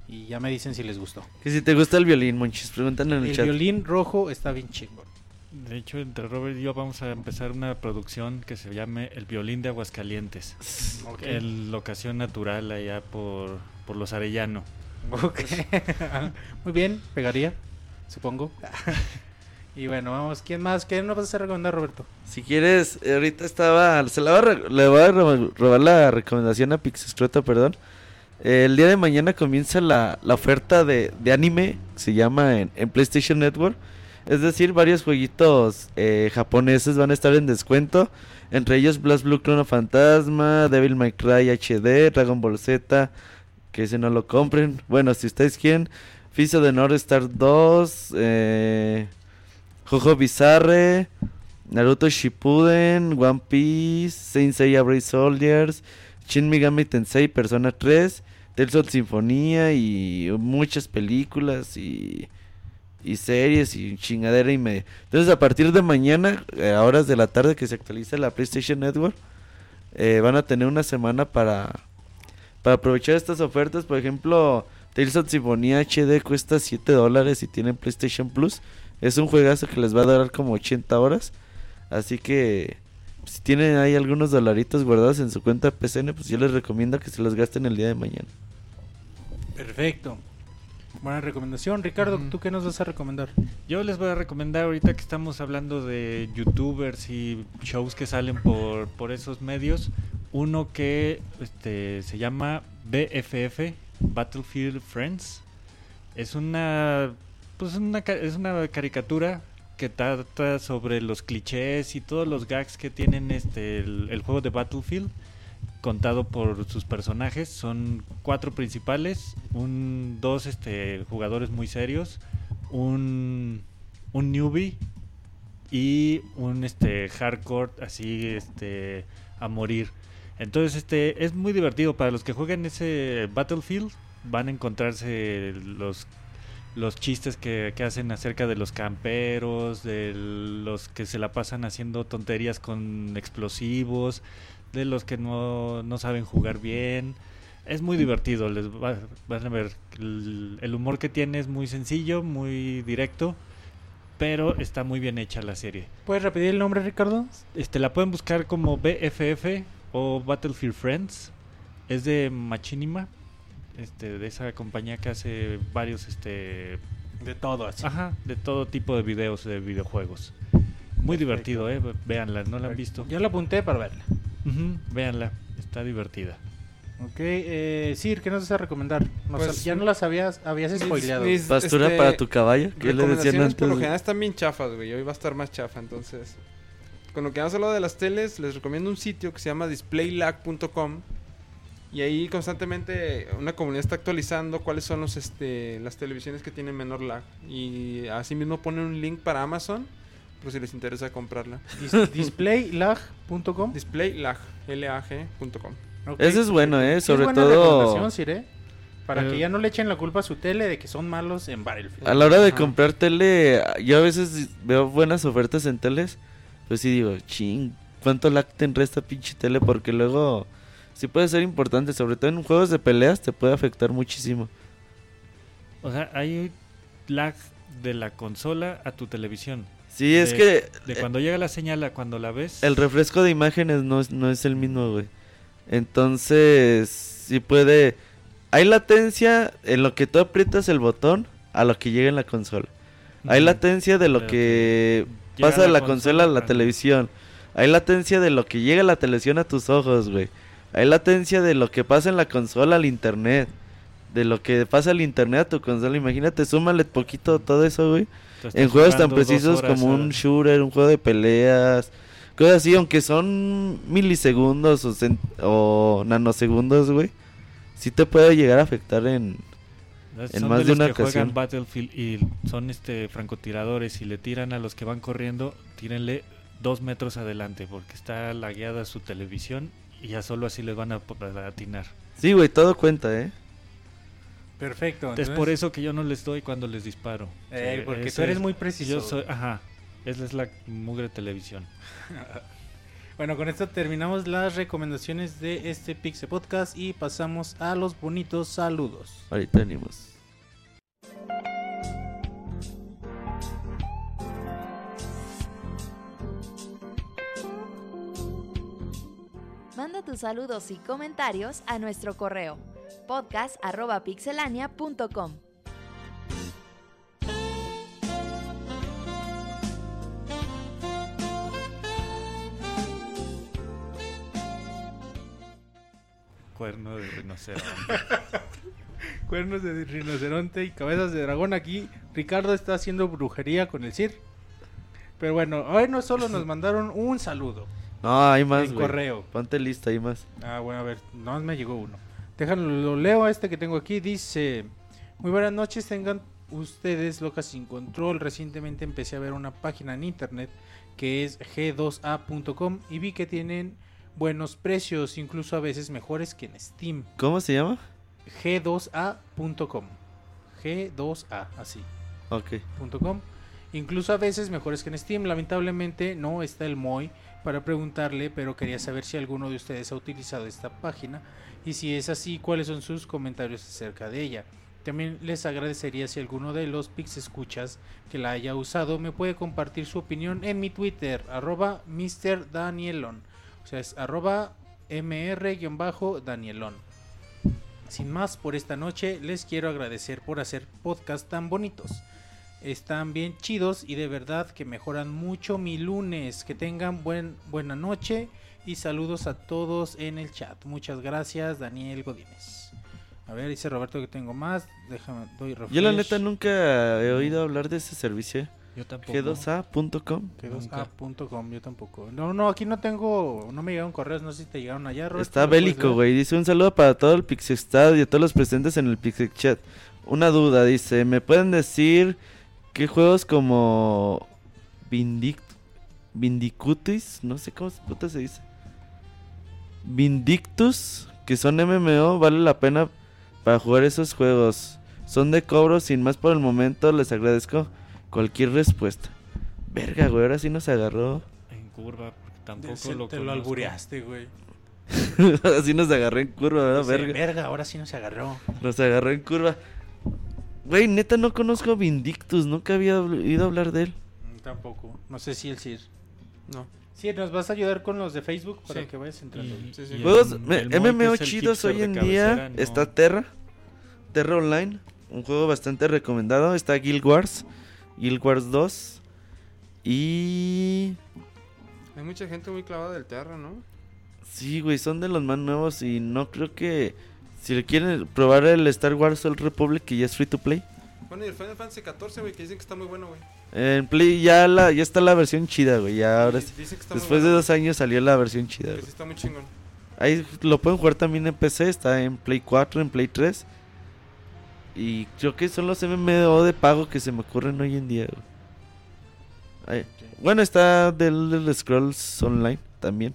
y ya me dicen si les gustó. Que si te gusta el violín, Monchis, preguntan en el, El chat. violín rojo está bien chingón. De hecho, entre Robert y yo vamos a empezar una producción que se llame El Violín de Aguascalientes. En locación natural allá por, por los Arellano. Ok. <laughs> Muy bien, pegaría, supongo. <laughs> y bueno, vamos, ¿quién más? ¿Qué nos vas a recomendar, Roberto? Si quieres, ahorita estaba. Se la voy a robar la recomendación a Pixescroto, perdón. El día de mañana comienza la, la oferta de, de anime. Se llama en, en PlayStation Network. Es decir, varios jueguitos eh, japoneses van a estar en descuento. Entre ellos Blast Blue Chrono Fantasma, Devil May Cry HD, Dragon Ball Z. Que ese no lo compren. Bueno, si ustedes quieren. Fiso de North Star 2. Eh, Jojo Bizarre. Naruto Shippuden, One Piece, Saint Seiya Brave Soldiers, Shin Megami Tensei Persona 3, Tales of Sinfonía y muchas películas y, y series y chingadera y media. Entonces a partir de mañana, eh, a horas de la tarde que se actualiza la PlayStation Network, eh, van a tener una semana para, para aprovechar estas ofertas. Por ejemplo, Tales of Sinfonía HD cuesta 7 dólares si tienen PlayStation Plus. Es un juegazo que les va a durar como 80 horas. Así que si tienen ahí algunos dolaritos guardados en su cuenta PCN, pues yo les recomiendo que se los gasten el día de mañana. Perfecto. Buena recomendación. Ricardo. ¿tú qué nos vas a recomendar? Yo les voy a recomendar ahorita que estamos hablando de youtubers y shows que salen por, por esos medios, uno que este, se llama BFF, Battlefield Friends. Es una, pues una, es una caricatura que trata sobre los clichés y todos los gags que tienen este, el, el juego de Battlefield contado por sus personajes. Son cuatro principales, un, dos este, jugadores muy serios, un, un newbie y un este, hardcore así este, a morir. Entonces este es muy divertido para los que juegan ese Battlefield. Van a encontrarse los los chistes que, que hacen acerca de los camperos, de los que se la pasan haciendo tonterías con explosivos, de los que no, no saben jugar bien. Es muy divertido, les va- van a ver. El, el humor que tiene es muy sencillo, muy directo, pero está muy bien hecha la serie. ¿Puedes repetir el nombre, Ricardo? Este, la pueden buscar como BFF o Battlefield Friends. Es de Machinima, este, de esa compañía que hace varios, este, De todo, así. ajá, de todo tipo de videos de videojuegos. Muy Perfecto. divertido, eh, véanla, ¿no la han visto? Ya lo apunté para verla. Ujú, véanla, está divertida. Ok, eh, Sir, ¿qué nos vas a recomendar? Nos- Pues, ya no las habías, habías mis- spoileado. mis- Pastura este, para tu caballo, que le decían Recomendaciones antes. por lo general están bien chafas, güey. Hoy va a estar más chafa, entonces. Con lo que hemos hablado de las teles, les recomiendo un sitio que se llama displaylag.com. Y ahí constantemente una comunidad está actualizando cuáles son los, este, las televisiones que tienen menor lag. Y asimismo ponen un link para Amazon, por si les interesa comprarla. Dis- <laughs> Displaylag.com. Displaylag, L-A-G.com. Ese es bueno, eh, es sobre buena todo- recomendación, eh, Para Eh, que ya no le echen la culpa a su tele de que son malos en Battlefield. A la hora de Ajá. comprar tele, yo a veces veo buenas ofertas en teles. Pues sí digo, ching, cuánto lag tendrá esta pinche tele, porque luego sí puede ser importante, sobre todo en juegos de peleas te puede afectar muchísimo. O sea, hay lag de la consola a tu televisión. Sí, es que De eh, cuando llega la señal a cuando la ves. el refresco de imágenes no es, no es el mismo, güey. Entonces, sí puede... Hay latencia en lo que tú aprietas el botón a lo que llega en la consola. Hay latencia de lo Pero que pasa de la la consola a la consola, televisión. Hay latencia de lo que llega la televisión a tus ojos, güey. Hay latencia de lo que pasa en la consola al internet. De lo que pasa al internet a tu consola. Imagínate, súmale poquito todo eso, güey. En juegos tan precisos horas como un shooter, un juego de peleas. Cosas así, aunque son milisegundos o, nanosegundos, güey. Sí te puede llegar a afectar en... en son más de de los una que ocasión. juegan Battlefield y son este francotiradores y le tiran a los que van corriendo, tírenle dos metros adelante porque está lagueada su televisión y ya solo así les van a, atinar. Sí, güey, todo cuenta, ¿eh? Perfecto. es por eso que yo no les doy cuando les disparo. Eh, Sí, porque ese tú eres es- muy preciso. Yo soy, ajá, esa es la mugre televisión. <laughs> Bueno, con esto terminamos las recomendaciones de este Pixel Podcast y pasamos a los bonitos saludos. Ahorita venimos. Manda tus saludos y comentarios a nuestro correo podcast@pixelania.com. Cuerno de rinoceronte. <laughs> Cuernos de rinoceronte y cabezas de dragón. Aquí Ricardo está haciendo brujería con el CIR. Pero bueno, hoy no solo nos mandaron un saludo. No, hay más, En güey. correo. Ponte lista, hay más. Ah, bueno, a ver, no me llegó uno. Déjalo, lo leo a este que tengo aquí. Dice: Muy buenas noches, tengan ustedes locas sin control. Recientemente empecé a ver una página en internet que es g2a.com y vi que tienen buenos precios, incluso a veces mejores que en Steam. ¿Cómo se llama? g2a.com. G2a, así. Ok. .com. Incluso a veces mejores que en Steam. Lamentablemente no está el Moy para preguntarle, pero quería saber si alguno de ustedes ha utilizado esta página y si es así, cuáles son sus comentarios acerca de ella. También les agradecería si alguno de los Pix escuchas que la haya usado me puede compartir su opinión en mi Twitter, arroba Mr. O sea, es. Sin más por esta noche, les quiero agradecer por hacer podcast tan bonitos. Están bien chidos y de verdad que mejoran mucho mi lunes. Que tengan buen, buena noche y saludos a todos en el chat. Muchas gracias, Daniel Godínez. A ver, dice Roberto que tengo más. Déjame, doy refresh. Yo la neta nunca he oído hablar de ese servicio. Yo tampoco. G2A.com. G2A.com, yo tampoco. No, no, aquí no tengo, no me llegaron correos, no sé si te llegaron allá, Roberto. Está ¿lo puedes bélico, güey. Dice un saludo para todo el Pixestad y a todos los presentes en el Pixel Chat. Una duda, dice, ¿me pueden decir qué juegos como Vindict Vindicutis, no sé cómo se puta se dice. Vindictus, que son MMO, vale la pena para jugar esos juegos. Son de cobro, sin más por el momento, les agradezco cualquier respuesta. Verga, güey, ahora sí nos agarró. En curva, porque tampoco Se- lo te lo albureaste, güey. <laughs> ahora sí nos agarró en curva, ¿verdad? Verga. verga, ahora sí nos agarró. Nos agarró en curva. Güey, neta no conozco Vindictus, nunca había oído hablar de él. Mm, Tampoco, no sé si el CIR. No. Sí, nos vas a ayudar con los de Facebook para Sí. que vayas entrando. Y- Sí, sí. y Juegos MMO chidos hoy en cabecera, día no. está Terra, Terra Online, un juego bastante recomendado. Está Guild Wars, Guild Wars 2 y Hay mucha gente muy clavada del Terra, ¿no? sí, güey, son de los más nuevos y no creo que si le quieren probar el Star Wars Old Republic que ya es free to play. Bueno, y el Final Fantasy 14, güey, que dicen que está muy bueno, güey. En Play ya la ya está la versión chida, güey. Ya ahora sí. Después de dos años salió la versión chida. Que güey. sí está muy chingón. Ahí lo pueden jugar también en PC, está en Play 4, en Play 3. Y creo que son los MMO de pago que se me ocurren hoy en día. güey. Ahí- Bueno, está del, del Scrolls Online también.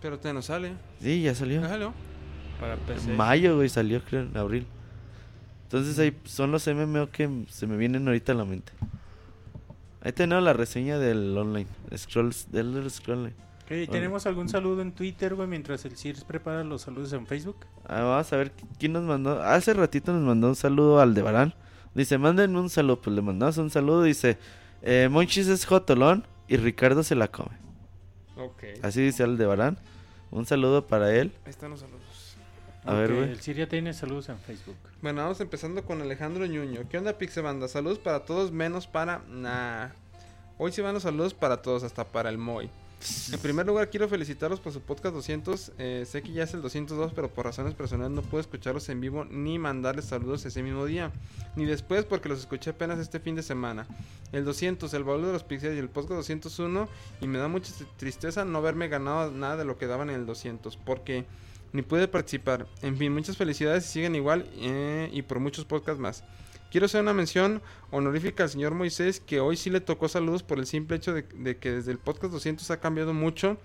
Pero te no sale. Sí, ya salió. Déjalo. Para PC. En mayo, güey, salió creo en abril. Entonces ahí son los MMO que se me vienen ahorita a la mente. Ahí tenemos la reseña del online, Scrolls, del Elder Scrolls Online. Ok, ¿Tenemos algún saludo en Twitter, güey, mientras el Sears prepara los saludos en Facebook? Ah, vamos a ver quién nos mandó. Hace ratito nos mandó un saludo al de Barán. Dice, manden un saludo. Pues le mandamos un saludo. Dice, eh, Monchis es jotolón y Ricardo se la come. Ok. Así dice el de Barán. Un saludo para él. Ahí están los saludos. A ver, güey. El Sir ya tiene saludos en Facebook. Bueno, vamos empezando con Alejandro Ñuño. ¿Qué onda, Pixebanda? Saludos para todos, menos para. Nah. Hoy sí van los saludos para todos, hasta para el Moy. En primer lugar, quiero felicitarlos por su podcast 200. Eh, sé que ya es el 202, pero por razones personales no puedo escucharlos en vivo ni mandarles saludos ese mismo día. Ni después, porque los escuché apenas este fin de semana. El 200, el baúl de los pixels y el podcast 201. Y me da mucha tristeza no haberme ganado nada de lo que daban en el 200. Porque ni pude participar. En fin, muchas felicidades y siguen igual eh, y por muchos podcasts más. Quiero hacer una mención honorífica al señor Moisés que hoy sí le tocó saludos por el simple hecho de, de que desde el podcast 200 ha cambiado mucho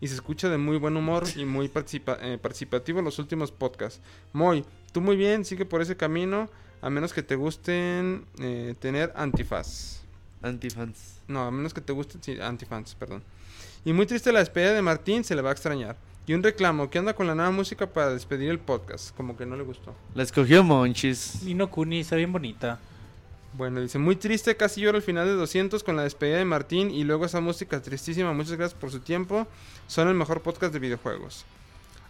y se escucha de muy buen humor y muy participa- eh, participativo en los últimos podcasts. Moy, tú muy bien, sigue por ese camino a menos que te gusten eh, tener antifaz. Antifans. No, a menos que te gusten sí, antifans, perdón. Y muy triste la despedida de Martín, se le va a extrañar. Y un reclamo, ¿qué onda con la nueva música para despedir el podcast? Como que no le gustó. La escogió Monchis. Nino Kuni está bien bonita. Bueno, dice, muy triste, casi lloro al final de 200 con la despedida de Martín y luego esa música tristísima. Muchas gracias por su tiempo. Son el mejor podcast de videojuegos.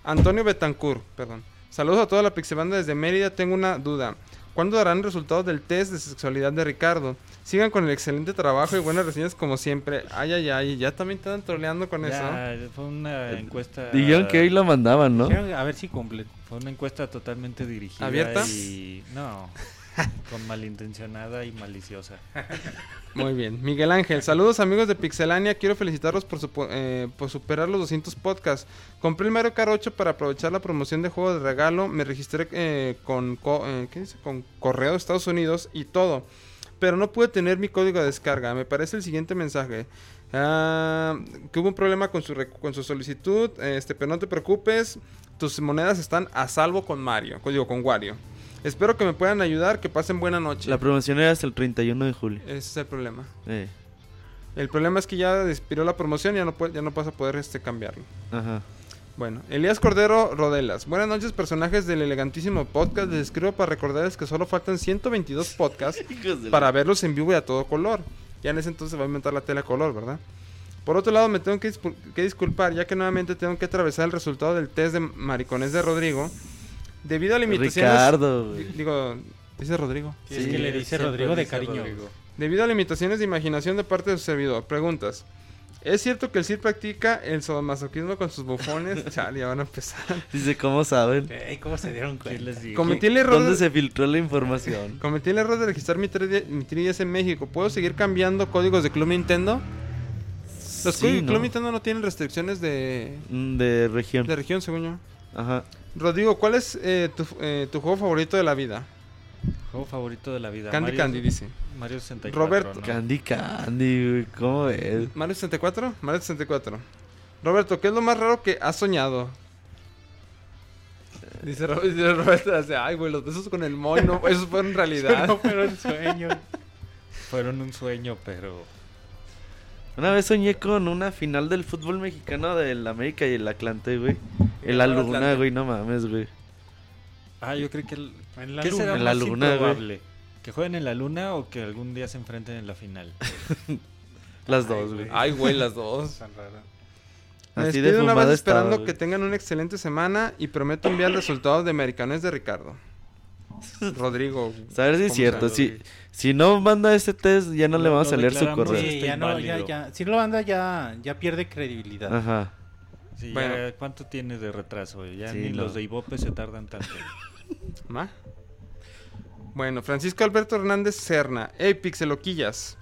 Antonio Betancourt, perdón. Saludos a toda la Pixebanda desde Mérida. Tengo una duda. ¿Cuándo darán resultados del test de sexualidad de Ricardo? Sigan con el excelente trabajo y buenas reseñas como siempre. Ay, ay, ay. Ya también te están troleando con eso. Ya, fue una encuesta. Dijeron que hoy lo mandaban, ¿no? Dijeron, A ver si cumple. Fue una encuesta totalmente dirigida. ¿Abierta? Y. No. <laughs> con malintencionada y maliciosa. <laughs> Muy bien. Miguel Ángel, saludos amigos de Pixelania. Quiero felicitarlos por, su, eh, por superar los 200 podcasts. Compré el Mario Kart 8 para aprovechar la promoción de juego de regalo. Me registré eh, eh, con correo de Estados Unidos y todo. Pero no pude tener mi código de descarga. Me parece el siguiente mensaje. Ah, que hubo un problema con su, rec- con su solicitud. Este, pero no te preocupes. Tus monedas están a salvo con Mario. Digo, con Wario. Espero que me puedan ayudar. Que pasen buena noche. La promoción era hasta el 31 de julio. Ese es el problema. Eh, El problema es que ya expiró la promoción y ya no, puede- ya no vas a poder este, cambiarlo. ajá. Bueno, Elías Cordero Rodelas. Buenas noches, personajes del elegantísimo podcast. Les escribo para recordarles que solo faltan 122 podcasts <laughs> para verlos en vivo y a todo color. Ya en ese entonces va a inventar la tele a color, ¿verdad? Por otro lado, me tengo que disculpar, ya que nuevamente tengo que atravesar el resultado del test de maricones de Rodrigo. Debido a limitaciones. Ricardo, Digo, dice Rodrigo. Sí, es que le dice Rodrigo de dice cariño. Rodrigo. Debido a limitaciones de imaginación de parte de su servidor. Preguntas. ¿Es cierto que el Sir practica el sadomasoquismo con sus bufones? <laughs> Chale, ya van a empezar. Dice, ¿cómo saben? ¿Cómo se dieron ¿Qué cuenta? les digo? Cometí el error ¿Dónde de- se filtró la información? <laughs> Cometí el error de registrar mi 3D, mi 3DS en México. ¿Puedo seguir cambiando códigos de Club Nintendo? Los Sí, códigos de ¿no? Club Nintendo no tienen restricciones de, Mm, De región. de región, según yo. Ajá. Rodrigo, ¿cuál es eh, tu, eh, tu juego favorito de la vida? Juego favorito de la vida. Candy Mario- Candy dice. Mario 64. Roberto. ¿no? Candy Candy, güey. ¿Cómo ves? ¿Mario 64? Mario 64. Roberto, ¿qué es lo más raro que has soñado? Dice, Ro- dice Roberto, dice, ay, güey, los besos con el moy, no, eso fue en realidad. <laughs> No fueron sueños. Fueron un sueño, pero. Una vez soñé con una final del fútbol mexicano del América y el Atlante, güey. En la el luna, Atlante. güey, no mames, güey. Ah, yo creo que. El... En la ¿Qué luna. será En la más luna, güey. ¿Que jueguen en la luna o que algún día se enfrenten en la final? <laughs> Las dos, güey. Ay, güey, las dos. Tan rara. Me Así de una vez estaba, esperando güey. que tengan una excelente semana y prometo enviar resultados de Americanes de Ricardo. <laughs> Rodrigo. A ver si es ¿cómo cierto. Si, si no manda ese test, ya no le vamos a leer su correo. Sí, ya no, ya, ya. Si lo anda, ya, ya pierde credibilidad. Ajá. Sí, Bueno. ya, ¿cuánto tiene de retraso? Ya Sí, ni no. los de Ibope se tardan tanto. <laughs> ¿Ma? Bueno, Francisco Alberto Hernández Serna. Hey, Pixeloquillas.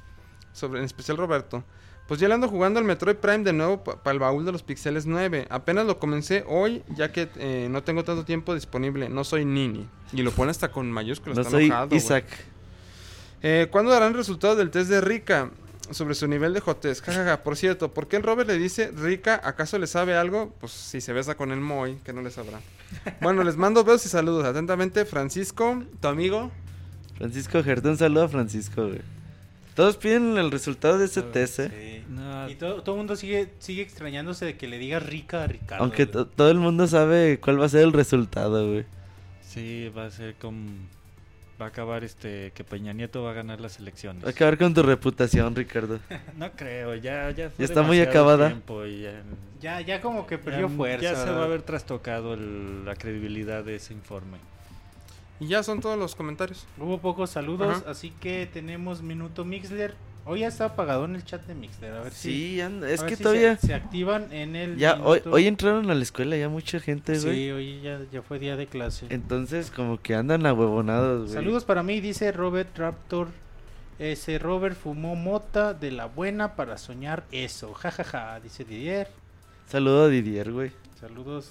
Sobre, en especial Roberto. Pues ya le ando jugando al Metroid Prime de nuevo para el baúl de los Pixeles 9. Apenas lo comencé hoy, ya que eh, no tengo tanto tiempo disponible. No soy Nini. Y lo pone hasta con mayúsculas. No está soy enojado. Isaac. Eh, ¿Cuándo darán resultados del test de Rika? Sobre su nivel de jotes. Jajaja, por cierto, ¿por qué el Robert le dice Rika? ¿Acaso le sabe algo? Pues si se besa con el Moy, que no le sabrá. <laughs> Bueno, les mando besos y saludos. Atentamente, Francisco, tu amigo. Francisco Gertón, un saludo a Francisco, güey. Todos piden el resultado de ese test, ¿eh? Sí. No, Y todo, todo el mundo sigue, sigue extrañándose de que le diga rica a Ricardo. Aunque to- todo el mundo sabe cuál va a ser el resultado, güey. sí, va a ser como... Va a acabar este que Peña Nieto va a ganar las elecciones. Va a acabar con tu reputación, Ricardo. <laughs> No creo, ya, ya fue Ya está muy demasiado acabada. tiempo y ya, Ya, ya como que perdió ya- fuerza. Ya se va a ¿verdad? haber trastocado el- la credibilidad de ese informe. Y ya son todos los comentarios. Hubo pocos saludos, Ajá. así que tenemos minuto Mixler. Hoy ya está apagado en el chat de Mixler. A ver si. Sí, anda- es que si todavía... Se, se activan en el. Ya, hoy, minuto- hoy entraron a la escuela ya mucha gente, güey. Sí, hoy ya, ya fue día de clase. Entonces, como que andan ahuevonados, güey. Saludos para mí, dice Robert Raptor. Ese Robert fumó mota de la buena para soñar eso. jajaja, dice Didier. Saludo a Didier, güey. Saludos.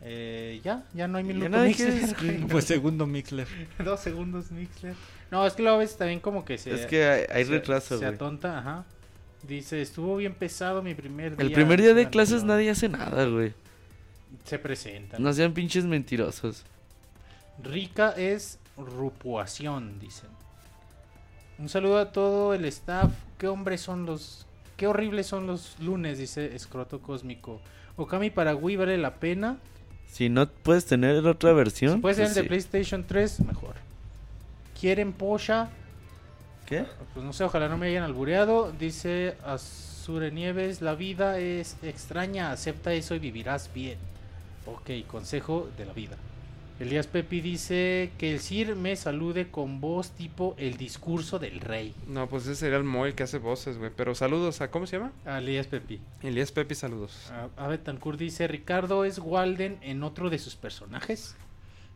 Eh, ya, ya no hay minuto Mixler. que-. Pues segundo Mixler. <laughs> Dos segundos Mixler. No, es que lo ves también como que se. Es que hay, hay se- retraso, Se atonta, ajá. Dice, estuvo bien pesado mi primer día. El primer día de Bueno, clases no, nadie hace nada, güey. Se presentan. No sean pinches mentirosos. Rica es rupuación, dicen. Un saludo a todo el staff. Qué hombres son los. Qué horribles son los lunes, dice Escroto Cósmico. Okami para Wii vale la pena. Si no puedes tener otra versión, Si puede ser pues el de sí. PlayStation 3, mejor. ¿Quieren Posha? ¿Qué? Pues no sé, ojalá no me hayan albureado. Dice Azure Nieves, la vida es extraña, acepta eso y vivirás bien. Ok, consejo de la vida. Elías Pepi dice que el Sir me salude con voz tipo el discurso del rey. No, pues ese sería el Moy que hace voces, güey. Pero saludos a, ¿cómo se llama? Ah, Elías Pepi. Elías Pepi, saludos. A, a Betancourt dice, Ricardo es Walden en otro de sus personajes.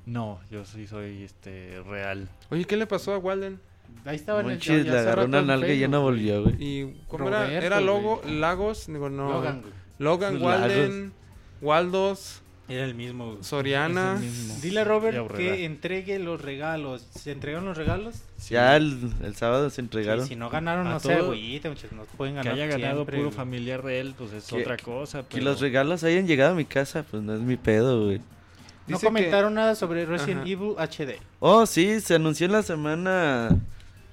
No, yo sí soy este real. Oye, ¿qué le pasó a Walden? Ahí estaba en el Monchis ya le agarró una nalga y ya no volvió, güey. ¿Y cómo era? Roberto, ¿Era Logo. Lagos? Digo, no. Logan. Logan, Lagos. Walden, Waldos, Era el mismo. Soriana. El mismo. Dile a Robert que entregue los regalos. ¿Se entregaron los regalos? Ya el, el sábado se entregaron. Y si no ganaron, A no se todo- agüite, muchachos, no pueden Que ganar haya ganado siempre, puro güey. familiar de él, pues es Que- otra cosa. Que pero- los regalos hayan llegado a mi casa, pues no es mi pedo, güey. No Dice comentaron nada sobre Resident Ajá. Evil HD. Oh, sí, se anunció en la semana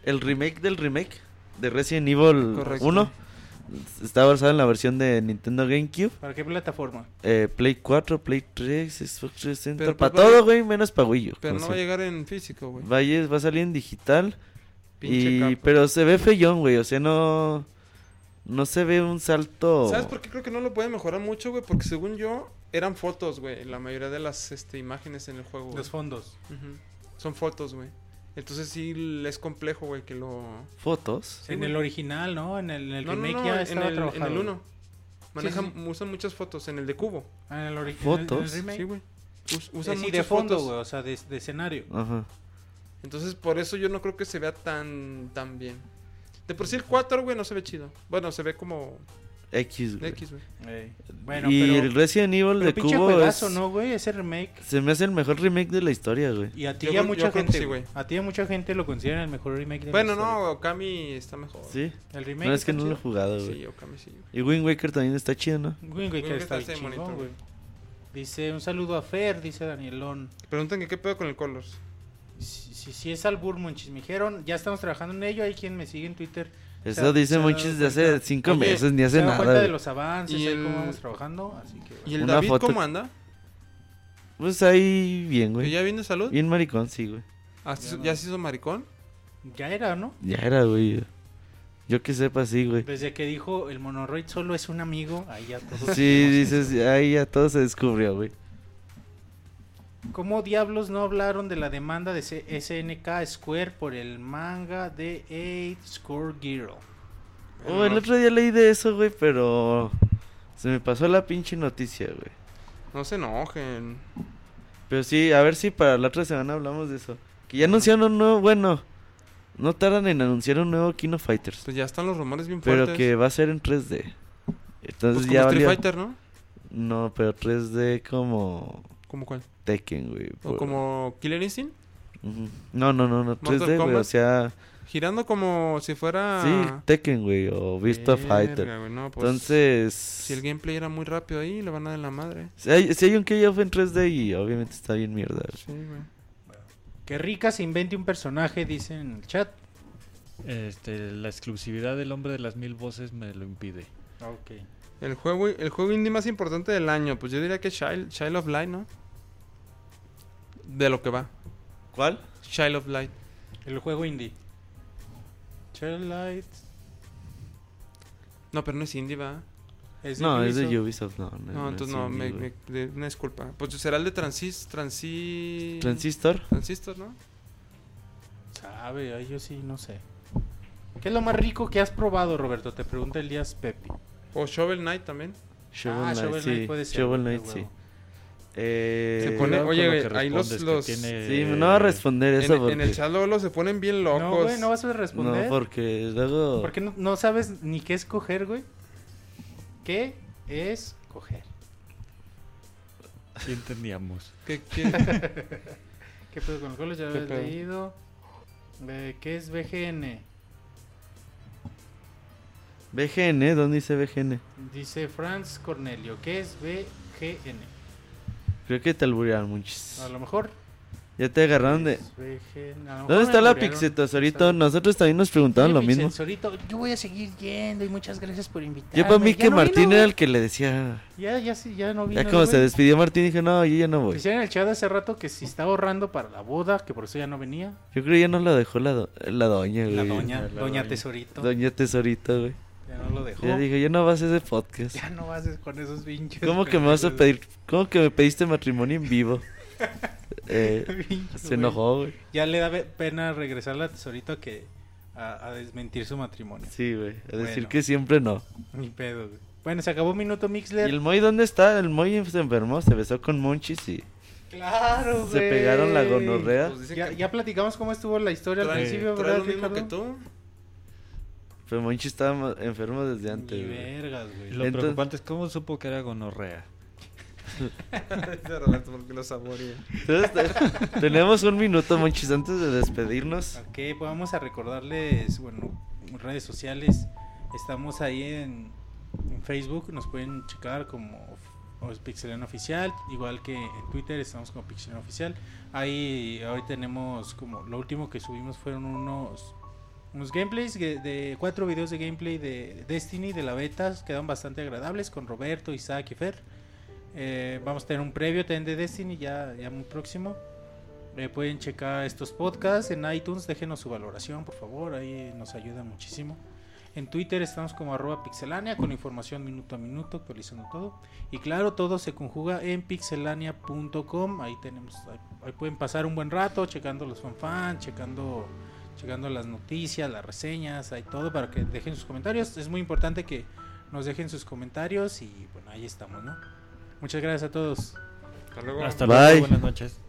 el remake del remake de Resident Evil Correcto. 1. Está basado en la versión de Nintendo GameCube. ¿Para qué plataforma? Eh, Play 4, Play 3, Xbox 360. Pero, para pues, todo, güey, menos para Wii U. Pero no va a llegar en físico, güey. vaya- va a salir en digital. Pinche Y, pero se ve feyón, güey. O sea, no. No se ve un salto. ¿Sabes por qué creo que no lo pueden mejorar mucho, güey? Porque según yo, eran fotos, güey. La mayoría de las este, imágenes en el juego. Los fondos. Son fotos, güey. Entonces sí es complejo, güey, que lo... Fotos. Sí, en güey. el original, ¿no? En el, en el No, no, remake no, ya en el, en trabajado. el 1. Manejan, sí. usan muchas fotos. En el de cubo. Ah, en el ori- ¿Fotos? en el remake. Sí, güey. Us- Eh, usan sí, muchas de fondo, fotos. güey, o sea, de, de escenario. Ajá. Entonces por eso yo no creo que se vea tan, tan bien. De por sí el 4, güey, no se ve chido. Bueno, se ve como X, güey. X, güey. Bueno, y pero, el Resident Evil pero de pinche Cubo juegazo, es- ¿no, güey? Ese remake. se me hace el mejor remake de la historia, güey. Y a ti Yo y a creo- mucha yo gente, sí, güey. A ti y a mucha gente lo consideran el mejor remake de Bueno, la historia. no, Okami está mejor. Sí. El remake No, es que no lo he chido. jugado, güey. Sí, Okami sí. güey. Y Wind Waker también está chido, ¿no? Wind Waker Wind Waker está chingón, güey. Dice, un saludo a Fer, dice Danielón. Preguntan que qué pedo con el Colors. Si, si, si es albur, monchis, me dijeron, ya estamos trabajando en ello. Hay quien me sigue en Twitter. Eso Se ha- dice se ha Monchis de hace cinco Oye, meses, ni hace se nada. cuenta de los avances, Y de el- cómo vamos trabajando. Así que, ¿Y el Una David foto- cómo anda? Pues ahí bien, ¿Que güey. ya viene salud? Bien maricón, sí, güey. Ah, Ya ¿sí- no. ¿Ya se hizo maricón? ya era, ¿no? Ya era, güey. Yo que sepa, sí, güey. Desde que dijo el monoroid solo es un amigo, ahí ya todo. Sí, dices, ahí ya todo se descubrió, güey. ¿Cómo diablos no hablaron de la demanda de SNK Square por el manga de 8 Score Girl? Oh, el otro día leí de eso, güey, pero se me pasó la pinche noticia, güey. No se enojen. Pero sí, a ver si para la otra semana hablamos de eso. Que ya anunciaron un nuevo, bueno, no tardan en anunciar un nuevo Kino Fighters. Pues ya están los rumores bien Pero fuertes. que va a ser en 3D. Pues Entonces como ya Street valió. Fighter, ¿no? No, pero 3D como ¿Cómo cuál? Tekken, güey. ¿O como Killer Instinct? No, no, no, no, 3D, güey, o sea, Girando como si fuera... sí, Tekken, güey, o Beast of Verga, Fighter. güey, no, pues, Entonces, Si el gameplay era muy rápido ahí, le van a dar en la madre. si hay, si hay un KOF en 3D y obviamente está bien mierda. Sí, güey. Que rica se invente un personaje, dice en el chat. Este, la exclusividad del hombre de las mil voces me lo impide. Ok. El juego, el juego indie más importante del año, pues yo diría que Child, Child of Light, ¿no? De lo que va. ¿Cuál? Child of Light. El juego indie. Child Light. No, pero no es indie, va. Es No, es de Ubisoft. No. No, No, entonces es no, indie, me, me- una disculpa. Pues será el de Transis, Transi... Transistor. Transistor, ¿no? Sabe, yo sí, no sé. ¿Qué es lo más rico que has probado, Roberto? Te pregunta Elías Pepe. O Shovel Knight también. Shovel ah, Knight, Shovel sí. Knight puede ser. Shovel Knight, sí. Eh, Se pone- oye, lo ahí los- los- tiene- Sí, no va a responder eso En, porque... en el chat luego los se ponen bien locos. No, güey, no vas a responder. No, porque luego... Porque no, no sabes ni qué escoger, güey. ¿Qué es coger? Sí entendíamos. ¿Qué, qué? <laughs> ¿Qué pedo con? Ya ¿Qué habías leído. Eh, ¿Qué es BGN? BGN, ¿dónde dice BGN? Dice Franz Cornelio. ¿Qué es BGN? Creo que te alburearon muchos. A lo mejor. Ya te agarraron de... es BGN. A lo mejor ¿Dónde me está la. Pixetosorito? Nosotros también nos preguntaban lo mismo. Yo voy a seguir yendo y muchas gracias por invitarme. Yo para mí Ya que no Martín vino, era el que le decía... Ya, ya, sí, ya no vino. Ya como se despidió Martín dije, no, yo ya no voy. Decían en el chat hace rato que si estaba ahorrando para la boda, que por eso ya no venía. Yo creo que ya no lo dejó la, do- la doña, güey. La doña, la doña doña. Tesorito. Doña Tesorito, güey. Ya no lo dejó. Ya dijo, ya no vas a ese podcast. Ya no vas con esos pinches. ¿Cómo que me vas a pedir? ¿Cómo que me pediste matrimonio en vivo? <laughs> Eh, se enojó, güey. Ya le da pena regresar a la tesorito a que a, a desmentir su matrimonio. Sí, güey. A decir Bueno. que siempre no. Ni pedo, güey. Bueno, se acabó minuto ¿Y Mixler. el Moy dónde está? El Moy se enfermó, se besó con Monchis y Claro, se güey. pegaron la gonorrea. Pues Ya, que ya platicamos cómo estuvo la historia al principio, ¿verdad, lo mismo que tú. Pero Monchis estaba enfermo desde Ni antes, güey. vergas, güey. Lo Entonces- preocupante es cómo supo que era gonorrea. Roberto porque lo saborea. Entonces, <laughs> tenemos un minuto, Monchis, antes de despedirnos. Ok, pues vamos a recordarles, bueno, redes sociales. Estamos ahí en, en Facebook, nos pueden checar como Pixelano Oficial, igual que en Twitter estamos como Pixelano Oficial. Ahí hoy tenemos como lo último que subimos fueron unos unos gameplays de, cuatro videos de gameplay de Destiny de la beta, quedaron bastante agradables con Roberto, Isaac y Fer. Eh, vamos a tener un previo también de Destiny ya, ya muy próximo. Eh, pueden checar estos podcasts en iTunes, déjenos su valoración, por favor, ahí nos ayuda muchísimo. En Twitter estamos como arroba pixelania con información minuto a minuto, actualizando todo. Y claro, todo se conjuga en pixelania.com. Ahí tenemos, ahí, ahí pueden pasar un buen rato checando los fanfans, checando, checando las noticias, las reseñas, hay todo para que dejen sus comentarios. Es muy importante que nos dejen sus comentarios y bueno, ahí estamos, ¿no? Muchas gracias a todos. Hasta luego. Hasta Bye. luego, buenas noches.